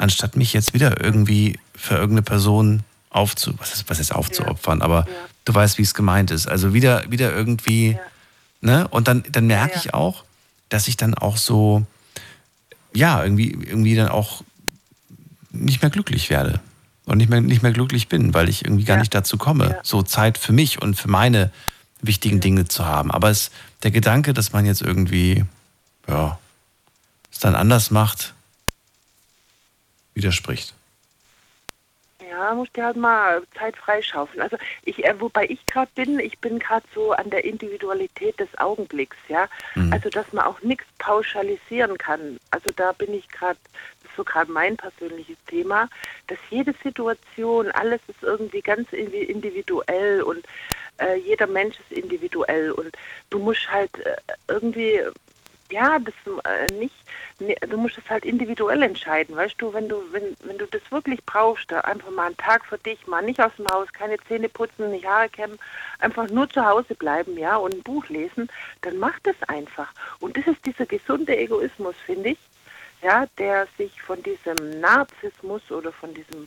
C: anstatt mich jetzt wieder irgendwie für irgendeine Person aufzu, was ist, was ist aufzuopfern, aber du weißt, wie es gemeint ist. Also wieder, wieder irgendwie, ne? Und dann, dann merke ich auch, dass ich dann auch so, ja, irgendwie, irgendwie dann auch nicht mehr glücklich werde und nicht mehr, nicht mehr glücklich bin, weil ich irgendwie gar nicht dazu komme, so Zeit für mich und für meine wichtigen Dinge zu haben. Aber es, der Gedanke, dass man jetzt irgendwie, ja, es dann anders macht, widerspricht.
L: Ja. Musst dir halt mal Zeit freischaufeln. Also ich, äh, wobei ich gerade bin, ich bin gerade so an der Individualität des Augenblicks, ja.
C: Mhm.
L: Also dass man auch nichts pauschalisieren kann. Also da bin ich gerade, das ist so gerade mein persönliches Thema, dass jede Situation, alles ist irgendwie ganz indi- individuell und äh, jeder Mensch ist individuell und du musst halt äh, irgendwie ja, das äh, nicht, ne, du musst es halt individuell entscheiden, weißt du, wenn du, wenn, wenn du das wirklich brauchst, einfach mal einen Tag für dich, mal nicht aus dem Haus, keine Zähne putzen, nicht Haare kämmen, einfach nur zu Hause bleiben, ja, und ein Buch lesen, dann mach das einfach. Und das ist dieser gesunde Egoismus, finde ich, ja, der sich von diesem Narzissmus oder von diesem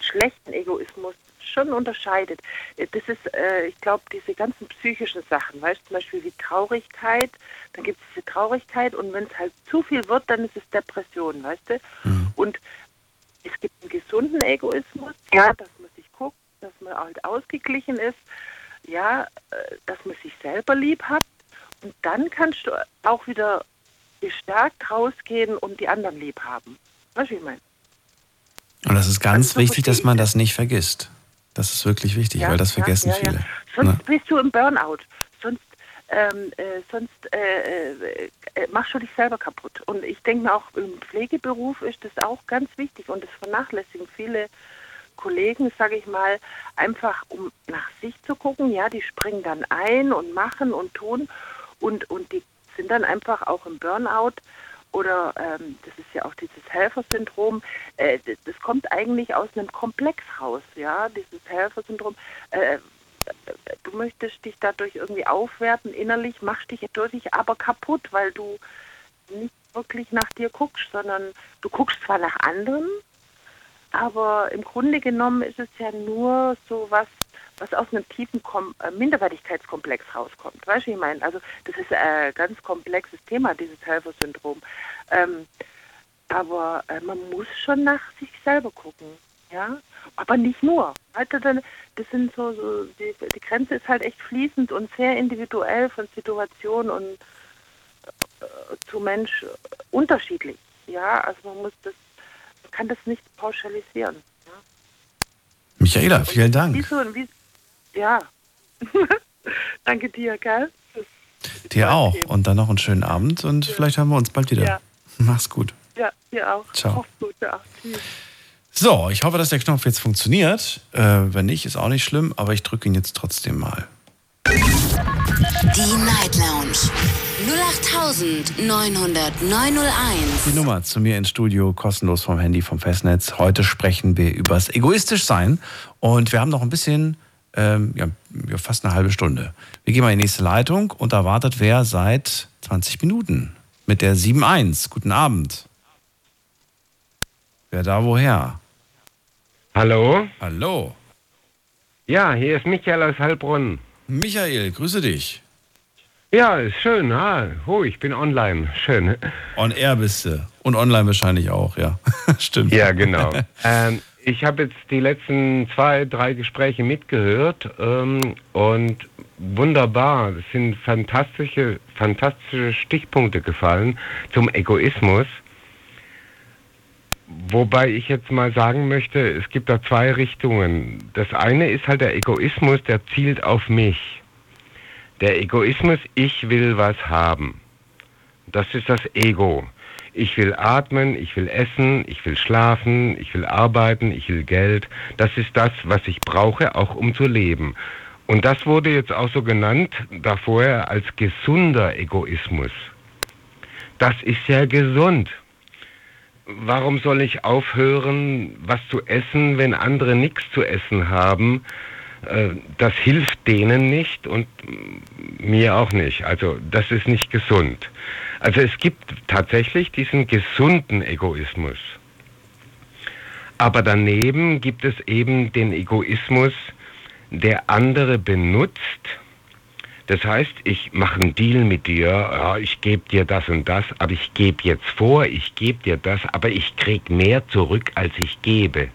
L: schlechten Egoismus schon unterscheidet. Äh, Das ist, äh, ich glaube, diese ganzen psychischen Sachen, weißt du, zum Beispiel wie Traurigkeit, dann gibt es diese Traurigkeit und wenn es halt zu viel wird, dann ist es Depression, weißt du? Und es gibt einen gesunden Egoismus, ja, dass man sich guckt, dass man halt ausgeglichen ist, ja, äh, dass man sich selber lieb hat und dann kannst du auch wieder gestärkt rausgehen und die anderen lieb haben. Weißt du, wie ich meine?
C: Und das ist ganz
L: so
C: wichtig, dass man das nicht vergisst. Das ist wirklich wichtig, weil das vergessen
L: ja, ja.
C: viele.
L: Sonst
C: Ne?
L: bist du im Burnout. Sonst, ähm, äh, sonst äh, äh, äh, machst du dich selber kaputt. Und ich denke mir auch, im Pflegeberuf ist das auch ganz wichtig und das vernachlässigen viele Kollegen, sage ich mal, einfach um nach sich zu gucken. Ja, die springen dann ein und machen und tun und, und die sind dann einfach auch im Burnout oder ähm, das ist ja auch dieses Helfersyndrom, äh, das, das kommt eigentlich aus einem Komplex raus, ja, dieses Helfersyndrom. Äh, du möchtest dich dadurch irgendwie aufwerten, innerlich machst dich dadurch aber kaputt, weil du nicht wirklich nach dir guckst, sondern du guckst zwar nach anderen, aber im Grunde genommen ist es ja nur so was, was aus einem tiefen Kom äh, Minderwertigkeitskomplex rauskommt. Weißt du, ich meine? Also das ist ein ganz komplexes Thema, dieses Helfersyndrom. Ähm, aber äh, man muss schon nach sich selber gucken, ja. Aber nicht nur. Dann- das sind so, so die, die Grenze ist halt echt fließend und sehr individuell von Situation und äh, zu Mensch unterschiedlich. Ja, also man muss das, man kann das nicht pauschalisieren.
C: Michaela, vielen Dank.
L: Wie so, wie, ja. Danke dir, gell?
C: Dir auch. Und dann noch einen schönen Abend und vielleicht haben wir uns bald wieder.
L: Ja.
C: Mach's gut.
L: Ja, dir auch.
C: Ciao.
L: Auf gut, ja.
C: So, ich hoffe, dass der Knopf jetzt funktioniert. Äh, wenn nicht, ist auch nicht schlimm, aber ich drücke ihn jetzt trotzdem mal.
B: Die Night Lounge 08901.
C: Die Nummer zu mir ins Studio, kostenlos vom Handy, vom Festnetz. Heute sprechen wir übers Egoistischsein und wir haben noch ein bisschen, ähm, ja, fast eine halbe Stunde. Wir gehen mal in die nächste Leitung und da wartet wer seit 20 Minuten mit der 7.1. Guten Abend. Wer da woher?
M: Hallo?
C: Hallo.
M: Ja, hier ist Michael aus Heilbronn.
C: Michael, grüße dich.
M: Ja, ist schön. Ah, oh, ich bin online. Schön.
C: On Air bist du. Und online wahrscheinlich auch, ja. Stimmt.
M: Ja, genau. ähm, ich habe jetzt die letzten zwei, drei Gespräche mitgehört ähm, und wunderbar. Es sind fantastische, fantastische Stichpunkte gefallen zum Egoismus. Wobei ich jetzt mal sagen möchte, es gibt da zwei Richtungen. Das eine ist halt der Egoismus, der zielt auf mich. Der Egoismus, ich will was haben. Das ist das Ego. Ich will atmen, ich will essen, ich will schlafen, ich will arbeiten, ich will Geld. Das ist das, was ich brauche, auch um zu leben. Und das wurde jetzt auch so genannt, da vorher als gesunder Egoismus. Das ist ja gesund. Warum soll ich aufhören, was zu essen, wenn andere nichts zu essen haben? Äh, Das hilft denen nicht und mir auch nicht. Also das ist nicht gesund. Also es gibt tatsächlich diesen gesunden Egoismus. Aber daneben gibt es eben den Egoismus, der andere benutzt. Das heißt, ich mache einen Deal mit dir, ja, ich gebe dir das und das, aber ich gebe jetzt vor, ich gebe dir das, aber ich krieg mehr zurück, als ich gebe.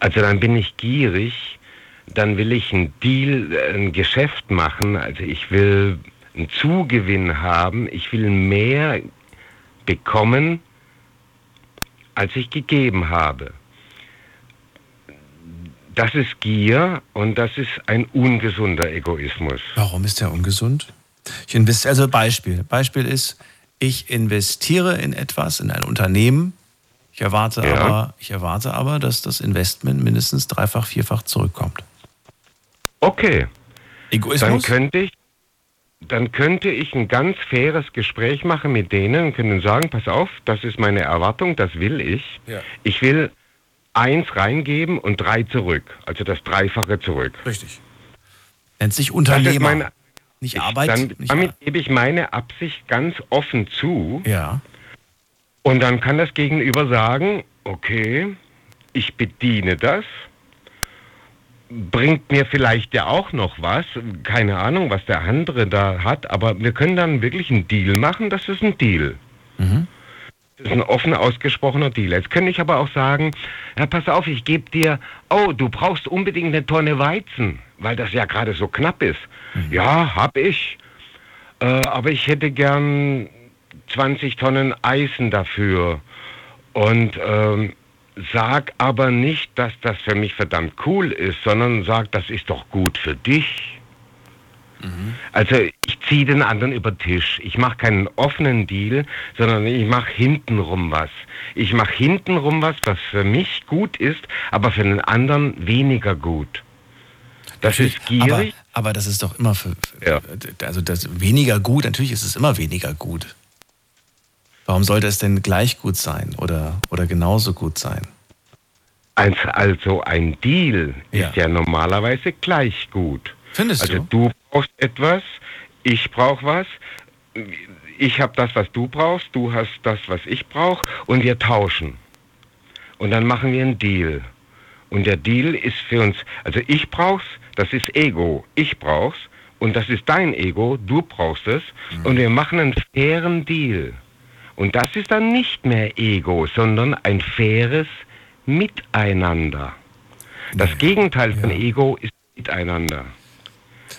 M: Also dann bin ich gierig, dann will ich einen Deal, äh, ein Geschäft machen, also ich will einen Zugewinn haben, ich will mehr bekommen, als ich gegeben habe. das ist Gier und das ist ein ungesunder Egoismus.
C: Warum ist der ungesund? Ich investiere, also Beispiel. Beispiel ist, ich investiere in etwas, in ein Unternehmen. Ich erwarte,
M: Ja.
C: aber, ich erwarte aber, dass das Investment mindestens dreifach, vierfach zurückkommt.
M: Okay.
C: Egoismus?
M: Dann könnte ich, dann könnte ich ein ganz faires Gespräch machen mit denen und können sagen, pass auf, das ist meine Erwartung, das will ich.
C: Ja.
M: Ich will eins reingeben und drei zurück, also das Dreifache zurück.
C: Richtig. Nennt sich Unternehmer.
M: Meine-
C: nicht
M: Ich-
C: Arbeit.
M: Dann,
C: nicht
M: damit gebe ich meine Absicht ganz offen zu.
C: Ja.
M: Und dann kann das Gegenüber sagen, okay, ich bediene das, bringt mir vielleicht ja auch noch was, keine Ahnung, was der andere da hat, aber wir können dann wirklich einen Deal machen, das ist ein Deal. Das ist ein offen ausgesprochener Deal. Jetzt könnte ich aber auch sagen, ja, pass auf, ich gebe dir, oh, du brauchst unbedingt eine Tonne Weizen, weil das ja gerade so knapp ist. Ja, hab ich. Äh, aber ich hätte gern 20 Tonnen Eisen dafür. Und ähm, sag aber nicht, dass das für mich verdammt cool ist, sondern sag, das ist doch gut für dich. Also ich ziehe den anderen über den Tisch. Ich mache keinen offenen Deal, sondern ich mache hintenrum was. Ich mache hintenrum was, was für mich gut ist, aber für den anderen weniger gut. Das ist
C: Aber,
M: gierig.
C: aber das ist doch immer für, für also das weniger gut, natürlich ist es immer weniger gut. Warum sollte es denn gleich gut sein oder, oder genauso gut sein?
M: Als, also ein Deal ist ja normalerweise gleich gut.
C: Findest
M: also
C: du?
M: du brauchst etwas, ich brauche was, ich habe das, was du brauchst, du hast das, was ich brauche und wir tauschen. Und dann machen wir einen Deal. Und der Deal ist für uns, also ich brauch's, das ist Ego, ich brauch's und das ist dein Ego, du brauchst es und wir machen einen fairen Deal. Und das ist dann nicht mehr Ego, sondern ein faires Miteinander. Das Gegenteil von Ego ist Miteinander.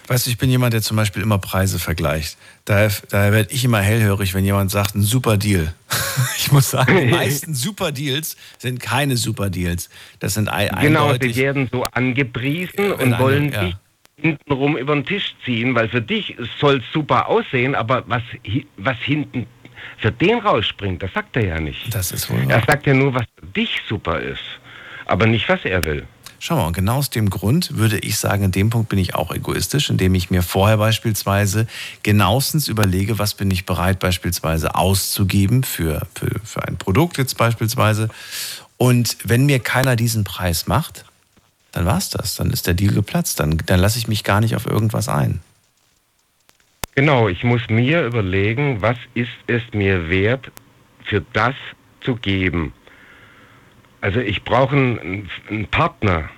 C: Weißt du, ich bin jemand, der zum Beispiel immer Preise vergleicht. Daher, daher werde ich immer hellhörig, wenn jemand sagt, ein super Deal. Ich muss sagen, die meisten super Deals sind keine super Deals. Das sind ei
M: Genau, sie werden so angepriesen und
C: eine-
M: wollen
C: ja.
M: dich hintenrum über den Tisch ziehen, weil für dich soll es super aussehen, aber was, was hinten für den rausspringt, das sagt er ja nicht.
C: Das ist wohl
M: Er sagt ja nur, was für dich super ist, aber nicht, was er will.
C: Schau mal, und genau aus dem Grund würde ich sagen, in dem Punkt bin ich auch egoistisch, indem ich mir vorher beispielsweise genauestens überlege, was bin ich bereit beispielsweise auszugeben für, für, für ein Produkt jetzt beispielsweise. Und wenn mir keiner diesen Preis macht, dann war's das. Dann ist der Deal geplatzt. Dann, dann lasse ich mich gar nicht auf irgendwas ein.
M: Genau, ich muss mir überlegen, was ist es mir wert, für das zu geben. Also ich brauche einen, einen Partner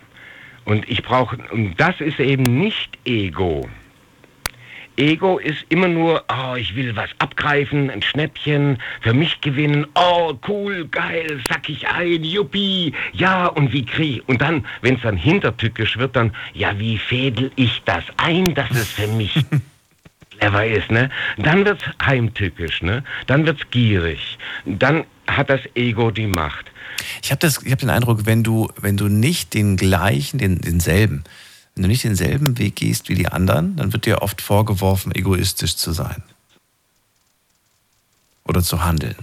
M: und ich brauche, und das ist eben nicht Ego. Ego ist immer nur, oh, ich will was abgreifen, ein Schnäppchen, für mich gewinnen, oh, cool, geil, sack ich ein, juppie, ja, und wie krieg Und dann, wenn es dann hintertückisch wird, dann, ja, wie fädel ich das ein, dass es für mich clever ist, ne? Dann wird's heimtückisch, ne? Dann wird's gierig. Dann hat das Ego die Macht.
C: Ich habe hab den Eindruck, wenn du, wenn du nicht den gleichen, den, denselben, wenn du nicht denselben Weg gehst wie die anderen, dann wird dir oft vorgeworfen, egoistisch zu sein. Oder zu handeln.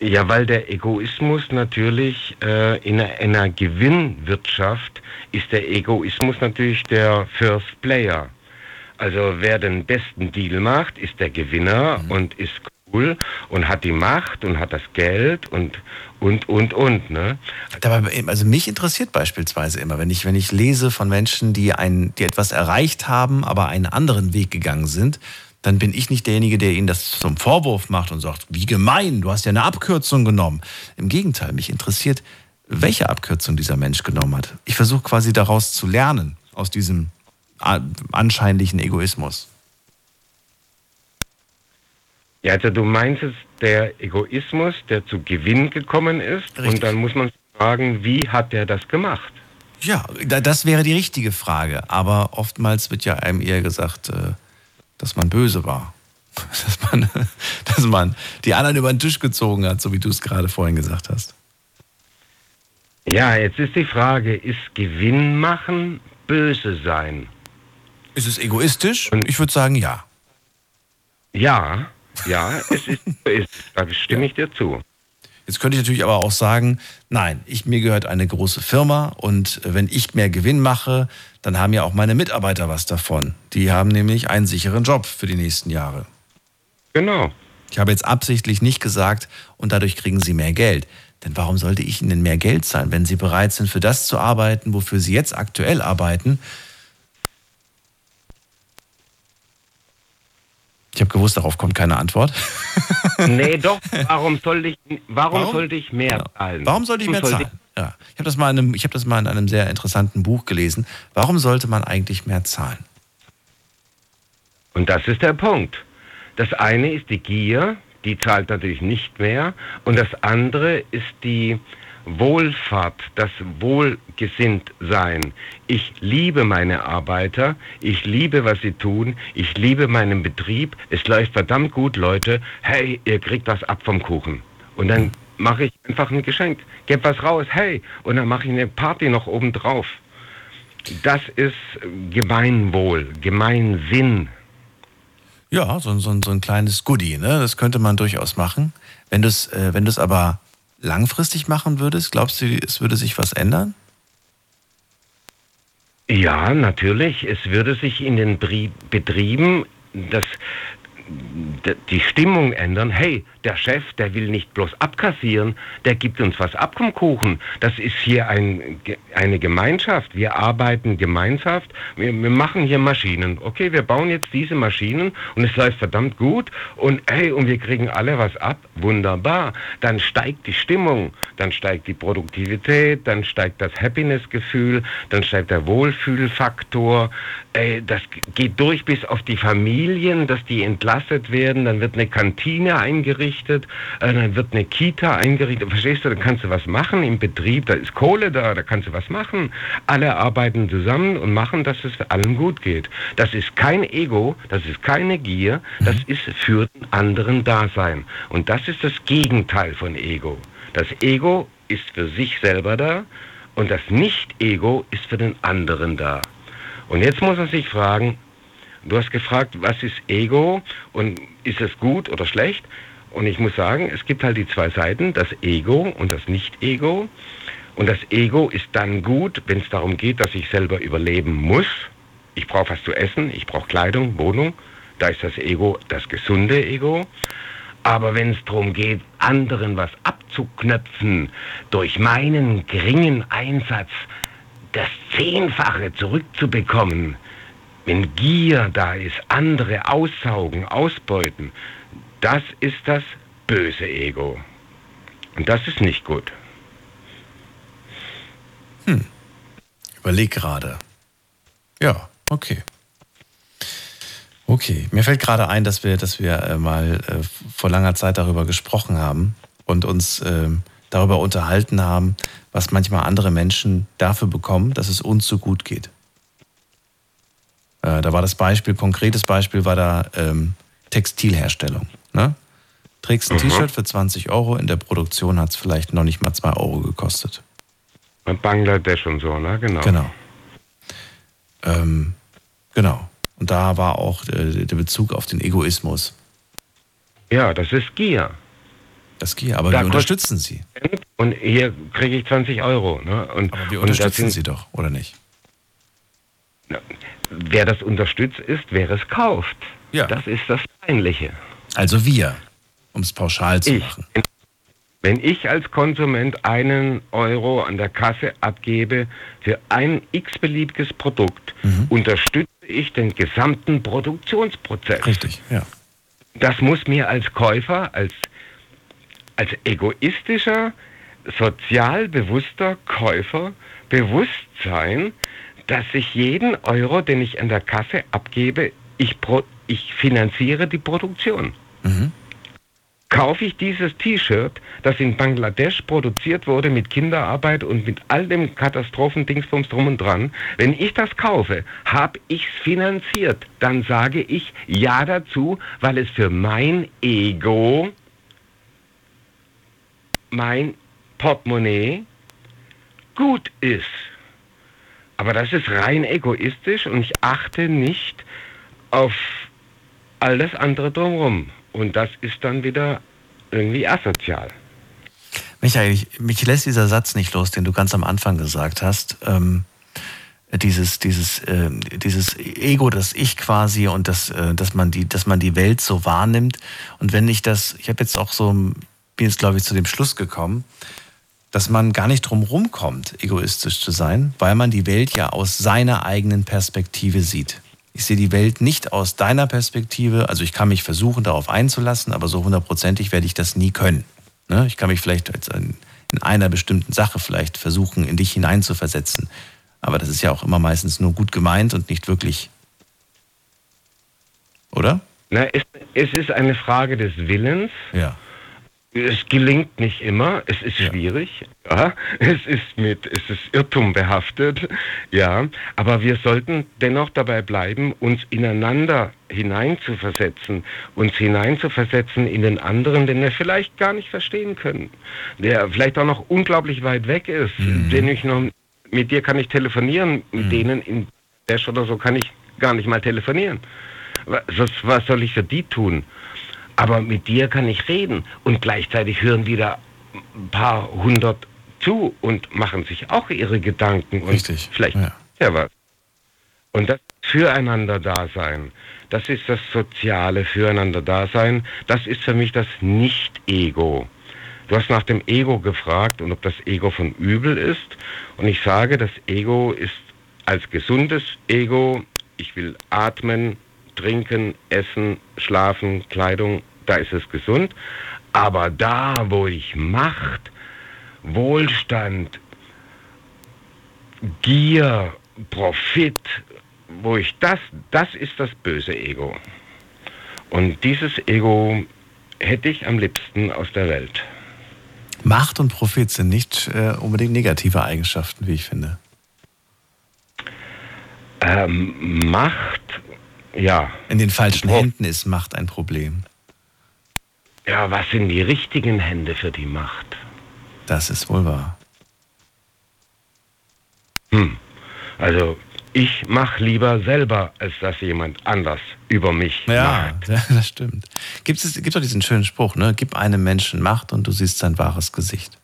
M: Ja, weil der Egoismus natürlich äh, in, einer, in einer Gewinnwirtschaft ist der Egoismus natürlich der First Player. Also wer den besten Deal macht, ist der Gewinner und ist cool und hat die Macht und hat das Geld und und und und ne?
C: Dabei, also mich interessiert beispielsweise immer, wenn ich, wenn ich lese von Menschen, die, ein, die etwas erreicht haben, aber einen anderen Weg gegangen sind, dann bin ich nicht derjenige, der ihnen das zum Vorwurf macht und sagt, wie gemein, du hast ja eine Abkürzung genommen. Im Gegenteil, mich interessiert, welche Abkürzung dieser Mensch genommen hat. Ich versuche quasi daraus zu lernen, aus diesem anscheinlichen Egoismus.
M: Ja, also du meinst es der Egoismus, der zu Gewinn gekommen ist und dann muss man fragen, wie hat der das gemacht?
C: Ja, da- das wäre die richtige Frage. Aber oftmals wird ja einem eher gesagt, äh, dass man böse war. Dass man, dass man die anderen über den Tisch gezogen hat, so wie du es gerade vorhin gesagt hast.
M: Ja, jetzt ist die Frage, ist Gewinn machen böse sein?
C: Ist es egoistisch? ich würde sagen, ja.
M: Ja, ja, es ist, ist da stimme ich dir zu.
C: Jetzt könnte ich natürlich aber auch sagen, nein, ich, mir gehört eine große Firma und wenn ich mehr Gewinn mache, dann haben ja auch meine Mitarbeiter was davon. Die haben nämlich einen sicheren Job für die nächsten Jahre.
M: Genau.
C: Ich habe jetzt absichtlich nicht gesagt, und dadurch kriegen sie mehr Geld. Denn warum sollte ich ihnen mehr Geld zahlen, wenn sie bereit sind, für das zu arbeiten, wofür sie jetzt aktuell arbeiten? Ich habe gewusst, darauf kommt keine Antwort.
M: nee, doch. Warum, soll ich, warum, warum? sollte ich mehr
C: ja.
M: zahlen?
C: Warum sollte ich mehr zahlen? Ja. Ich habe das, mal in einem, hab das mal in einem sehr interessanten Buch gelesen. Warum sollte man eigentlich mehr zahlen?
M: Und das ist der Punkt. Das eine ist die Gier, die zahlt natürlich nicht mehr. Und das andere ist die Wohlfahrt, das Wohlgesinntsein. Ich liebe meine Arbeiter, ich liebe, was sie tun, ich liebe meinen Betrieb, es läuft verdammt gut, Leute. Hey, ihr kriegt was ab vom Kuchen. Und dann mache ich einfach ein Geschenk, gebe was raus, hey, und dann mache ich eine Party noch oben drauf. Das ist Gemeinwohl, Gemeinsinn.
C: Ja, so, so, so ein kleines Goodie, ne? Das könnte man durchaus machen. Wenn du es äh, aber langfristig machen würdest, glaubst du, es würde sich was ändern?
M: Ja, natürlich. Es würde sich in den Betrieben das die Stimmung ändern. Hey, der Chef, der will nicht bloß abkassieren, der gibt uns was ab vom Kuchen. Das ist hier ein, eine Gemeinschaft. Wir arbeiten Gemeinschaft. Wir, wir, machen hier Maschinen. Okay, wir bauen jetzt diese Maschinen und es läuft verdammt gut. Und hey, und wir kriegen alle was ab. Wunderbar. Dann steigt die Stimmung, dann steigt die Produktivität, dann steigt das Happiness-Gefühl, dann steigt der Wohlfühlfaktor. Ey, das geht durch bis auf die Familien, dass die entlastet werden. Dann wird eine Kantine eingerichtet, äh, dann wird eine Kita eingerichtet. Verstehst du, da kannst du was machen im Betrieb, da ist Kohle da, da kannst du was machen. Alle arbeiten zusammen und machen, dass es allen gut geht. Das ist kein Ego, das ist keine Gier, das mhm. ist für den anderen Dasein. Und das ist das Gegenteil von Ego. Das Ego ist für sich selber da und das Nicht-Ego ist für den anderen da. Und jetzt muss man sich fragen, du hast gefragt, was ist Ego und ist es gut oder schlecht? Und ich muss sagen, es gibt halt die zwei Seiten, das Ego und das Nicht-Ego. Und das Ego ist dann gut, wenn es darum geht, dass ich selber überleben muss. Ich brauche was zu essen, ich brauche Kleidung, Wohnung. Da ist das Ego das gesunde Ego. Aber wenn es darum geht, anderen was abzuknöpfen, durch meinen geringen Einsatz das Zehnfache zurückzubekommen, wenn Gier da ist, andere aussaugen, ausbeuten, das ist das böse Ego. Und das ist nicht gut.
C: Hm. Überleg gerade. Ja, okay. Okay, mir fällt gerade ein, dass wir, dass wir äh, mal äh, vor langer Zeit darüber gesprochen haben und uns äh, darüber unterhalten haben, was manchmal andere Menschen dafür bekommen, dass es uns so gut geht. Äh, da war das Beispiel, konkretes Beispiel war da ähm, Textilherstellung. Ne? Trägst ein mhm. T-Shirt für 20 Euro, in der Produktion hat es vielleicht noch nicht mal 2 Euro gekostet.
M: In Bangladesch und so, ne? Genau.
C: Genau. Ähm, genau. Und da war auch äh, der Bezug auf den Egoismus.
M: Ja, das ist Gier.
C: Das Gier, aber da wir unterstützen Sie.
M: Und hier kriege ich 20 Euro. Ne? Und,
C: aber wir unterstützen Sie doch, oder nicht?
M: Wer das unterstützt ist, wer es kauft. Ja. Das ist das Peinliche.
C: Also wir, um es pauschal zu
M: ich.
C: machen.
M: Wenn ich als Konsument einen Euro an der Kasse abgebe für ein x-beliebiges Produkt, mhm. unterstütze ich den gesamten Produktionsprozess.
C: Richtig, ja.
M: Das muss mir als Käufer, als, als egoistischer, sozial bewusster Käufer bewusst sein, dass ich jeden Euro, den ich an der Kasse abgebe, ich, pro, ich finanziere die Produktion. Mhm. Kaufe ich dieses T-Shirt, das in Bangladesch produziert wurde mit Kinderarbeit und mit all dem Katastrophendingsbums drum und dran, wenn ich das kaufe, habe ich es finanziert. Dann sage ich Ja dazu, weil es für mein Ego, mein Portemonnaie gut ist. Aber das ist rein egoistisch und ich achte nicht auf all das andere drumherum. Und das ist dann wieder irgendwie asozial.
C: Michael, ich, mich lässt dieser Satz nicht los, den du ganz am Anfang gesagt hast. Ähm, dieses, dieses, äh, dieses Ego, das Ich quasi und das, äh, dass man die, dass man die Welt so wahrnimmt. Und wenn ich das, ich habe jetzt auch so, bin jetzt glaube ich zu dem Schluss gekommen, dass man gar nicht drum rumkommt, egoistisch zu sein, weil man die Welt ja aus seiner eigenen Perspektive sieht. Ich sehe die Welt nicht aus deiner Perspektive, also ich kann mich versuchen, darauf einzulassen, aber so hundertprozentig werde ich das nie können. Ne? Ich kann mich vielleicht in einer bestimmten Sache vielleicht versuchen, in dich hineinzuversetzen. Aber das ist ja auch immer meistens nur gut gemeint und nicht wirklich. Oder?
M: Na, es, es ist eine Frage des Willens.
C: Ja.
M: Es gelingt nicht immer, es ist schwierig, ja. Es ist mit, es ist Irrtum behaftet, ja. Aber wir sollten dennoch dabei bleiben, uns ineinander hineinzuversetzen, uns hineinzuversetzen in den anderen, den wir vielleicht gar nicht verstehen können, der vielleicht auch noch unglaublich weit weg ist, mhm. den ich noch, mit dir kann ich telefonieren, mit mhm. denen in Dash oder so kann ich gar nicht mal telefonieren. Was, was soll ich für die tun? Aber mit dir kann ich reden und gleichzeitig hören wieder ein paar hundert zu und machen sich auch ihre Gedanken und
C: Richtig.
M: vielleicht ja. ja was. Und das Füreinander-Dasein, das ist das soziale Füreinander-Dasein, das ist für mich das Nicht-Ego. Du hast nach dem Ego gefragt und ob das Ego von übel ist. Und ich sage, das Ego ist als gesundes Ego, ich will atmen, Trinken, Essen, Schlafen, Kleidung, da ist es gesund. Aber da, wo ich Macht, Wohlstand, Gier, Profit, wo ich das, das ist das böse Ego. Und dieses Ego hätte ich am liebsten aus der Welt.
C: Macht und Profit sind nicht äh, unbedingt negative Eigenschaften, wie ich finde.
M: Ähm, Macht ja.
C: In den falschen Pro Händen ist Macht ein Problem.
M: Ja, was sind die richtigen Hände für die Macht?
C: Das ist wohl wahr.
M: Hm. Also ich mache lieber selber, als dass jemand anders über mich
C: ja,
M: macht.
C: Ja, das stimmt. Gibt es gibt doch diesen schönen Spruch, ne? Gib einem Menschen Macht und du siehst sein wahres Gesicht.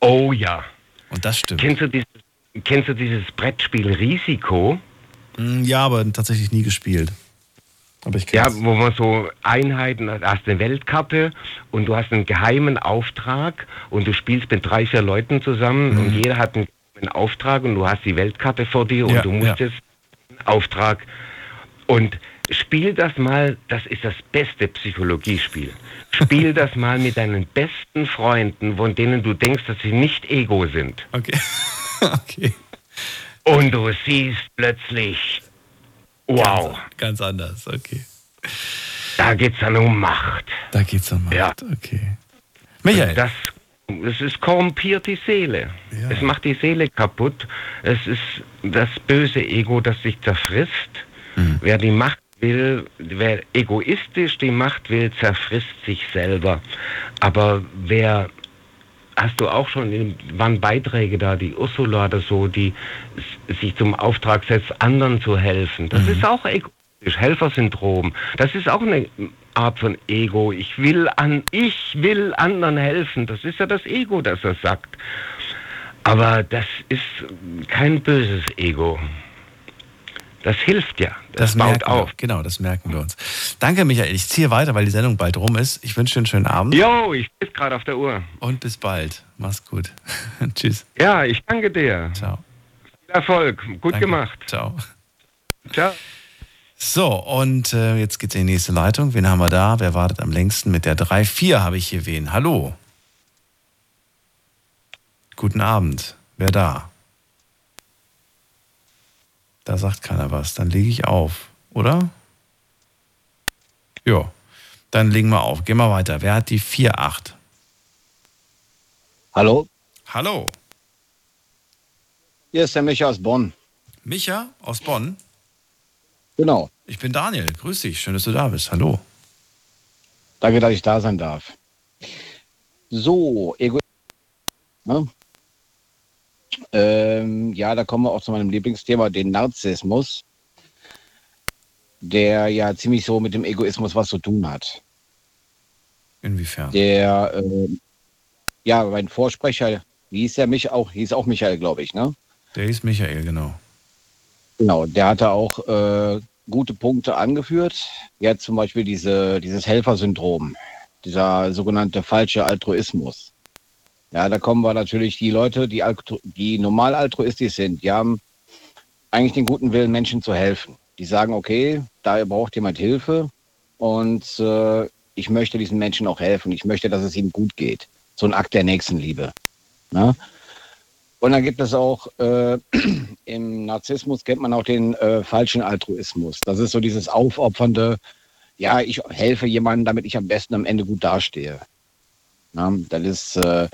M: Oh ja.
C: Und das stimmt.
M: Kennst du dieses, kennst du dieses Brettspiel Risiko?
C: Hm, ja, aber tatsächlich nie gespielt.
M: Aber ich ja, wo man so Einheiten, du hast eine Weltkarte und du hast einen geheimen Auftrag und du spielst mit drei, vier Leuten zusammen mhm. und jeder hat einen, Auftrag und du hast die Weltkarte vor dir und ja, du musst ja. jetzt einen Auftrag und spiel das mal, das ist das beste Psychologiespiel. Spiel das mal mit deinen besten Freunden, von denen du denkst, dass sie nicht Ego sind.
C: Okay. okay.
M: Und du siehst plötzlich, wow.
C: Ganz, ganz anders, okay.
M: Da geht es dann um Macht.
C: Da geht es um Macht, ja. okay. Michael.
M: Das, es ist korrumpiert die Seele. Ja. Es macht die Seele kaputt. Es ist das böse Ego, das sich zerfrisst. Mhm. Wer die Macht will, wer egoistisch die Macht will, zerfrisst sich selber. Aber wer hast du auch schon, waren Beiträge da, die Ursula oder so, die sich zum Auftrag setzt, anderen zu helfen. Das mhm. ist auch egoistisch, Helfersyndrom. Das ist auch eine Art von Ego. Ich will an, ich will anderen helfen. Das ist ja das Ego, das er sagt. Aber das ist kein böses Ego. Das hilft ja.
C: Das, das baut auf. Genau, das merken wir uns. Danke, Michael. Ich ziehe weiter, weil die Sendung bald rum ist. Ich wünsche dir einen schönen Abend.
M: Jo, ich bin gerade auf der Uhr.
C: Und bis bald. Mach's gut. Tschüss.
M: Ja, ich danke dir.
C: Ciao.
M: Viel Erfolg. Gut
C: danke.
M: gemacht.
C: Ciao.
M: Ciao.
C: So, und äh, jetzt geht's in die nächste Leitung. Wen haben wir da? Wer wartet am längsten? Mit der 3-4 habe ich hier wen. Hallo. Guten Abend. Wer da? Da sagt keiner was. Dann lege ich auf, oder? Ja, dann legen wir auf. Gehen wir weiter. Wer hat die 4-8?
N: Hallo?
C: Hallo.
N: Hier ist der Micha aus Bonn.
C: Micha aus Bonn?
N: Genau.
C: Ich bin Daniel. Grüß dich. Schön, dass du da bist. Hallo.
N: Danke, dass ich da sein darf. So, Ego. Ne? Ähm, ja, da kommen wir auch zu meinem Lieblingsthema, den Narzissmus, der ja ziemlich so mit dem Egoismus was zu tun hat.
C: Inwiefern?
N: Der, äh, ja, mein Vorsprecher, wie hieß der mich auch, hieß auch Michael, glaube ich, ne?
C: Der hieß Michael, genau.
N: Genau, der hatte auch äh, gute Punkte angeführt. Er hat zum Beispiel diese, dieses Helfersyndrom, dieser sogenannte falsche Altruismus. Ja, da kommen wir natürlich die Leute, die, die normal altruistisch sind, die haben eigentlich den guten Willen, Menschen zu helfen. Die sagen, okay, da braucht jemand Hilfe und äh, ich möchte diesen Menschen auch helfen. Ich möchte, dass es ihnen gut geht. So ein Akt der Nächstenliebe. Ne? Und dann gibt es auch äh, im Narzissmus kennt man auch den äh, falschen Altruismus. Das ist so dieses aufopfernde, ja, ich helfe jemandem, damit ich am besten am Ende gut dastehe. Na, das ist, äh,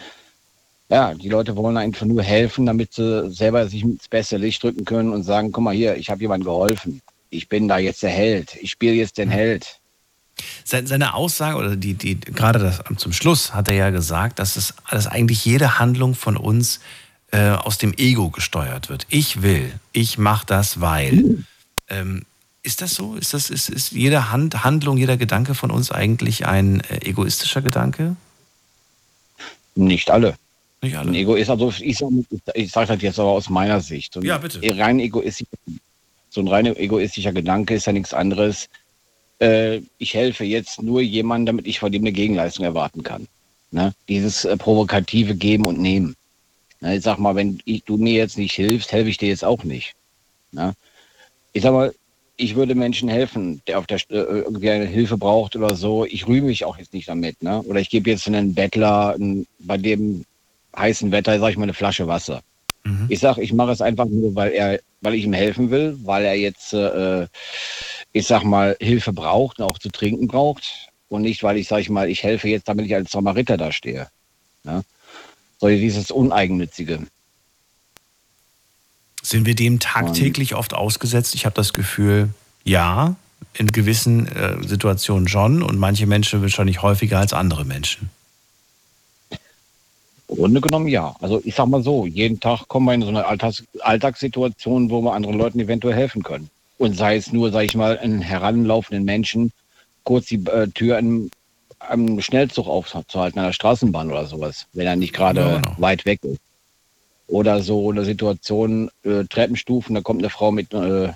N: ja, die Leute wollen einfach nur helfen, damit sie selber sich ins beste Licht drücken können und sagen, guck mal hier, ich habe jemandem geholfen. Ich bin da jetzt der Held. Ich spiele jetzt den Held.
C: Seine Aussage oder die, die gerade das, zum Schluss hat er ja gesagt, dass es dass eigentlich jede Handlung von uns äh, aus dem Ego gesteuert wird. Ich will, ich mache das, weil. Ähm, ist das so? Ist, das, ist, ist jede Hand, Handlung, jeder Gedanke von uns eigentlich ein äh, egoistischer Gedanke?
N: Nicht alle.
C: Nicht alle.
N: Ein Egoist, also ich, sage das jetzt aber aus meiner Sicht. So
C: ja, bitte.
N: Rein egoistisch, so ein rein egoistischer Gedanke ist ja nichts anderes. Äh, ich helfe jetzt nur jemandem, damit ich von dem eine Gegenleistung erwarten kann. Ne? Dieses äh, provokative Geben und Nehmen. Ne? Ich sag mal, wenn ich, du mir jetzt nicht hilfst, helfe ich dir jetzt auch nicht. Ne? Ich sag mal, ich würde Menschen helfen, der auf der äh, irgendwie eine Hilfe braucht oder so. Ich rühme mich auch jetzt nicht damit, ne? Oder ich gebe jetzt einen Bettler einen, bei dem heißen Wetter, sage ich mal, eine Flasche Wasser. Mhm. Ich sage, ich mache es einfach nur, weil er, weil ich ihm helfen will, weil er jetzt, äh, ich sag mal, Hilfe braucht und auch zu trinken braucht. Und nicht, weil ich, sage ich mal, ich helfe jetzt, damit ich als Samariter da stehe. Ne? So dieses Uneigennützige.
C: Sind wir dem tagtäglich oft ausgesetzt? Ich habe das Gefühl, ja, in gewissen äh, Situationen schon und manche Menschen wahrscheinlich häufiger als andere Menschen.
N: Im Grunde genommen ja. Also ich sag mal so, jeden Tag kommen wir in so eine Alltags Alltagssituation, wo wir anderen Leuten eventuell helfen können. Und sei es nur, sag ich mal, einen heranlaufenden Menschen kurz die äh, Tür am, am Schnellzug aufzuhalten, an der Straßenbahn oder sowas, wenn er nicht gerade ja, genau. weit weg ist. Oder so eine Situation, äh, Treppenstufen, da kommt eine Frau mit äh,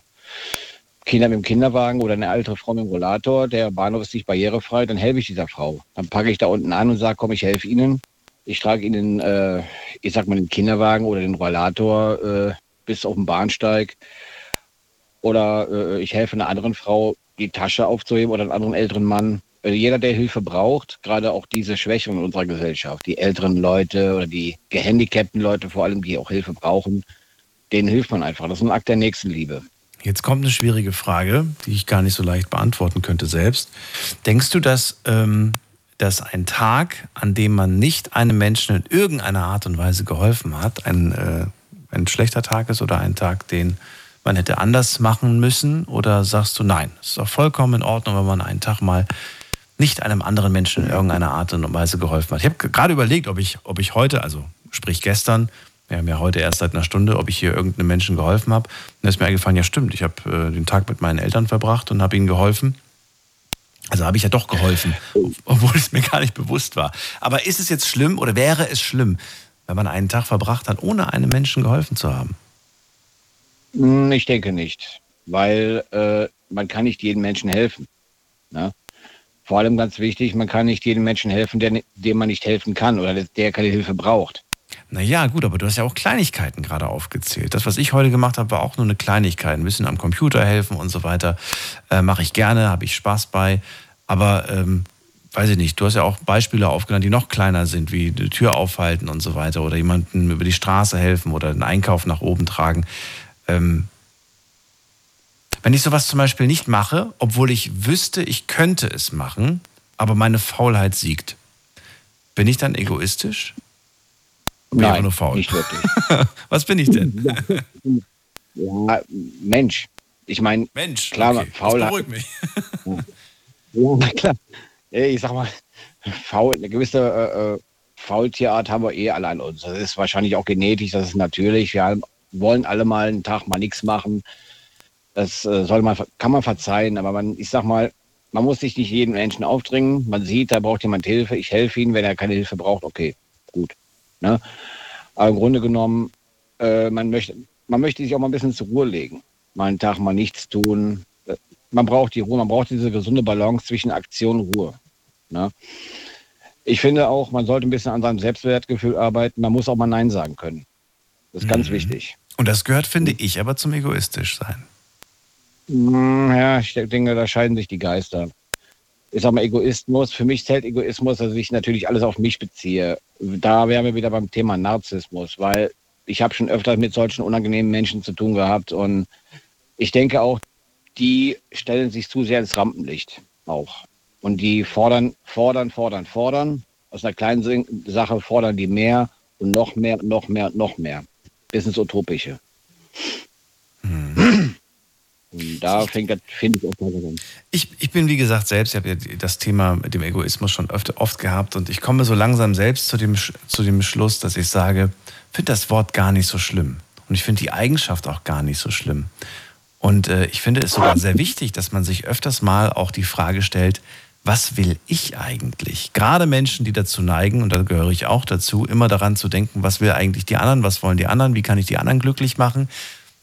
N: Kindern mit dem Kinderwagen oder eine ältere Frau mit dem Rollator, der Bahnhof ist nicht barrierefrei, dann helfe ich dieser Frau. Dann packe ich da unten an und sage, komm, ich helfe Ihnen. Ich trage Ihnen, äh, ich sag mal, den Kinderwagen oder den Rollator äh, bis auf den Bahnsteig. Oder äh, ich helfe einer anderen Frau, die Tasche aufzuheben oder einem anderen älteren Mann. Also jeder, der Hilfe braucht, gerade auch diese Schwächung in unserer Gesellschaft, die älteren Leute oder die gehandicapten Leute vor allem, die auch Hilfe brauchen, denen hilft man einfach. Das ist ein Akt der Nächstenliebe.
C: Jetzt kommt eine schwierige Frage, die ich gar nicht so leicht beantworten könnte selbst. Denkst du, dass, ähm, dass ein Tag, an dem man nicht einem Menschen in irgendeiner Art und Weise geholfen hat, ein, äh, ein schlechter Tag ist oder ein Tag, den man hätte anders machen müssen? Oder sagst du, nein, es ist auch vollkommen in Ordnung, wenn man einen Tag mal nicht einem anderen Menschen in irgendeiner Art und Weise geholfen hat. Ich habe gerade überlegt, ob ich, ob ich heute, also sprich gestern, wir haben ja heute erst seit einer Stunde, ob ich hier irgendeinem Menschen geholfen habe. Und da ist mir eingefallen, ja stimmt, ich habe äh, den Tag mit meinen Eltern verbracht und habe ihnen geholfen. Also habe ich ja doch geholfen, obwohl es mir gar nicht bewusst war. Aber ist es jetzt schlimm oder wäre es schlimm, wenn man einen Tag verbracht hat, ohne einem Menschen geholfen zu haben?
N: Hm, ich denke nicht, weil äh, man kann nicht jedem Menschen helfen. Ne? Vor allem ganz wichtig, man kann nicht jedem Menschen helfen, der, dem man nicht helfen kann oder der keine Hilfe braucht.
C: Naja, gut, aber du hast ja auch Kleinigkeiten gerade aufgezählt. Das, was ich heute gemacht habe, war auch nur eine Kleinigkeit. Ein bisschen am Computer helfen und so weiter. Äh, Mache ich gerne, habe ich Spaß bei. Aber, ähm, weiß ich nicht, du hast ja auch Beispiele aufgenannt, die noch kleiner sind, wie die Tür aufhalten und so weiter. Oder jemandem über die Straße helfen oder einen Einkauf nach oben tragen. Ähm, wenn ich sowas zum Beispiel nicht mache, obwohl ich wüsste, ich könnte es machen, aber meine Faulheit siegt, bin ich dann egoistisch?
N: Bin Nein, nur faul? nicht wirklich.
C: Was bin ich denn?
N: Ja, Mensch. Ich meine,
C: Mensch,
N: klar,
C: okay.
N: Faulheit.
C: Das beruhigt mich.
N: ja, na klar. Ich sag mal, faul, eine gewisse äh, äh, Faultierart haben wir eh alle an uns. Das ist wahrscheinlich auch genetisch, das ist natürlich. Wir haben- wollen alle mal einen Tag mal nichts machen. Das äh, soll man, kann man verzeihen, aber man, ich sag mal, man muss sich nicht jedem Menschen aufdringen. Man sieht, da braucht jemand Hilfe. Ich helfe ihm, wenn er keine Hilfe braucht, okay, gut. Ne? Aber im Grunde genommen, äh, man, möchte, man möchte sich auch mal ein bisschen zur Ruhe legen. Mal einen Tag mal nichts tun. Man braucht die Ruhe, man braucht diese gesunde Balance zwischen Aktion und Ruhe. Ne? Ich finde auch, man sollte ein bisschen an seinem Selbstwertgefühl arbeiten. Man muss auch mal Nein sagen können. Das ist ganz
C: Mhm.
N: wichtig.
C: Und das gehört, finde ich, aber zum egoistisch sein.
N: Mm, Ja, ich denke, da scheiden sich die Geister. Ich sag mal, Egoismus, für mich zählt Egoismus, dass ich natürlich alles auf mich beziehe. Da wären wir wieder beim Thema Narzissmus, weil ich habe schon öfter mit solchen unangenehmen Menschen zu tun gehabt und ich denke auch, die stellen sich zu sehr ins Rampenlicht auch. Und die fordern, fordern, fordern, fordern. Aus einer kleinen Sache fordern die mehr und noch mehr, und noch mehr, und noch mehr. Bis ins Utopische. Und da fängt das, finde ich, auch teilweise an.
C: Ich, ich bin, wie gesagt, selbst, ich habe ja das Thema mit dem Egoismus schon öfter, oft gehabt und ich komme so langsam selbst zu dem, zu dem Schluss, dass ich sage, finde das Wort gar nicht so schlimm. Und ich finde die Eigenschaft auch gar nicht so schlimm. Und äh, ich finde es sogar sehr wichtig, dass man sich öfters mal auch die Frage stellt, was will ich eigentlich? Gerade Menschen, die dazu neigen, und da gehöre ich auch dazu, immer daran zu denken, was will eigentlich die anderen, was wollen die anderen, wie kann ich die anderen glücklich machen,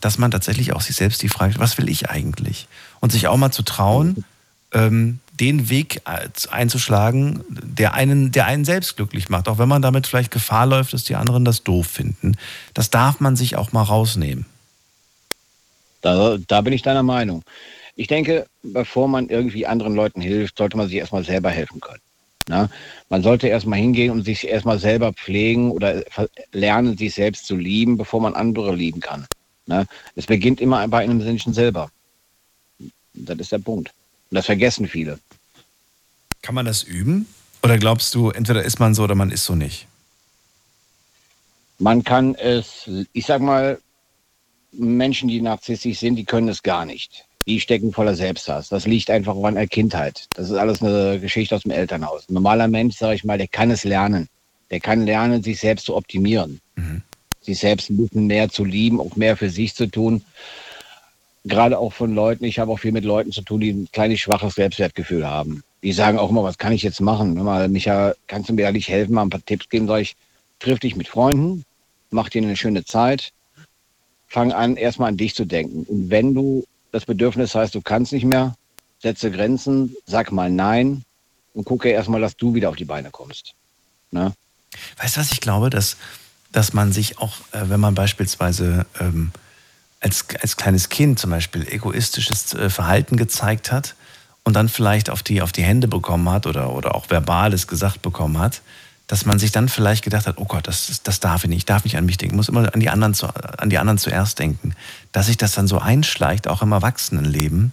C: dass man tatsächlich auch sich selbst die Frage, was will ich eigentlich? Und sich auch mal zu trauen, ähm, den Weg äh, einzuschlagen, der einen, der einen selbst glücklich macht, auch wenn man damit vielleicht Gefahr läuft, dass die anderen das doof finden. Das darf man sich auch mal rausnehmen.
N: Da, da bin ich deiner Meinung. Ich denke, bevor man irgendwie anderen Leuten hilft, sollte man sich erstmal selber helfen können. Na? Man sollte erstmal hingehen und sich erstmal selber pflegen oder lernen, sich selbst zu lieben, bevor man andere lieben kann. Na? Es beginnt immer bei einem Menschen selber. Das ist der Punkt. Und das vergessen viele.
C: Kann man das üben? Oder glaubst du, entweder ist man so oder man ist so nicht?
N: Man kann es, ich sag mal, Menschen, die narzisstisch sind, die können es gar nicht. Die stecken voller Selbsthass. Das liegt einfach an der Kindheit. Das ist alles eine Geschichte aus dem Elternhaus. Ein normaler Mensch, sage ich mal, der kann es lernen. Der kann lernen, sich selbst zu optimieren. Sich selbst ein bisschen mehr zu lieben, auch mehr für sich zu tun. Gerade auch von Leuten, ich habe auch viel mit Leuten zu tun, die ein kleines schwaches Selbstwertgefühl haben. Die sagen auch immer, was kann ich jetzt machen? Mal, Micha, kannst du mir nicht helfen, mal ein paar Tipps geben? Sag ich, triff dich mit Freunden, mach dir eine schöne Zeit, fang an, erstmal an dich zu denken. Und wenn du das Bedürfnis hast, du kannst nicht mehr, setze Grenzen, sag mal Nein und gucke erstmal, dass du wieder auf die Beine kommst. Ne?
C: Weißt du, was ich glaube? Dass, dass man sich auch, äh, wenn man beispielsweise ähm, als, als kleines Kind zum Beispiel egoistisches äh, Verhalten gezeigt hat und dann vielleicht auf die, auf die Hände bekommen hat oder, oder auch verbales gesagt bekommen hat, dass man sich dann vielleicht gedacht hat, oh Gott, das, das- darf ich nicht, ich darf nicht an mich denken, ich muss immer an die, anderen zu, an die anderen zuerst denken. Dass sich das dann so einschleicht, auch im Erwachsenenleben,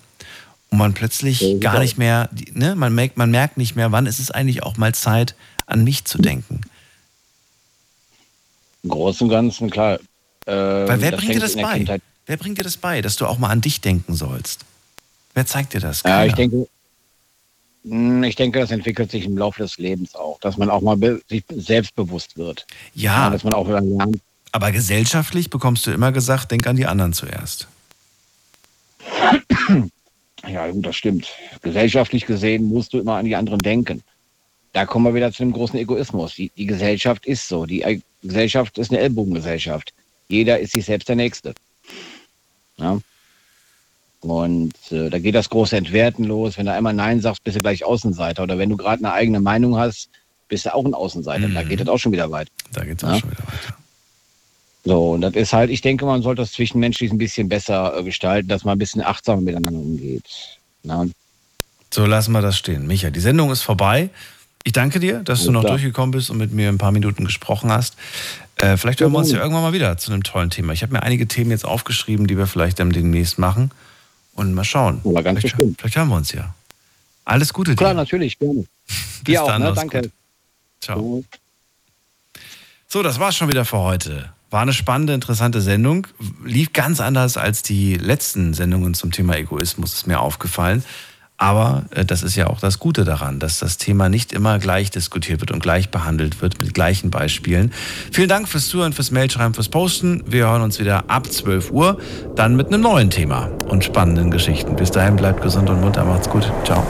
C: und man plötzlich gar nicht mehr, ne, man, merkt, man merkt nicht mehr, wann ist es eigentlich auch mal Zeit, an mich zu denken.
N: Im Großen und Ganzen, klar. Äh,
C: Weil wer bringt dir das bei?
N: Kindheit-
C: Wer bringt dir das bei, dass du auch mal an dich denken sollst? Wer zeigt dir das?
N: Ja, ich denke, mh, ich denke, das entwickelt sich im Laufe des Lebens auch, dass man auch mal sich selbstbewusst wird.
C: Ja.
N: dass man auch lernt.
C: Aber gesellschaftlich bekommst du immer gesagt, denk an die anderen zuerst.
N: Ja, gut, das stimmt. Gesellschaftlich gesehen musst du immer an die anderen denken. Da kommen wir wieder zu dem großen Egoismus. Die, die Gesellschaft ist so. Die Gesellschaft ist eine Ellbogengesellschaft. Jeder ist sich selbst der Nächste. Ja? Und äh, da geht das große Entwerten los. Wenn du einmal Nein sagst, bist du gleich Außenseiter. Oder wenn du gerade eine eigene Meinung hast, bist du auch ein Außenseiter. Da geht das auch schon wieder weit.
C: Da geht es
N: Ja?
C: auch schon wieder weiter.
N: So, und das ist halt, ich denke, man sollte das zwischenmenschlich ein bisschen besser äh, gestalten, dass man ein bisschen achtsamer miteinander umgeht. Na?
C: So lassen wir das stehen. Micha, die Sendung ist vorbei. Ich danke dir, dass du
N: Ja,
C: noch
N: klar.
C: durchgekommen bist und mit mir ein paar Minuten gesprochen hast. Äh, vielleicht hören wir uns ja irgendwann mal wieder zu einem tollen Thema. Ich habe mir einige Themen jetzt aufgeschrieben, die wir vielleicht dann demnächst machen. Und mal schauen.
N: ganz
C: vielleicht, vielleicht hören wir uns ja. Alles Gute
N: Klar,
C: dir.
N: natürlich, gerne.
C: Bis
N: Dir auch,
C: dann,
N: ne?
C: mach's
N: Danke.
C: gut. Ciao. So, das war's schon wieder für heute. War eine spannende, interessante Sendung. Lief ganz anders als die letzten Sendungen zum Thema Egoismus, ist mir aufgefallen. Aber äh, das ist ja auch das Gute daran, dass das Thema nicht immer gleich diskutiert wird und gleich behandelt wird mit gleichen Beispielen. Vielen Dank fürs Zuhören, fürs Mailschreiben, fürs Posten. Wir hören uns wieder ab 12 Uhr, dann mit einem neuen Thema und spannenden Geschichten. Bis dahin bleibt gesund und munter, macht's gut. Ciao.